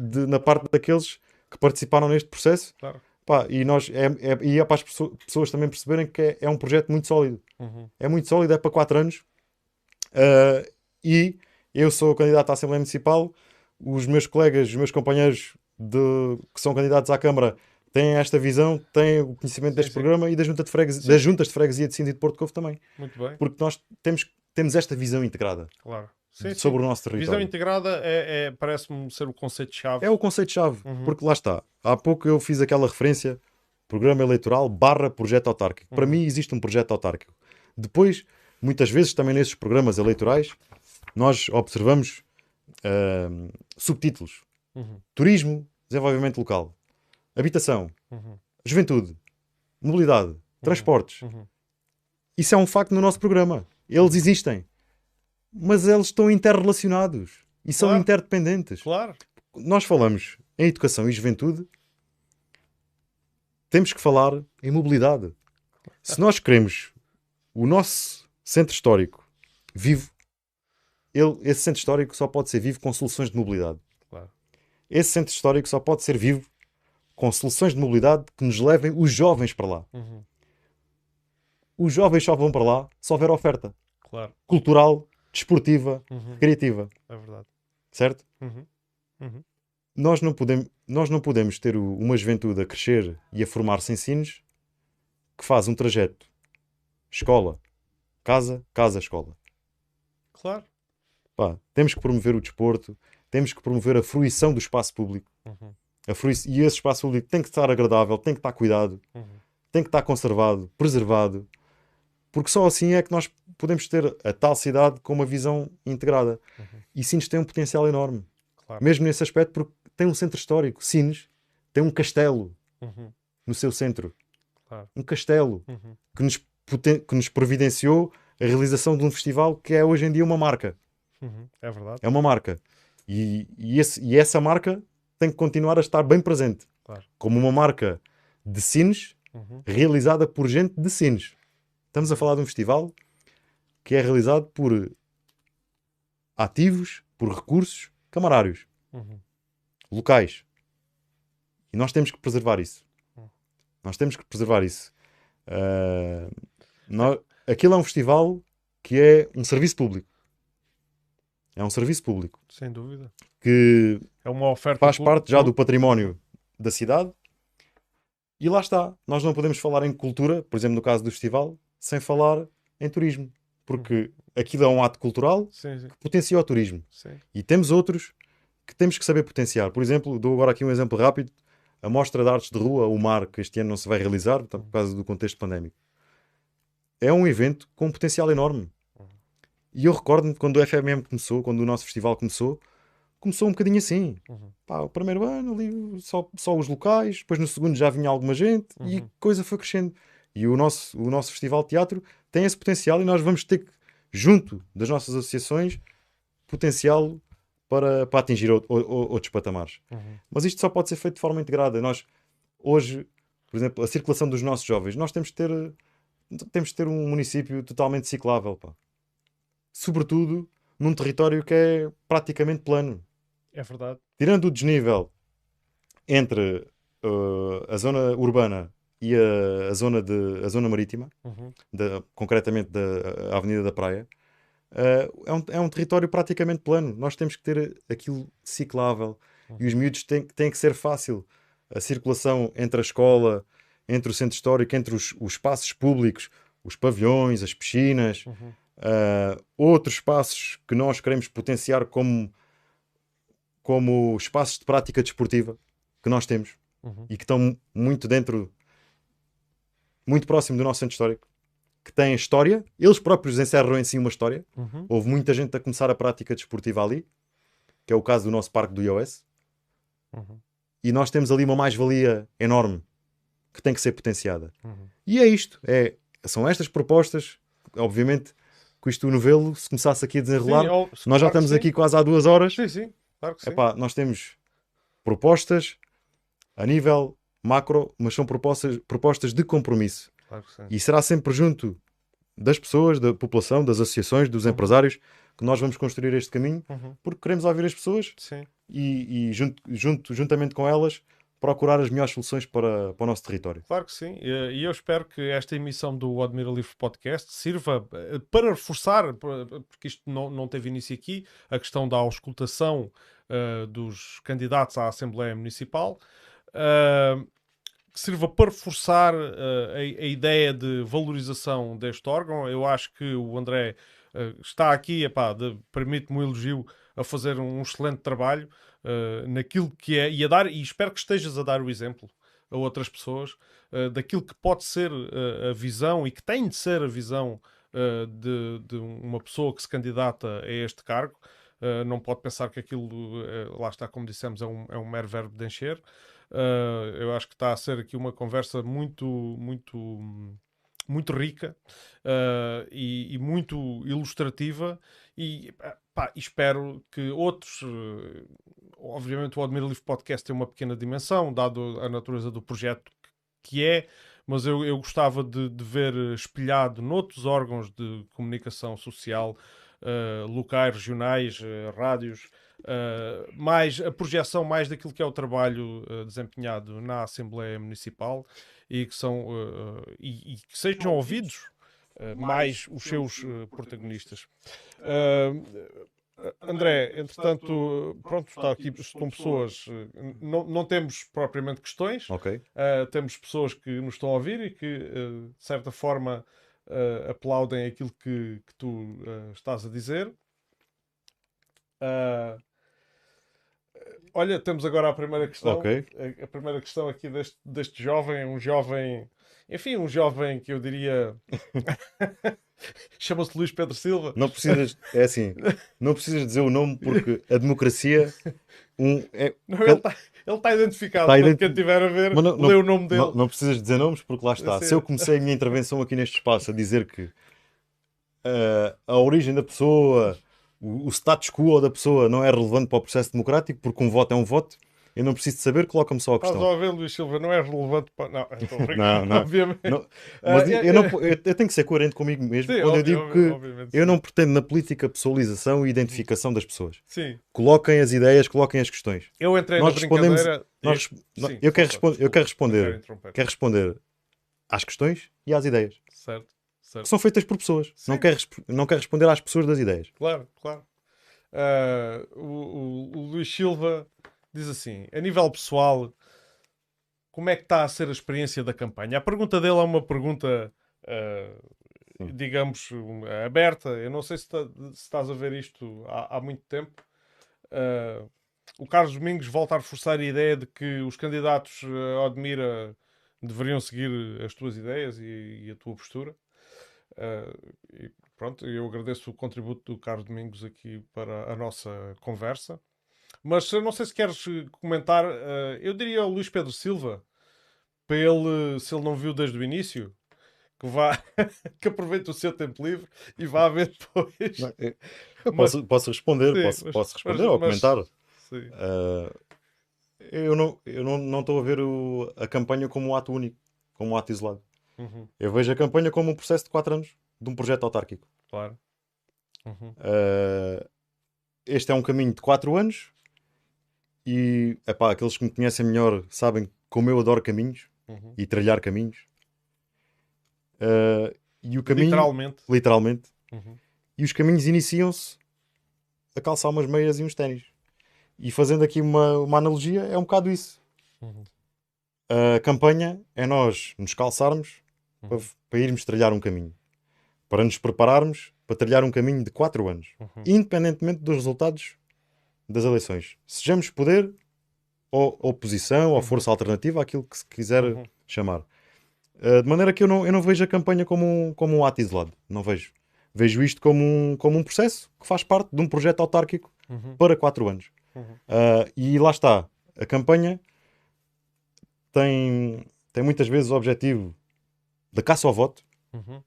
de- na parte daqueles que participaram neste processo. Claro. Pá, e, nós, é, é- e é para as pesso- pessoas também perceberem que é, é um projeto muito sólido. Uhum. É muito sólido, é para 4 anos. Ah, e eu sou candidato à Assembleia Municipal. Os meus colegas, os meus companheiros de- que são candidatos à Câmara têm esta visão, têm o conhecimento deste sim. programa e da junta de freguesia, das juntas de freguesia de Síndico de Porto Covo também. Muito bem, Porque nós temos, temos esta visão integrada claro. Sim, sim. sobre o nosso Visão território. integrada é, é- parece-me ser o conceito-chave. É o conceito-chave, Uhum. porque lá está. Há pouco eu fiz aquela referência, programa eleitoral barra projeto autárquico. Para Uhum. mim existe um projeto autárquico. Depois, muitas vezes também nesses programas eleitorais, nós observamos ahm, subtítulos. Uhum. Turismo, desenvolvimento local. Habitação, Uhum. juventude, mobilidade, transportes. Uhum. Isso é um facto no nosso programa. Eles existem. Mas eles estão interrelacionados e são Claro. interdependentes. Claro. Nós falamos em educação e juventude, temos que falar em mobilidade. Se nós queremos o nosso centro histórico vivo, ele- esse centro histórico só pode ser vivo com soluções de mobilidade. Esse centro histórico só pode ser vivo com soluções de mobilidade que nos levem os jovens para lá. Uhum. Os jovens só vão para lá se houver oferta Claro. cultural, desportiva, Uhum. criativa, É verdade. certo? Uhum. Uhum. Nós não podemos, nós não podemos ter uma juventude a crescer e a formar-se em sinos que faz um trajeto escola, casa, casa, escola. Claro. Pá, temos que promover o desporto, temos que promover a fruição do espaço público. Uhum. E esse espaço público tem que estar agradável, tem que estar cuidado, Uhum. tem que estar conservado, preservado, porque só assim é que nós podemos ter a tal cidade com uma visão integrada. E Sines tem um potencial enorme, Claro. mesmo nesse aspecto, porque tem um centro histórico. Sines tem um castelo Uhum. no seu centro, Claro. um castelo Uhum. que nos, que nos providenciou a realização de um festival que é hoje em dia uma marca. Uhum. É verdade. É uma marca. E, e, esse- e essa marca tem que continuar a estar bem presente. Claro. Como uma marca de Sines Uhum. realizada por gente de Sines. Estamos a falar de um festival que é realizado por ativos, por recursos camarários, Uhum. locais. E nós temos que preservar isso. Hum. Nós temos que preservar isso. Ah, nó- aquilo é um festival que é um serviço público. É um serviço público Sem dúvida. que É uma oferta. faz cul- parte já do património da cidade. E lá está. Nós não podemos falar em cultura, por exemplo, no caso do festival, sem falar em turismo. Porque aquilo é um ato cultural Sim, sim. que potencia o turismo. sim. E temos outros que temos que saber potenciar. Por exemplo, dou agora aqui um exemplo rápido. A Mostra de Artes de Rua, o MAR, que este ano não se vai realizar, por causa do contexto pandémico. É um evento com um potencial enorme. E eu recordo-me quando o FMM começou, quando o nosso festival começou, começou um bocadinho assim. Uhum. Pá, o primeiro ano ali só, só os locais, depois no segundo já vinha alguma gente e Uhum. a coisa foi crescendo. E o nosso, o nosso festival de teatro tem esse potencial e nós vamos ter que, junto das nossas associações, potenciá-lo para, para atingir ou- ou- ou- outros patamares. Uhum. Mas isto só pode ser feito de forma integrada. Nós, hoje, por exemplo, a circulação dos nossos jovens, nós temos que ter, temos que ter um município totalmente ciclável. Pá. Sobretudo num território que é praticamente plano É verdade. tirando o desnível entre uh, a zona urbana e a, a zona, de, a zona marítima, Uhum. da- concretamente da a Avenida da Praia, uh, é, um, é um território praticamente plano. Nós temos que ter aquilo ciclável e os miúdos têm, têm que ser fácil. A circulação entre a escola, entre o centro histórico, entre os, os espaços públicos, os pavilhões, as piscinas, Uhum. Uh, outros espaços que nós queremos potenciar como, como espaços de prática desportiva que nós temos Uhum. e que estão muito dentro, muito próximo do nosso centro histórico, que têm história, eles próprios encerram em si uma história. Uhum. Houve muita gente a começar a prática desportiva ali, que é o caso do nosso parque do IOS, Uhum. e nós temos ali uma mais-valia enorme que tem que ser potenciada. Uhum. E é isto, é, são estas propostas, obviamente, que isto o novelo, se começasse aqui a desenrolar, Sim, ó, nós já claro que estamos sim. aqui quase há duas horas. Sim, sim. Claro que sim. Epá, nós temos propostas a nível macro, mas são propostas, propostas de compromisso. Claro que sim. E será sempre junto das pessoas, da população, das associações, dos empresários, que nós vamos construir este caminho, Uhum. porque queremos ouvir as pessoas Sim. e, e junto, junto- juntamente com elas, procurar as melhores soluções para, para o nosso território. Claro que sim, e eu espero que esta emissão do Admira Livre Podcast sirva eh, para reforçar, por- porque isto não, não teve início aqui, a questão da auscultação eh, dos candidatos à Assembleia Municipal, que sirva para reforçar eh, a, a ideia de valorização deste órgão. Eu acho que o André está aqui, permite-me um elogio, a fazer um excelente trabalho eh, naquilo que é, e a dar, e espero que estejas a dar o exemplo a outras pessoas uh, daquilo que pode ser uh, a visão e que tem de ser a visão uh, de, de uma pessoa que se candidata a este cargo. Uh, não pode pensar que aquilo, uh, lá está, como dissemos, é um, é um mero verbo de encher. Uh, eu acho que está a ser aqui uma conversa muito, muito muito rica uh, e, e, muito ilustrativa e pá, espero que outros uh, obviamente o Admira Livre Podcast tem uma pequena dimensão dado a natureza do projeto que é mas eu, eu gostava de, de ver espelhado noutros órgãos de comunicação social uh, locais, regionais, rádios Uh, mais a projeção mais daquilo que é o trabalho uh, desempenhado na Assembleia Municipal e que são uh, e, e, que sejam ouvidos mais os seus protagonistas. André, entretanto, pronto, está aqui, estão pessoas, não, não temos propriamente questões, okay. temos pessoas que nos estão a ouvir e que, de certa forma, aplaudem aquilo que, que tu estás a dizer. Uh, olha, temos agora a primeira questão. Okay. A, a, primeira questão aqui deste, deste jovem, um jovem, enfim, um jovem que eu diria. Chama-se Luís Pedro Silva. Não precisas, é assim, não precisas dizer o nome porque a democracia. Um, é, não, ele está tá identificado. Tá ident... Quem estiver a ver, não, lê o nome dele. Não, não, precisas dizer nomes porque lá está. Se eu comecei a minha intervenção aqui neste espaço a dizer que uh, a origem da pessoa, o, status quo da pessoa não é relevante para o processo democrático, porque um voto é um voto. Eu não preciso de saber, coloca-me só a questão. Estás a ver, Luís Silva, não é relevante para. Não, não, não, obviamente. Não, mas uh, eu, não, eu, eu, tenho que ser coerente comigo mesmo sim, quando eu digo que eu não pretendo na política pessoalização e identificação das pessoas. Sim. Coloquem as ideias, coloquem as questões. Eu entrei nós na respondemos, nós, sim, eu, quero responder, eu quero responder, quero responder às questões e às ideias. Certo. Certo. são feitas por pessoas. Não quer, não responder às pessoas das ideias. Claro, claro. Uh, o, o, o, Luís Silva diz assim: a nível pessoal, como é que está a ser a experiência da campanha? A pergunta dele é uma pergunta, uh, digamos, aberta. Eu não sei se, tá, se, estás a ver isto há, há muito tempo. Uh, o Carlos Domingos volta a reforçar a ideia de que os candidatos a Admira deveriam seguir as tuas ideias e, e a tua postura. Uh, e pronto, eu agradeço o contributo do Carlos Domingos aqui para a nossa conversa. Mas não sei se queres comentar, uh, eu diria ao Luís Pedro Silva, para ele, se ele não viu desde o início, que vá, que aproveite o seu tempo livre e vá ver depois. Não, eu, eu mas, posso, posso, responder, sim, posso, mas, posso responder mas, ao comentar. Uh, eu não estou não, não a ver o, a campanha como um ato único, como um ato isolado. Uhum. Eu vejo a campanha como um processo de 4 anos de um projeto autárquico. Claro. Uhum. Uh, este é um caminho de 4 anos e epá, aqueles que me conhecem melhor sabem como eu adoro caminhos uhum. e trilhar caminhos. Uh, e o caminho, literalmente. literalmente. Uhum. E os caminhos iniciam-se a calçar umas meias e uns ténis. E fazendo aqui uma, uma analogia, é um bocado isso. Uhum. A campanha é nós nos calçarmos para, para irmos trilhar um caminho. Para nos prepararmos para trilhar um caminho de 4 anos. Uhum. Independentemente dos resultados das eleições. Sejamos poder ou oposição ou uhum. força alternativa, aquilo que se quiser uhum. chamar. Uh, de maneira que eu não, eu não vejo a campanha como um, como um ato isolado. Não vejo. Vejo isto como um, como um processo que faz parte de um projeto autárquico uhum. para 4 anos. Uh, e lá está. A campanha tem, tem muitas vezes o objetivo da caça ao voto. Uhum.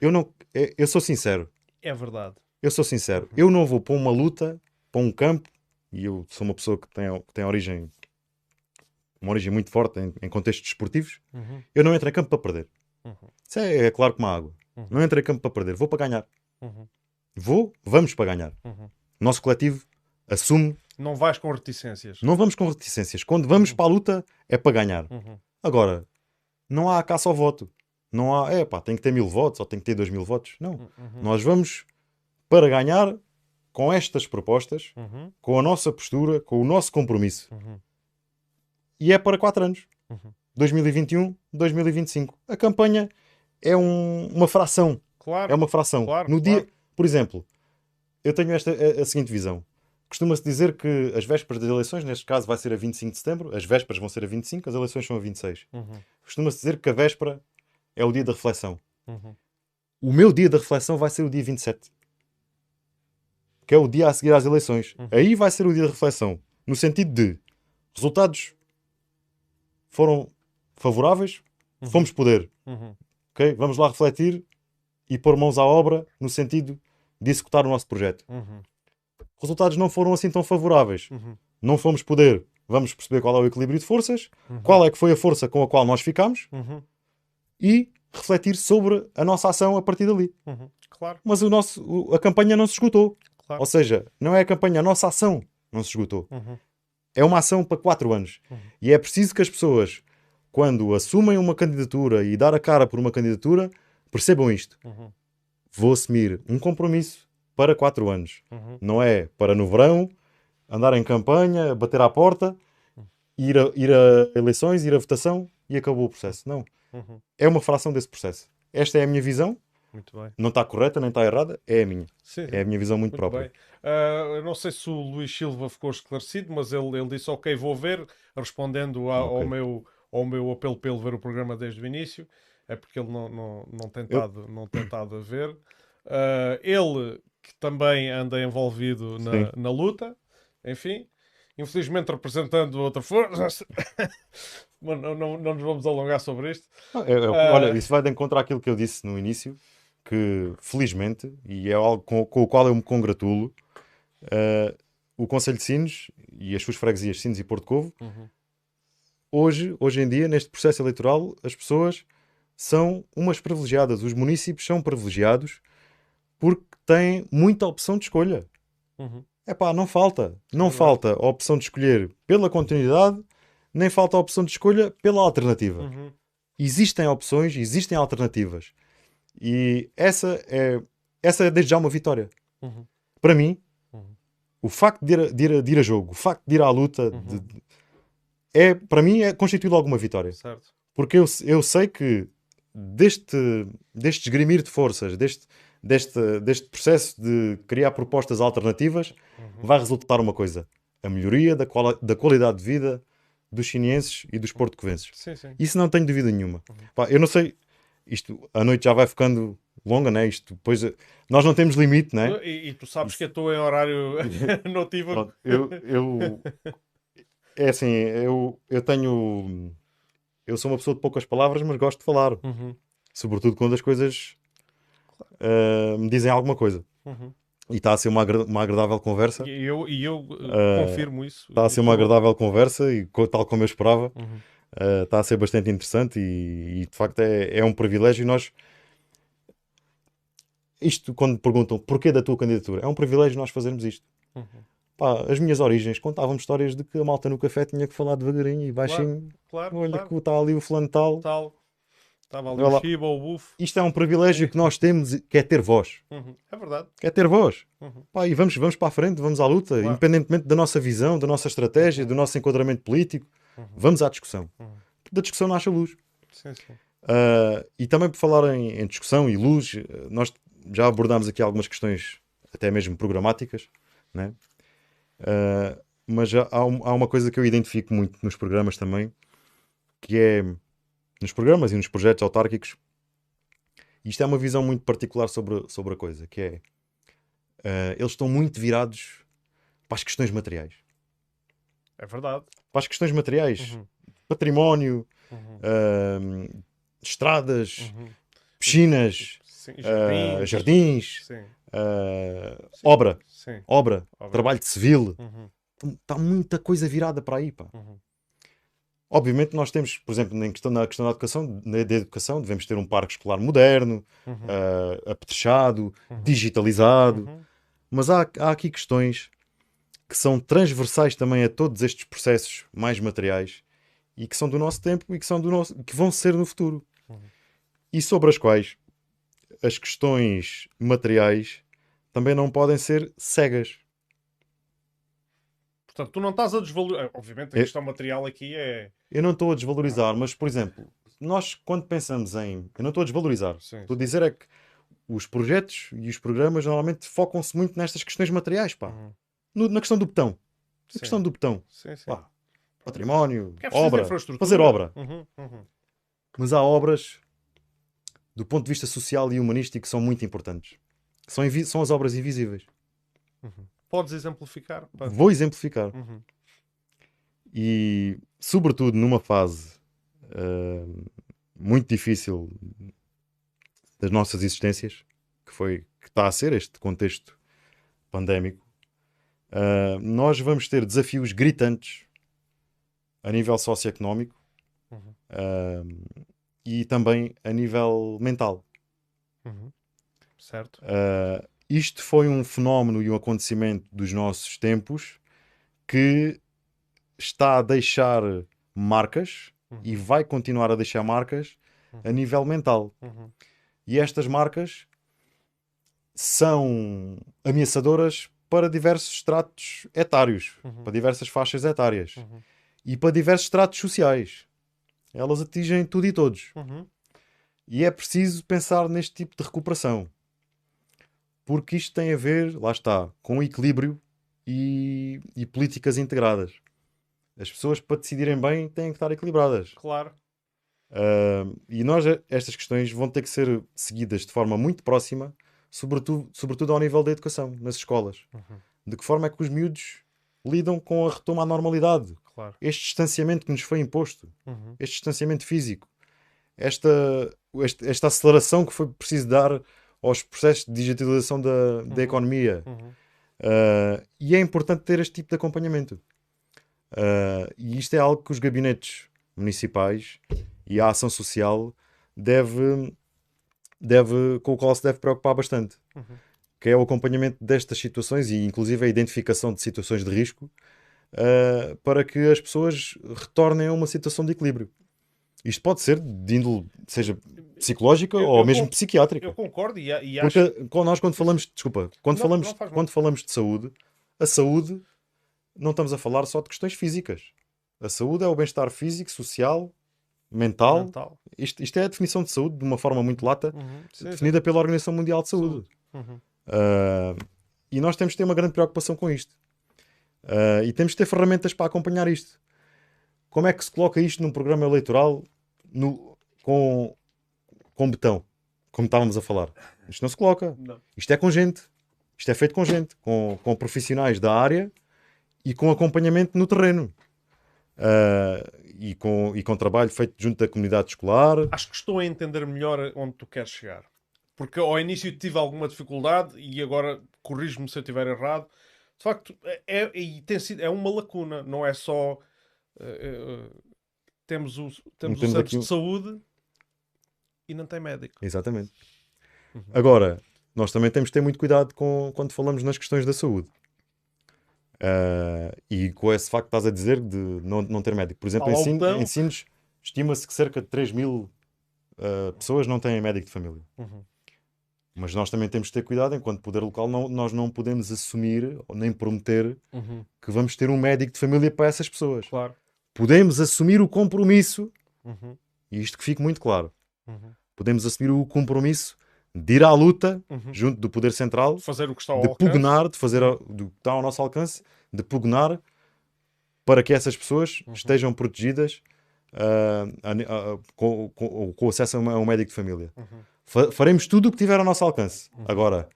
Eu não, eu sou sincero. É verdade. Eu sou sincero. Uhum. Eu não vou para uma luta, para um campo, e eu sou uma pessoa que tem, que tem origem, uma origem muito forte em, em contextos desportivos. Uhum. Eu não entro em campo para perder. Uhum. Isso é, é, claro como a água. Uhum. Não entro em campo para perder. Vou para ganhar. Uhum. Vou, vamos para ganhar. Nosso coletivo assume. Não vais com reticências. Não vamos com reticências. Quando vamos para a luta, é para ganhar. Agora, não há caça ao voto. Não há, é pá, tem que ter mil votos ou tem que ter dois mil votos. Não. Uhum. Nós vamos para ganhar com estas propostas, uhum. com a nossa postura, com o nosso compromisso. Uhum. E é para quatro anos. 2021, 2025. A campanha é um, uma fração. Claro. É uma fração. Claro, no claro. dia, por exemplo, eu tenho esta a, a seguinte visão. Costuma-se dizer que as vésperas das eleições, neste caso vai ser a 25 de setembro, as vésperas vão ser a 25, as eleições são a 26. Uhum. Costuma-se dizer que a véspera é o dia da reflexão. Uhum. O meu dia da reflexão vai ser o dia 27, que é o dia a seguir às eleições. Uhum. Aí vai ser o dia da reflexão, no sentido de resultados foram favoráveis, uhum. fomos poder. Uhum. ok? Vamos lá refletir e pôr mãos à obra no sentido de executar o nosso projeto. Uhum. Os resultados não foram assim tão favoráveis. Uhum. Não fomos poder. Vamos perceber qual é o equilíbrio de forças, Uhum. qual é que foi a força com a qual nós ficamos Uhum. e refletir sobre a nossa ação a partir dali. Uhum. Claro, Mas o nosso, a campanha não se esgotou. Claro. Ou seja, não é a campanha, a nossa ação não se esgotou. Uhum. É uma ação para quatro anos. Uhum. E é preciso que as pessoas, quando assumem uma candidatura e dar a cara por uma candidatura, percebam isto. Uhum. Vou assumir um compromisso para quatro anos. Uhum. Não é para no verão andar em campanha, bater à porta, ir a, ir a eleições, ir a votação e acabou o processo. Não. Uhum. É uma fração desse processo. Esta é a minha visão. Muito bem. Não está correta nem está errada. É a minha. Sim, É a minha visão muito, Muito própria. Ah, eu não sei se o Luís Silva ficou esclarecido, mas ele, ele disse ok, vou ver, respondendo a- ao, Ok. meu, ao meu apelo para ele ver o programa desde o início. É porque ele não, não, não, tem, estado, não tem estado a ver. Ah, ele, que também anda envolvido na, Sim. na luta, enfim, infelizmente representando outra força. mas não, não, não nos vamos alongar sobre isto. Não, é- é- Ah. Olha, isso vai de encontro àquilo que eu disse no início, que felizmente, e é algo com, com o qual eu me congratulo, ah, o Conselho de Sines e as suas freguesias Sines e Porto Covo, hoje, hoje em dia, neste processo eleitoral, as pessoas são umas privilegiadas. Os municípios são privilegiados porque têm muita opção de escolha. Uhum. É pá, não falta. Não falta a opção de escolher pela continuidade, nem falta a opção de escolha pela alternativa Uhum. existem opções, existem alternativas. E essa é, essa é desde já uma vitória. Uhum. Para mim, Uhum. o facto de ir, a, de, ir a, de ir a jogo, o facto de ir à luta, Uhum. de- é, para mim, é constitui logo uma vitória. Certo. Porque eu, eu sei que deste, deste esgrimir de forças, deste, deste, deste processo de criar propostas alternativas, Uhum. vai resultar uma coisa: a melhoria da, quali- da qualidade de vida dos chineenses e dos portugueses. Sim, sim. Isso não tenho dúvida nenhuma. Uhum. Pá, eu não sei, isto a noite já vai ficando longa, né? Isto depois nós não temos limite, né? E, e tu sabes que eu estou em horário notivo. Eu, eu é assim, eu, eu tenho eu sou uma pessoa de poucas palavras, mas gosto de falar, Uhum. sobretudo quando as coisas eh, me dizem alguma coisa. Uhum. E está a ser uma, agra- uma agradável conversa. E eu, e eu uh, confirmo isso. Está a ser uma agradável conversa e tal como eu esperava. Uhum. Uh, está a ser bastante interessante e, e, de facto é, é um privilégio e nós isto quando perguntam porquê da tua candidatura, é um privilégio nós fazermos isto. Uhum. Pá, as minhas origens contavam histórias de que a malta no café tinha que falar devagarinho e baixinho. Claro, Olha claro. que está ali o fulano tal. Tal. Estava ali Olha lá. o Shiba, o Bufo. Isto é um privilégio que nós temos, que é ter voz. Uhum. É verdade. Que é ter voz. Uhum. Pá, e vamos, vamos para a frente, vamos à luta, Claro. independentemente da nossa visão, da nossa estratégia, do nosso enquadramento político. Uhum. Vamos à discussão. Uhum. Da discussão nasce a luz. Sim, sim. Uh, e também por falar em, em discussão e luz, uh, nós já abordámos aqui algumas questões, até mesmo programáticas, né? Uh, mas há, há uma coisa que eu identifico muito nos programas também, que é nos programas e nos projetos autárquicos, isto é uma visão muito particular sobre, sobre a coisa, que é uh, eles estão muito virados para as questões materiais. É verdade. Para as questões materiais, Uhum. património, Uhum. uh, estradas, Uhum. piscinas, Sim. uh, Jardins. jardins, Sim. uh, Sim. obra, obra, Obra. trabalho de civil. Uhum. Está muita coisa virada para aí, pá. Uhum. Obviamente nós temos, por exemplo, na questão, na questão da educação, na, da educação, devemos ter um parque escolar moderno, Uhum. uh, apetrechado, Uhum. digitalizado. Mas há, há aqui questões que são transversais também a todos estes processos mais materiais e que são do nosso tempo e que, são do nosso, que vão ser no futuro. Uhum. E sobre as quais as questões materiais também não podem ser cegas. Portanto, tu não estás a desvalorizar. Obviamente, a Eu- questão material aqui é. Eu não estou a desvalorizar, mas, por exemplo, nós quando pensamos em. Eu não estou a desvalorizar. Sim. Estou a dizer é que os projetos e os programas normalmente focam-se muito nestas questões materiais, pá. Uhum. No- na questão do botão. Sim. Na questão do botão. Sim, sim. Pá, património, é obra, fazer obra. Uhum. Uhum. Mas há obras, do ponto de vista social e humanístico, que são muito importantes. São, são as obras invisíveis. Uhum. Podes exemplificar? Pá. Vou exemplificar. Uhum. E, sobretudo, numa fase ah, muito difícil das nossas existências, que foi que está a ser este contexto pandémico, uh, nós vamos ter desafios gritantes a nível socioeconómico Uhum. uh, e também a nível mental. Uhum. Certo. Uh, isto foi um fenómeno e um acontecimento dos nossos tempos que está a deixar marcas Uhum. e vai continuar a deixar marcas a Uhum. nível mental. Uhum. E estas marcas são ameaçadoras para diversos estratos etários, Uhum. para diversas faixas etárias Uhum. e para diversos estratos sociais. Elas atingem tudo e todos. Uhum. E é preciso pensar neste tipo de recuperação. Porque isto tem a ver, lá está, com equilíbrio e, e políticas integradas. As pessoas, para decidirem bem, têm que estar equilibradas. Claro. Ah, e nós, estas questões vão ter que ser seguidas de forma muito próxima, sobretudo, sobretudo ao nível da educação, nas escolas. Uhum. De que forma é que os miúdos lidam com a retoma à normalidade? Claro. Este distanciamento que nos foi imposto, Uhum. este distanciamento físico, esta, este- esta aceleração que foi preciso dar aos processos de digitalização da, da Uhum. economia. Uhum. Uh, e é importante ter este tipo de acompanhamento. Uh, e isto é algo que os gabinetes municipais e a ação social deve, deve, com o qual se deve preocupar bastante. Uhum. Que é o acompanhamento destas situações e inclusive a identificação de situações de risco uh, para que as pessoas retornem a uma situação de equilíbrio. Isto pode ser de índole, seja psicológica Eu- ou eu mesmo con- psiquiátrica. Eu concordo e, e acho. Porque nós quando falamos, desculpa, quando Não, falamos, não quando falamos de saúde, a saúde não estamos a falar só de questões físicas. A saúde é o bem-estar físico, social, mental. mental. Isto, isto é a definição de saúde de uma forma muito lata, Uhum. Sim, sim. definida pela Organização Mundial de Saúde. Uhum. Ah, e nós temos de ter uma grande preocupação com isto. Ah, e temos de ter ferramentas para acompanhar isto. Como é que se coloca isto num programa eleitoral no- com, com betão? Como estávamos a falar. Isto não se coloca. Não. Isto é com gente. Isto é feito com gente, com, com profissionais da área e com acompanhamento no terreno. Ah, e, com, e com trabalho feito junto da comunidade escolar. Acho que estou a entender melhor onde tu queres chegar. Porque ao início tive alguma dificuldade e agora corrijo-me se eu estiver errado. De facto, é, é, e tem sido, é uma lacuna, não é só. eh, eh, temos o, temos o Temos aqui de saúde e não tem médico. Exatamente. Uhum. Agora, nós também temos de ter muito cuidado com, quando falamos nas questões da saúde. Ah, e com esse facto que estás a dizer de não, não ter médico. Por exemplo, em altão. em Sines estima-se que cerca de 3 mil ah, pessoas não têm médico de família. Uhum. Mas nós também temos de ter cuidado, enquanto poder local, não- nós não podemos assumir ou nem prometer Uhum. que vamos ter um médico de família para essas pessoas. Claro. Podemos assumir o compromisso, Uhum. e isto que fique muito claro, Uhum. podemos assumir o compromisso de ir à luta Uhum. junto do Poder Central, Fazer o que está ao de alcance. pugnar, de fazer a- do que está ao nosso alcance, de pugnar para que essas pessoas Uhum. estejam protegidas ah, a ne- ah, com, com- com acesso a a um médico de família. Uhum. Fa- faremos tudo o que tiver ao nosso alcance. Uhum. Agora,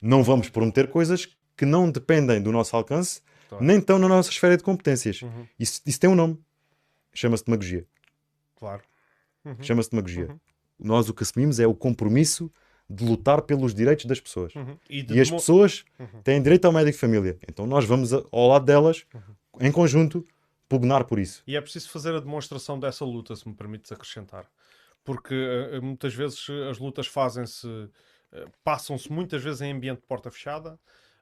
não vamos prometer coisas que não dependem do nosso alcance, Claro. nem estão na nossa esfera de competências. Uhum. Isso, isso tem um nome. Chama-se demagogia. Claro. Uhum. Chama-se demagogia. Nós o que assumimos é o compromisso de lutar pelos direitos das pessoas. Uhum. E, E as pessoas Uhum. têm direito ao médico de família. Então nós vamos ao lado delas, Uhum. em conjunto, pugnar por isso. E é preciso fazer a demonstração dessa luta, se me permites acrescentar. Porque eh, muitas vezes eh, as lutas fazem-se, eh, passam-se muitas vezes em ambiente de porta fechada,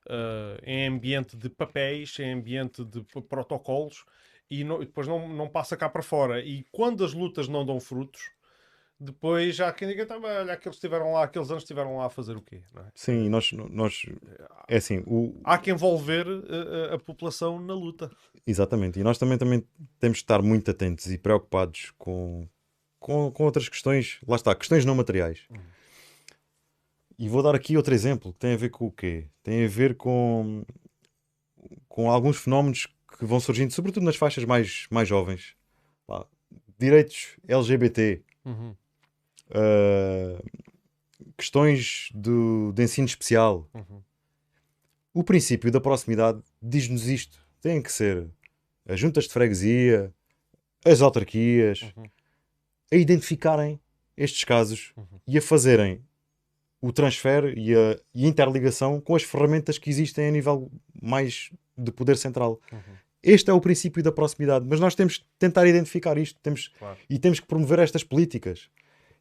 eh, em ambiente de papéis, em ambiente de protocolos, e, não- e depois não, não passa cá para fora. E quando as lutas não dão frutos, depois já há quem diga, "Tá, mas olha, aqueles estiveram lá, aqueles anos estiveram lá a fazer o quê? é? Sim, nós, nós é assim, o, Há que envolver eh, a, a população na luta. exatamente. E nós também, também temos de estar muito atentos e preocupados com, com, com outras questões, lá está, questões não materiais. Uhum. E vou dar aqui outro exemplo que tem a ver com o quê? Tem a ver com, com alguns fenómenos que vão surgindo, sobretudo nas faixas mais, mais jovens. Pá, direitos LGBT, Uhum. Uh, questões do, de ensino especial. Uhum. O princípio da proximidade diz-nos isto. Tem que ser as juntas de freguesia, as autarquias, Uhum. a identificarem estes casos Uhum. e a fazerem o transfer e a, e a interligação com as ferramentas que existem a nível mais de poder central. Uhum. Este é o princípio da proximidade, mas nós temos que tentar identificar isto temos, Claro. e temos que promover estas políticas.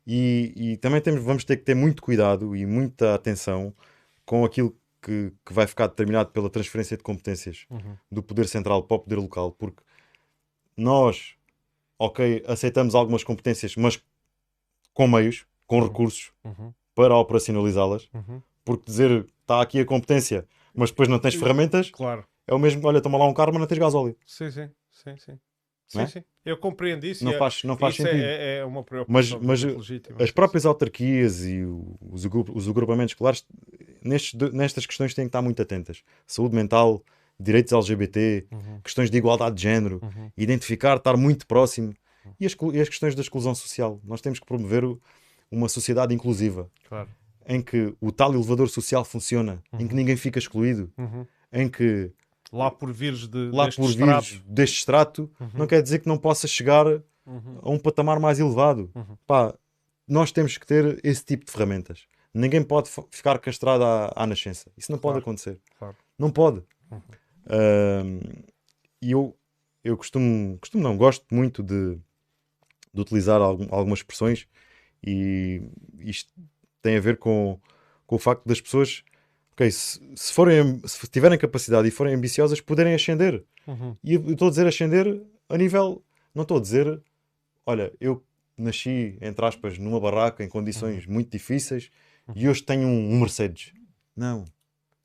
E, e também temos, vamos ter que ter muito cuidado e muita atenção com aquilo que, que vai ficar determinado pela transferência de competências Uhum. do poder central para o poder local, porque nós, ok, aceitamos algumas competências, mas com meios, com Uhum. recursos Uhum. para operacionalizá-las, Uhum. porque dizer está aqui a competência, mas depois não tens ferramentas, Claro. é o mesmo, olha, toma lá um carro, mas não tens gasóleo. Sim, sim, sim, sim. Sim, é? sim. Eu compreendo isso. Não e é- faz, não faz isso sentido. é, é uma Mas- preocupação mas muito legítima. As próprias autarquias e os, os agrupamentos escolares nestes, nestas questões têm que estar muito atentas. Saúde mental, direitos LGBT, Uhum. questões de igualdade de género, Uhum. identificar, estar muito próximo. E as, e as questões da exclusão social. Nós temos que promover o- uma sociedade inclusiva, Claro. em que o tal elevador social funciona, em que ninguém fica excluído, Uhum. em que Lá por vires de, lá deste por extrato. vires deste extrato, Uhum. não quer dizer que não possa chegar Uhum. a um patamar mais elevado. Uhum. Pá, nós temos que ter esse tipo de ferramentas. Ninguém pode ficar castrado à, à nascença. Isso não pode Claro. acontecer. Claro. Não pode. Uhum. E eu, eu costumo, costumo, não, gosto muito de, de utilizar algum- algumas expressões e isto tem a ver com, com o facto das pessoas, ok, se, se forem, se tiverem capacidade e forem ambiciosas, poderem ascender. Uhum. E eu estou a dizer ascender a nível. Não estou a dizer, olha, eu nasci, entre aspas, numa barraca em condições muito difíceis e hoje tenho um, um Mercedes. Não.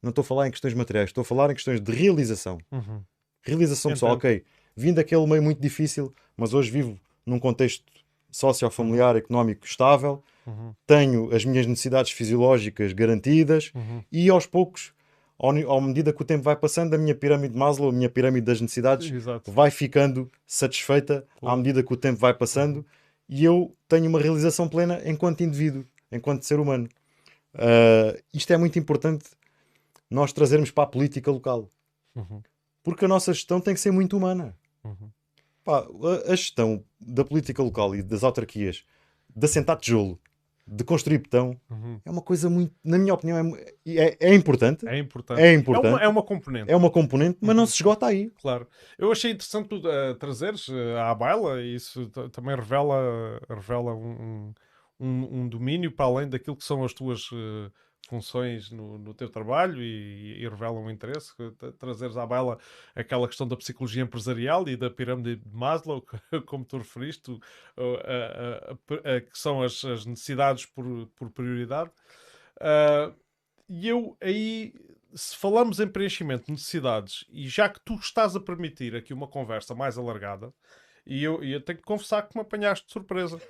Não estou a falar em questões materiais, estou a falar em questões de realização. Uhum. Realização pessoal, Entendo. ok. Vim daquele meio muito difícil, mas hoje vivo num contexto sociofamiliar, económico estável, Uhum. tenho as minhas necessidades fisiológicas garantidas Uhum. e aos poucos, ao, à medida que o tempo vai passando, a minha pirâmide de Maslow, a minha pirâmide das necessidades, Exato. vai ficando satisfeita à medida que o tempo vai passando e eu tenho uma realização plena enquanto indivíduo, enquanto ser humano. Ah, isto é muito importante nós trazermos para a política local, Uhum. porque a nossa gestão tem que ser muito humana. Uhum. Pá, a, a gestão da política local e das autarquias, de assentar tijolo, de construir betão, Uhum. é uma coisa muito, na minha opinião, é, é, é importante. É importante. É importante. É uma, é uma componente. É uma componente, mas não Uhum. se esgota aí. Claro. Eu achei interessante tu, eh, trazeres eh, à baila, e isso ta- também revela, revela um, um, um domínio para além daquilo que são as tuas eh, funções no, no teu trabalho e, e revela um interesse. Trazeres à baila aquela questão da psicologia empresarial e da pirâmide de Maslow, como tu referiste, que são as, as necessidades por, por prioridade. Ah, e eu aí, se falamos em preenchimento de necessidades, e já que tu estás a permitir aqui uma conversa mais alargada, e eu, eu tenho que confessar que me apanhaste de surpresa.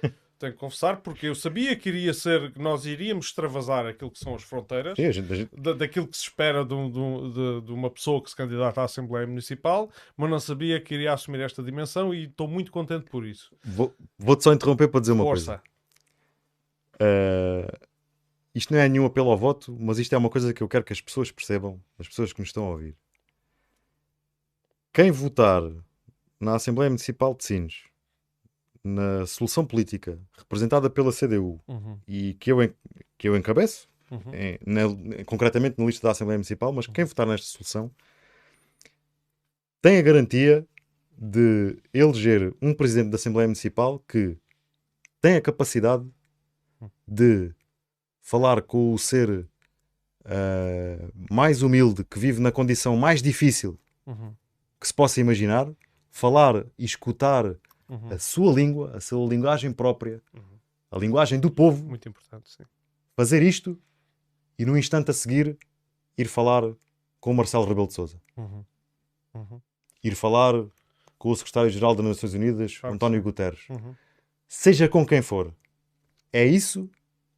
Tenho que confessar, porque eu sabia que iria ser, que nós iríamos extravasar aquilo que são as fronteiras. Sim, a gente- a gente- da- daquilo que se espera de, um- de um- de- de uma pessoa que se candidata à Assembleia Municipal, mas não sabia que iria assumir esta dimensão e estou muito contente por isso. vou- Vou-te só interromper para dizer uma coisa. Força. Uh, isto não é nenhum apelo ao voto, mas isto é uma coisa que eu quero que as pessoas percebam, as pessoas que nos estão a ouvir. Quem votar na Assembleia Municipal de Sines, na solução política representada pela CDU Uhum, e que eu, que eu encabeço, uhum, em- na- concretamente na lista da Assembleia Municipal, mas quem votar nesta solução tem a garantia de eleger um presidente da Assembleia Municipal que tem a capacidade de falar com o ser ah, mais humilde que vive na condição mais difícil uhum, que se possa imaginar, falar e escutar uhum. a sua língua, a sua linguagem própria, Uhum. a linguagem do povo, Muito importante, sim. fazer isto e no instante a seguir ir falar com o Marcelo Rebelo de Sousa, Uhum, uhum, ir falar com o secretário-geral das Nações Unidas, Claro António sim. Guterres, uhum. seja com quem for. É isso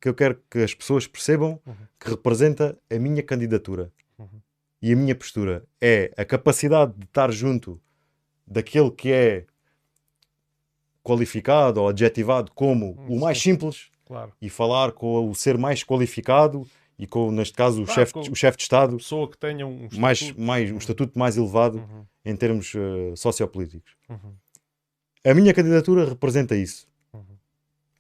que eu quero que as pessoas percebam Uhum. que representa a minha candidatura. Uhum. E a minha postura é a capacidade de estar junto daquele que é qualificado ou adjetivado como Hum, o mais sim. simples Claro. e falar com o ser mais qualificado e com, neste caso, o Claro, chefe o chefe de Estado Pessoa que tenha um mais, estatuto. mais, um estatuto mais elevado Uhum, em termos eh, sociopolíticos. uhum, A minha candidatura representa isso. uhum.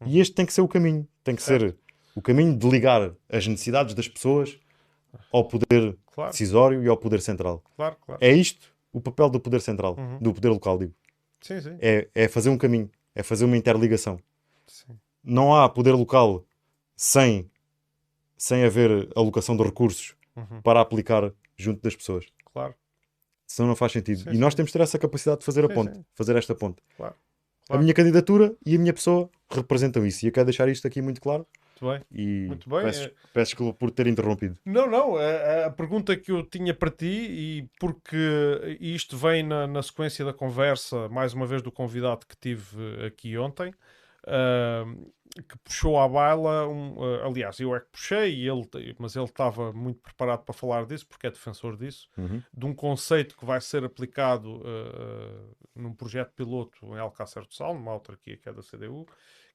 E este tem que ser o caminho. Tem que ser O caminho de ligar as necessidades das pessoas ao poder Claro, decisório e ao poder central. claro, claro. É isto o papel do poder central, Uhum. do poder local, digo. Sim, sim. É, é fazer um caminho, é fazer uma interligação. sim. Não há poder local sem, sem haver alocação de recursos Uhum. para aplicar junto das pessoas. Claro, Senão não faz sentido. Sim, e nós temos de ter essa capacidade de fazer a ponte, fazer esta ponte. claro. A Claro. minha candidatura e a minha pessoa representam isso. E eu quero deixar isto aqui muito claro. Muito bem. E Muito bem, peço, é- peço desculpa por ter interrompido. Não, não. A, a pergunta que eu tinha para ti, e porque isto vem na, na sequência da conversa, mais uma vez, do convidado que tive aqui ontem, ah, que puxou à baila. Um, ah, aliás, eu é que puxei, ele, mas ele estava muito preparado para falar disso, porque é defensor disso, Uhum. de um conceito que vai ser aplicado ah, num projeto piloto em Alcácer do Sal, numa autarquia que é da CDU,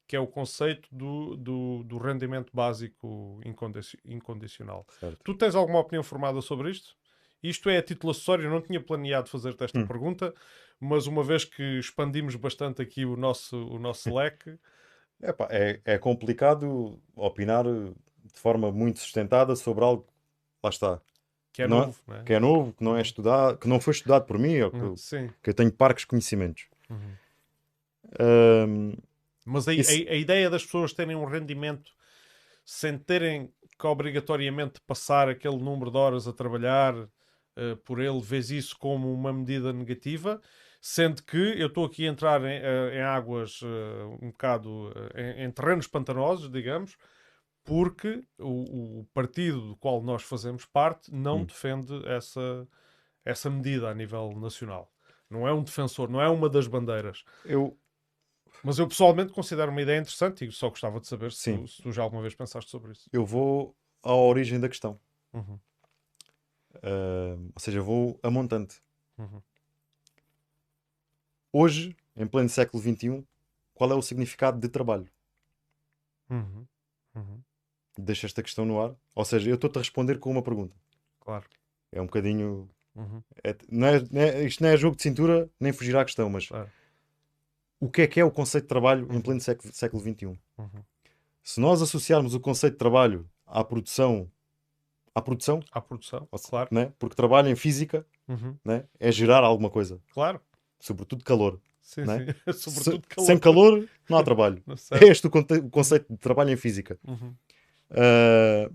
que é o conceito do, do, do rendimento básico incondi- incondicional. Certo. Tu tens alguma opinião formada sobre isto? Isto é a título acessório, eu não tinha planeado fazer-te esta Hum. pergunta, mas uma vez que expandimos bastante aqui o nosso, o nosso leque, Epá, é, é complicado opinar de forma muito sustentada sobre algo lá está, que é Não é- novo, não é? que é novo, que não é estudado, que não foi estudado por mim, ou que, Hum, Sim. que eu tenho parcos conhecimentos. Uhum. Mas a, Isso- a- a ideia das pessoas terem um rendimento sem terem que obrigatoriamente passar aquele número de horas a trabalhar eh, por ele, vês isso como uma medida negativa, sendo que eu estou aqui a entrar em, eh, em águas eh, um bocado em, em terrenos pantanosos, digamos, porque o, o partido do qual nós fazemos parte não Hum. defende essa, essa medida a nível nacional. Não é um defensor, não é uma das bandeiras. eu, Mas eu pessoalmente considero uma ideia interessante e só gostava de saber se tu, se tu já alguma vez pensaste sobre isso. eu vou à origem da questão. Uhum, Ahm, ou seja, vou a montante. uhum. Hoje, em pleno século XXI, qual é o significado de trabalho? Uhum, uhum. Deixa esta questão no ar. Ou seja, eu estou-te a responder com uma pergunta. Claro. É um bocadinho. Uhum, é- não é- não é- isto não é jogo de cintura, nem fugir à questão, mas claro. O que é que é o conceito de trabalho em pleno século, século XXI? Uhum. Se nós associarmos o conceito de trabalho à produção, à produção, À produção, ou claro. né? porque trabalho em física Uhum, né? é gerar alguma coisa, Claro. sobretudo calor. Sim, Né? sim. Se- Sobretudo calor. Sem calor, não há trabalho. Não É este o, conceito de trabalho em física. Uhum. Ah,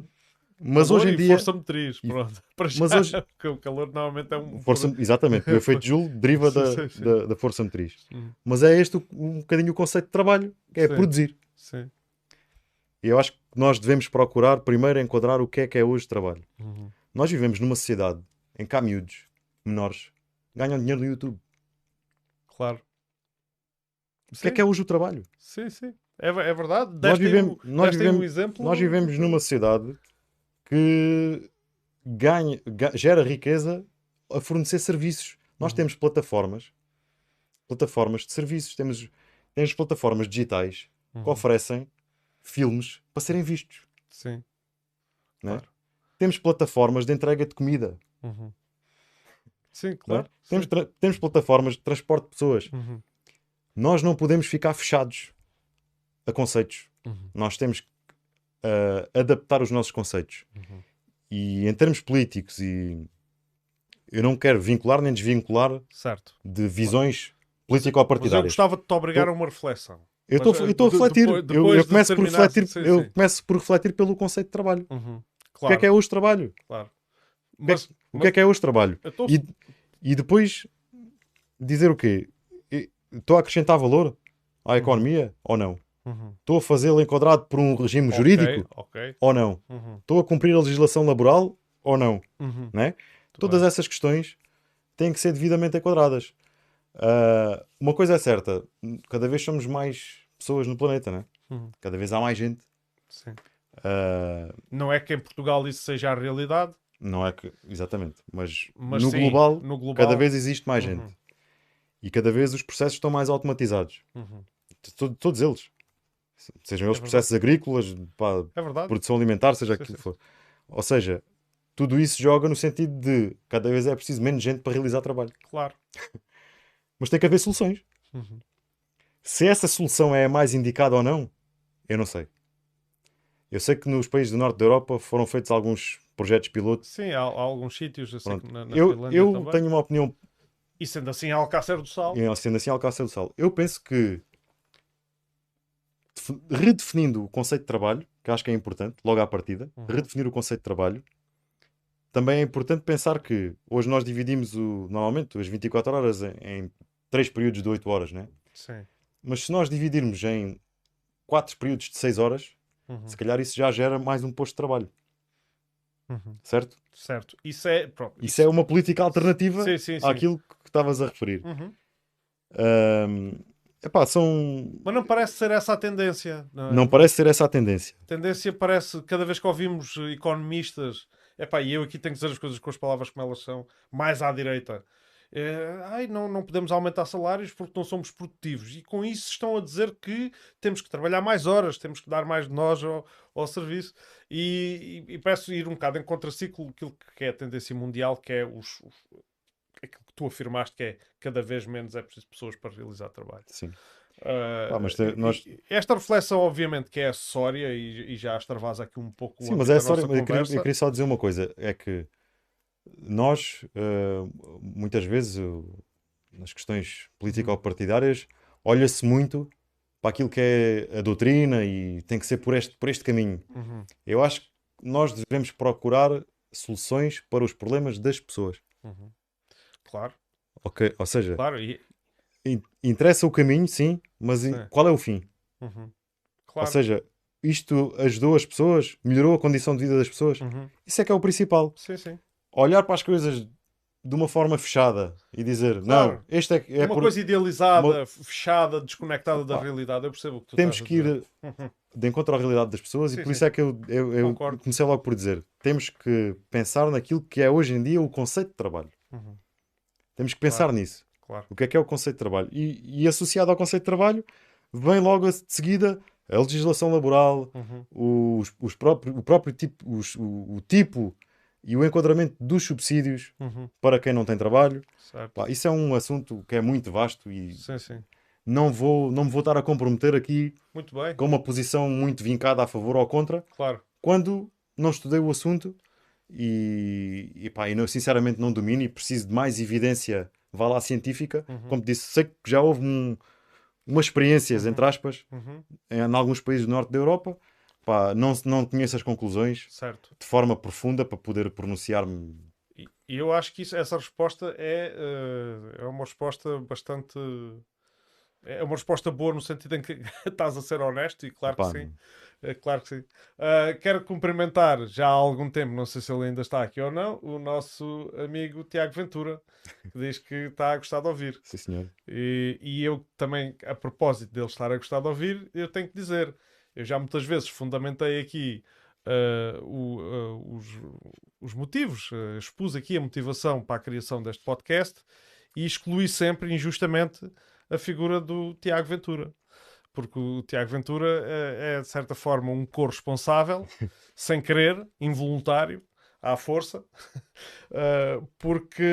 mas Calor hoje em dia. força motriz, pronto. Para já, mas hoje- porque o calor normalmente é um... Força, exatamente, o efeito Joule deriva da, sim, sim. da, da força motriz. Uhum, Mas é este o- um bocadinho o conceito de trabalho, que é Sim. produzir. Sim. E eu acho que nós devemos procurar primeiro enquadrar o que é que é hoje trabalho. Uhum. Nós vivemos numa sociedade em que há miúdos menores ganham dinheiro no YouTube. Claro. O que é que é hoje o trabalho? Sim, sim. É, é verdade. Nós vivemos- um- nós aí um vivemos- exemplo. Nós vivemos numa sociedade que ganha, ga- gera riqueza a fornecer serviços. Nós Uhum. temos plataformas, plataformas de serviços, temos, temos plataformas digitais Uhum. que oferecem filmes para serem vistos. Sim. né? Claro. Temos plataformas de entrega de comida. Uhum. Sim, é? claro. Temos, Sim. tra- temos plataformas de transporte de pessoas. Uhum. Nós não podemos ficar fechados a conceitos. Uhum. Nós temos que ah, adaptar os nossos conceitos. Uhum. E em termos políticos, e eu não quero vincular nem desvincular Certo. de visões Mas eu político-partidárias. gostava de te obrigar a uma reflexão. Eu mas, estou eu a de- refletir. depois- Eu- depois eu de começo por terminares- refletir. sim, eu sim. começo por refletir pelo conceito de trabalho. Uhum. O que Claro, é que é hoje trabalho? claro. O que é, Mas, o que é que é hoje trabalho? eu estou- E, e depois dizer o quê? Estou a acrescentar valor à economia ou não? Uhum. Estou a fazê-lo enquadrado por um regime Ok, jurídico Ok. ou não? Uhum. Estou a cumprir a legislação laboral ou não? Uhum. Né? Todas bem. essas questões têm que ser devidamente enquadradas. Ah, uma coisa é certa, cada vez somos mais pessoas no planeta, né? Uhum. cada vez há mais gente. Ah, Não é que em Portugal isso seja a realidade, não é que, exatamente, mas, mas no, sim, global, no global, cada vez existe mais Uhum. gente e cada vez os processos estão mais automatizados. Uhum. To- Todos eles, sejam eles É processos agrícolas, pá, É produção alimentar, seja Sim, aquilo que for. Ou seja, tudo isso joga no sentido de cada vez é preciso menos gente para realizar trabalho. Claro. Mas tem que haver soluções. Uhum. Se essa solução é a mais indicada ou não, eu não sei. Eu sei que nos países do norte da Europa foram feitos alguns projetos piloto. Sim, há, há alguns sítios assim na, na Eu, Finlândia eu também. tenho uma opinião, E sendo assim, Alcácer do Sal. em sendo assim, Alcácer do Sal. Eu penso que redefinindo o conceito de trabalho, que acho que é importante, logo à partida, Uhum. redefinir o conceito de trabalho, também é importante pensar que hoje nós dividimos o, normalmente as 24 horas em, em três períodos de 8 horas, né? Sim. Mas se nós dividirmos em quatro períodos de 6 horas, Uhum, se calhar isso já gera mais um posto de trabalho, uhum. certo? Certo. Isso é. Pronto. Isso é uma política alternativa Sim, sim, sim. àquilo que estavas a referir. Uhum. Ahm, epá, são... Mas não parece ser essa a tendência. Não, é? Não parece ser essa a tendência. A tendência parece, cada vez que ouvimos economistas, epá, e eu aqui tenho que dizer as coisas com as palavras como elas são, mais à direita. eh, ai, não, não podemos aumentar salários porque não somos produtivos. E com isso estão a dizer que temos que trabalhar mais horas, temos que dar mais de nós ao, ao serviço. E, e, e parece ir um bocado em contraciclo aquilo que é a tendência mundial, que é os, os- aquilo que tu afirmaste, que é cada vez menos é preciso pessoas para realizar trabalho. Sim. Ah, Pá, mas te- nós- Esta reflexão, obviamente, que é acessória e, e já extravasa aqui um pouco Sim, mas é nossa eu, queria, eu queria só dizer uma coisa: é que nós, eh, muitas vezes, eu- nas questões político-partidárias, olha-se muito para aquilo que é a doutrina e tem que ser por este, por este caminho. Uhum, Eu acho que nós devemos procurar soluções para os problemas das pessoas. uhum. Claro, Ok? Ou seja, claro. E, in- interessa o caminho, sim, mas Sim. qual é o fim? uhum, Ou claro. seja, isto ajudou as pessoas, melhorou a condição de vida das pessoas. Uhum. Isso é que é o principal. Sim, sim. olhar para as coisas de uma forma fechada e dizer, Claro. não, este é, é uma por- coisa idealizada, uma- fechada, desconectada da Pá, realidade. Eu percebo o que tu temos que ir. Uhum. de encontro à realidade das pessoas Sim, e por sim. isso é que eu, eu, eu comecei logo por dizer, temos que pensar naquilo que é hoje em dia o conceito de trabalho. Uhum, Temos que pensar Claro. nisso. Claro. O que é que é o conceito de trabalho? E, e associado ao conceito de trabalho, vem logo de seguida a legislação laboral, Uhum. os, os próprios, o próprio tipo, os- o, o tipo e o enquadramento dos subsídios Uhum. para quem não tem trabalho. Pá, isso é um assunto que é muito vasto e Sim, sim. não vou, não me vou estar a comprometer aqui Muito bem. com uma posição muito vincada a favor ou contra, Claro. quando não estudei o assunto e, e, pá, e não, sinceramente não domino e preciso de mais evidência, vá lá, científica. Uhum. Como disse, sei que já houve um, umas experiências, Uhum. entre aspas, Uhum. em, em alguns países do norte da Europa. Pá, não, não conheço as conclusões Certo. de forma profunda para poder pronunciar-me. E eu acho que isso- essa resposta é, eh, é uma resposta bastante. É uma resposta boa no sentido em que estás a ser honesto, e claro Pá, que sim. É claro que sim. Ah, quero cumprimentar já há algum tempo, não sei se ele ainda está aqui ou não, o nosso amigo Tiago Ventura, que diz que está a gostar de ouvir. Sim, senhor. E, e eu também, a propósito dele estar a gostar de ouvir, eu tenho que dizer, eu já muitas vezes fundamentei aqui ah, o, ah, os, os motivos, ah, expus aqui a motivação para a criação deste podcast e excluí sempre injustamente a figura do Tiago Ventura. Porque o Tiago Ventura é, é, de certa forma, um corresponsável, sem querer, involuntário, à força, Uh, porque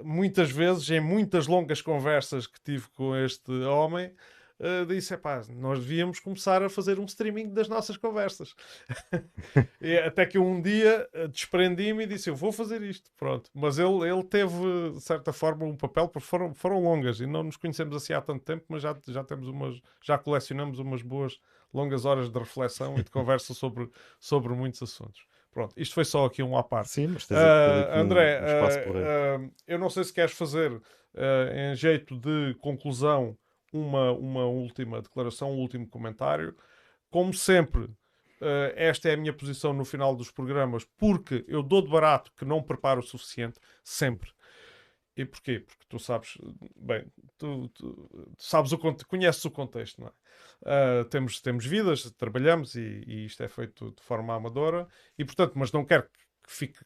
uh, muitas vezes, em muitas longas conversas que tive com este homem, uh, disse: "Epá, nós devíamos começar a fazer um streaming das nossas conversas. e até que um dia uh, desprendi-me e disse: Eu vou fazer isto. Pronto. Mas ele, ele teve, de certa forma, um papel, porque foram, foram longas e não nos conhecemos assim há tanto tempo, mas já, já temos umas, já colecionamos umas boas longas horas de reflexão e de conversa sobre, sobre muitos assuntos. Pronto, isto foi só aqui um à parte. Sim, mas tens, um- André, um ah, porreiro. ah, eu não sei se queres fazer, em jeito de conclusão, uma, uma última declaração, um último comentário. Como sempre, ah, esta é a minha posição no final dos programas, porque eu dou de barato que não preparo o suficiente, sempre. E porquê? Porque tu sabes, bem, tu, tu- sabes o conheces o contexto, não é? Ah, temos, temos vidas, trabalhamos e, e isto é feito de forma amadora e portanto, mas não quero que, fique,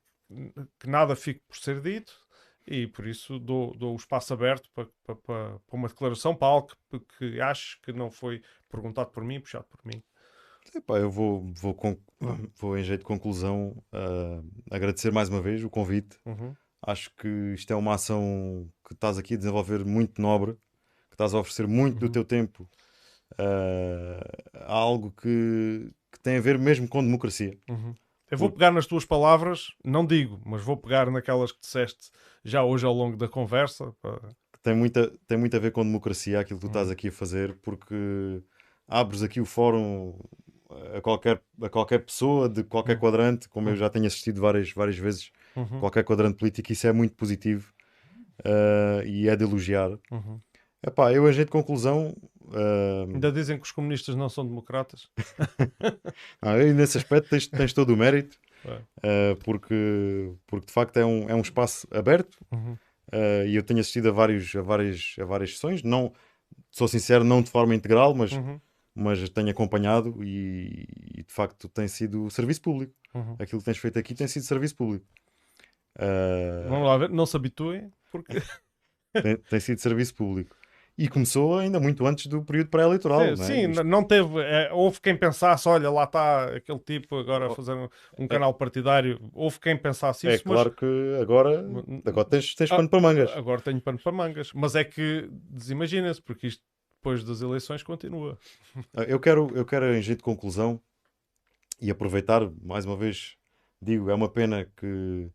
que nada fique por ser dito e por isso dou, dou o espaço aberto para, para, para, uma declaração, para algo que, que acho que não foi perguntado por mim, puxado por mim. Epá, eu vou, vou, vou, em jeito de conclusão, ah, agradecer mais uma vez o convite. Uhum. Acho que isto é uma ação que estás aqui a desenvolver muito nobre, que estás a oferecer muito do Uhum. teu tempo ah, a algo que, que tem a ver mesmo com democracia. Uhum. Eu vou pegar nas tuas palavras, não digo, mas vou pegar naquelas que disseste já hoje ao longo da conversa. Tem, muita, tem muito a ver com democracia aquilo que tu estás uhum. aqui a fazer, porque abres aqui o fórum a qualquer, a qualquer pessoa de qualquer uhum. quadrante, como eu já tenho assistido várias, várias vezes, uhum. qualquer quadrante político, isso é muito positivo uh, e é de elogiar. Uhum. Epá, eu agei de conclusão. Uh... Ainda dizem que os comunistas não são democratas. ah, nesse aspecto tens, tens todo o mérito, uh, porque, porque de facto é um, é um espaço aberto uhum. uh, e eu tenho assistido a, vários, a, várias, a várias sessões. Não, sou sincero, não de forma integral, mas, uhum. mas tenho acompanhado e, e, de facto tem sido serviço público. Uhum. Aquilo que tens feito aqui tem sido serviço público. Vamos lá ver, não se habituem, porque. tem, tem sido serviço público e começou ainda muito antes do período pré-eleitoral. Sim, não, é? sim Isto... não teve. É, houve quem pensasse: olha, lá está aquele tipo agora a fazer um, um canal partidário. Houve quem pensasse é isso. É claro mas... que agora, agora tens, tens ah, pano para mangas. Agora tenho pano para mangas. Mas é que desimagina-se, porque isto depois das eleições continua. Ah, eu quero, eu quero em jeito de conclusão e aproveitar mais uma vez. Digo, é uma pena que,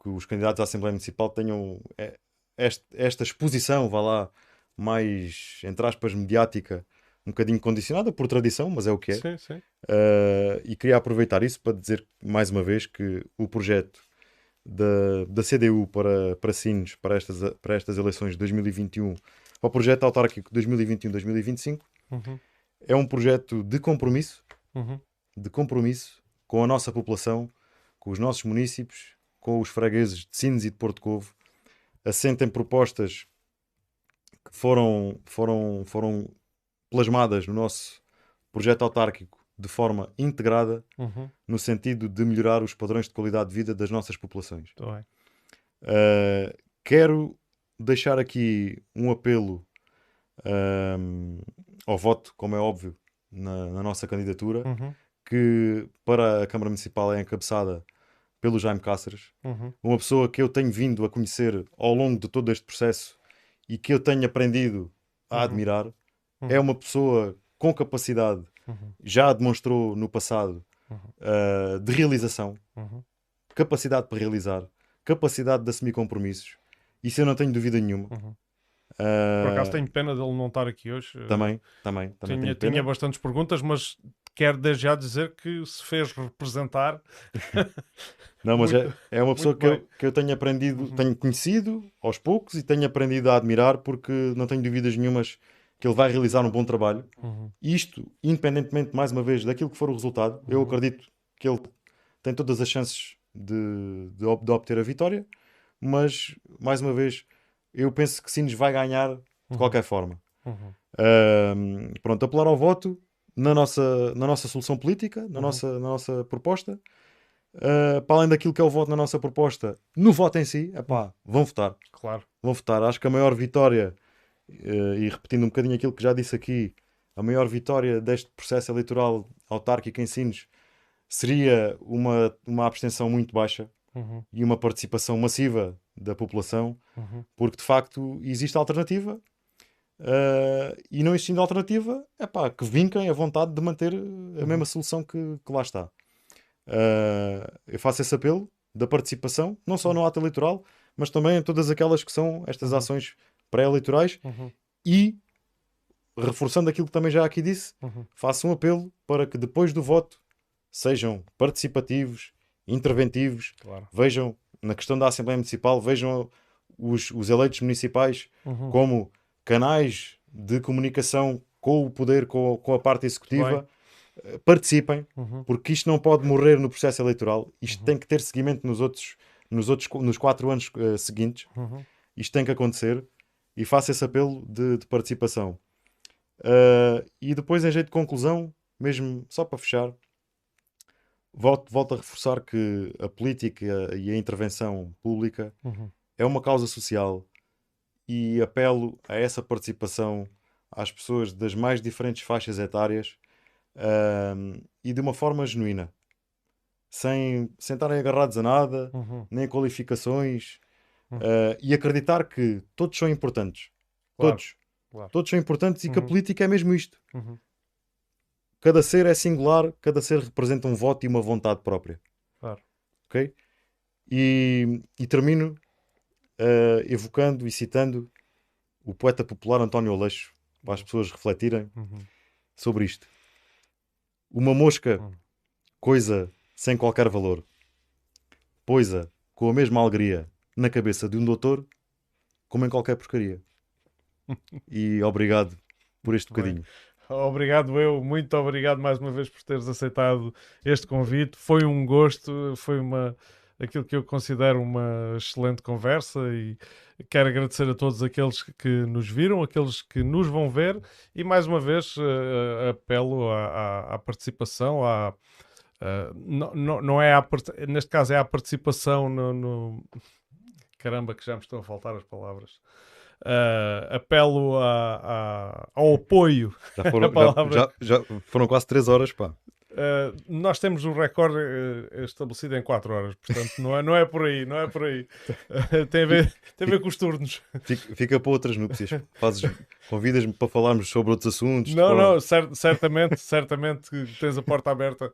que os candidatos à Assembleia Municipal tenham é, esta, esta exposição, vá lá, mais, entre aspas, mediática, um bocadinho condicionada por tradição, mas é o que é. Sim, sim. Uh, e queria aproveitar isso para dizer mais uma vez que o projeto da, da CDU para, para Sines, para estas, para estas eleições de 2021, para o projeto autárquico 2021-2025, uhum. é um projeto de compromisso, uhum. de compromisso com a nossa população, com os nossos municípios, com os fregueses de Sines e de Porto Covo, assentem propostas foram, foram, foram plasmadas no nosso projeto autárquico de forma integrada uhum. no sentido de melhorar os padrões de qualidade de vida das nossas populações. Uh, quero deixar aqui um apelo um, ao voto, como é óbvio, na, na nossa candidatura, uhum. que para a Câmara Municipal é encabeçada pelo Jaime Cáceres, uhum. uma pessoa que eu tenho vindo a conhecer ao longo de todo este processo e que eu tenho aprendido a uhum. admirar. Uhum. É uma pessoa com capacidade, uhum. já demonstrou no passado, uh, de realização, uhum. capacidade para realizar, capacidade de assumir compromissos. Isso eu não tenho dúvida nenhuma. Uh, Por acaso tenho pena dele não estar aqui hoje. Também, também. também tinha, tinha bastantes perguntas, mas quero desde já dizer que se fez representar. Não, mas é, é uma pessoa que eu, que eu tenho aprendido, uhum. tenho conhecido aos poucos e tenho aprendido a admirar porque não tenho dúvidas nenhumas que ele vai realizar um bom trabalho. Uhum. Isto, independentemente, mais uma vez, daquilo que for o resultado, uhum. eu acredito que ele tem todas as chances de, de, de, obter a vitória, mas, mais uma vez, eu penso que Sines vai ganhar de uhum. qualquer forma. Uh, pronto, apelar ao voto na nossa, na nossa solução política, na, uhum. nossa, na nossa proposta. Uh, para além daquilo que é o voto na nossa proposta, no voto em si, epá, vão votar. Claro. Vão votar. Acho que a maior vitória, uh, e repetindo um bocadinho aquilo que já disse aqui, a maior vitória deste processo eleitoral autárquico em Sines seria uma, uma abstenção muito baixa uhum. e uma participação massiva da população, uhum. porque de facto existe alternativa Uh, e não existindo alternativa, é pá, que vinquem a vontade de manter a mesma solução que, que lá está. Uh, eu faço esse apelo da participação, não só no ato eleitoral, mas também em todas aquelas que são estas uhum. ações pré-eleitorais uhum. e reforçando aquilo que também já aqui disse, uhum. faço um apelo para que depois do voto sejam participativos, interventivos, claro. vejam na questão da Assembleia Municipal, vejam os, os eleitos municipais uhum. como canais de comunicação com o poder, com, com a parte executiva. Eh, participem, uhum. porque isto não pode morrer no processo eleitoral, isto uhum. tem que ter seguimento nos outros, nos outros nos quatro anos uh, seguintes, uhum. isto tem que acontecer e faço esse apelo de, de participação. Uh, e depois, em jeito de conclusão, mesmo só para fechar, volto, volto a reforçar que a política e a intervenção pública uhum. é uma causa social e apelo a essa participação às pessoas das mais diferentes faixas etárias e de uma forma genuína, sem, sem estarem agarrados a nada, uhum. nem qualificações, uhum. uh, e acreditar que todos são importantes. Claro. Todos. Claro. Todos são importantes e que a uhum. política é mesmo isto. Uhum. cada ser é singular, cada ser representa um voto e uma vontade própria. Claro. Ok? E, e termino uh, evocando e citando o poeta popular António Aleixo, para as pessoas refletirem Uhum. sobre isto. Uma mosca, Uhum. coisa sem qualquer valor, poisa com a mesma alegria na cabeça de um doutor, como em qualquer porcaria. E obrigado por este Bem. bocadinho. Obrigado eu, muito obrigado mais uma vez por teres aceitado este convite. Foi um gosto, foi uma aquilo que eu considero uma excelente conversa e quero agradecer a todos aqueles que nos viram, aqueles que nos vão ver e mais uma vez eh, apelo à, à- à participação, à, ah, não, não, não é à, neste caso é à participação no, no- caramba que já me estão a faltar as palavras. Ah, apelo a- a- ao apoio Já foram, já, já- já foram quase 3 horas, pá. Uh, nós temos o recorde uh, estabelecido em 4 horas, portanto não é, não é por aí, não é por aí. Uh, tem, a ver, tem a ver com os turnos. Fica, fica para outras núpcias. Fazes, convidas-me para falarmos sobre outros assuntos. Não, não, cer- certamente, certamente tens a porta aberta.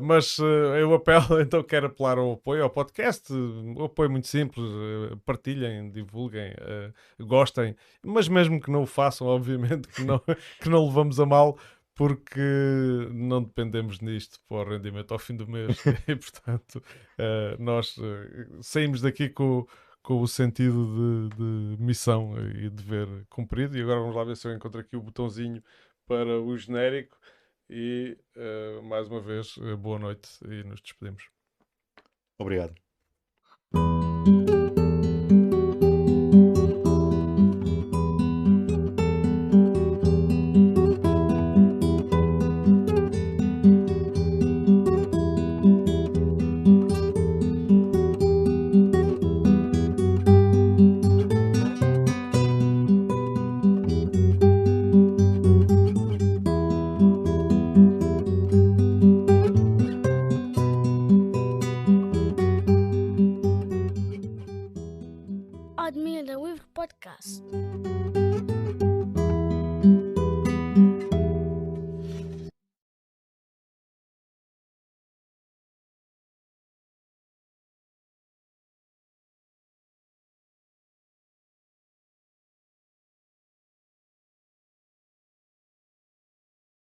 Mas eu apelo, então quero apelar ao apoio ao podcast. O apoio é muito simples, partilhem, divulguem, gostem, mas mesmo que não o façam, obviamente que não, que não levamos a mal. Porque não dependemos nisto para o rendimento ao fim do mês e, portanto, uh, nós uh, saímos daqui com, com o sentido de, de missão e dever cumprido. E agora vamos lá ver se eu encontro aqui o botãozinho para o genérico. E eh, mais uma vez, boa noite e nos despedimos. Obrigado.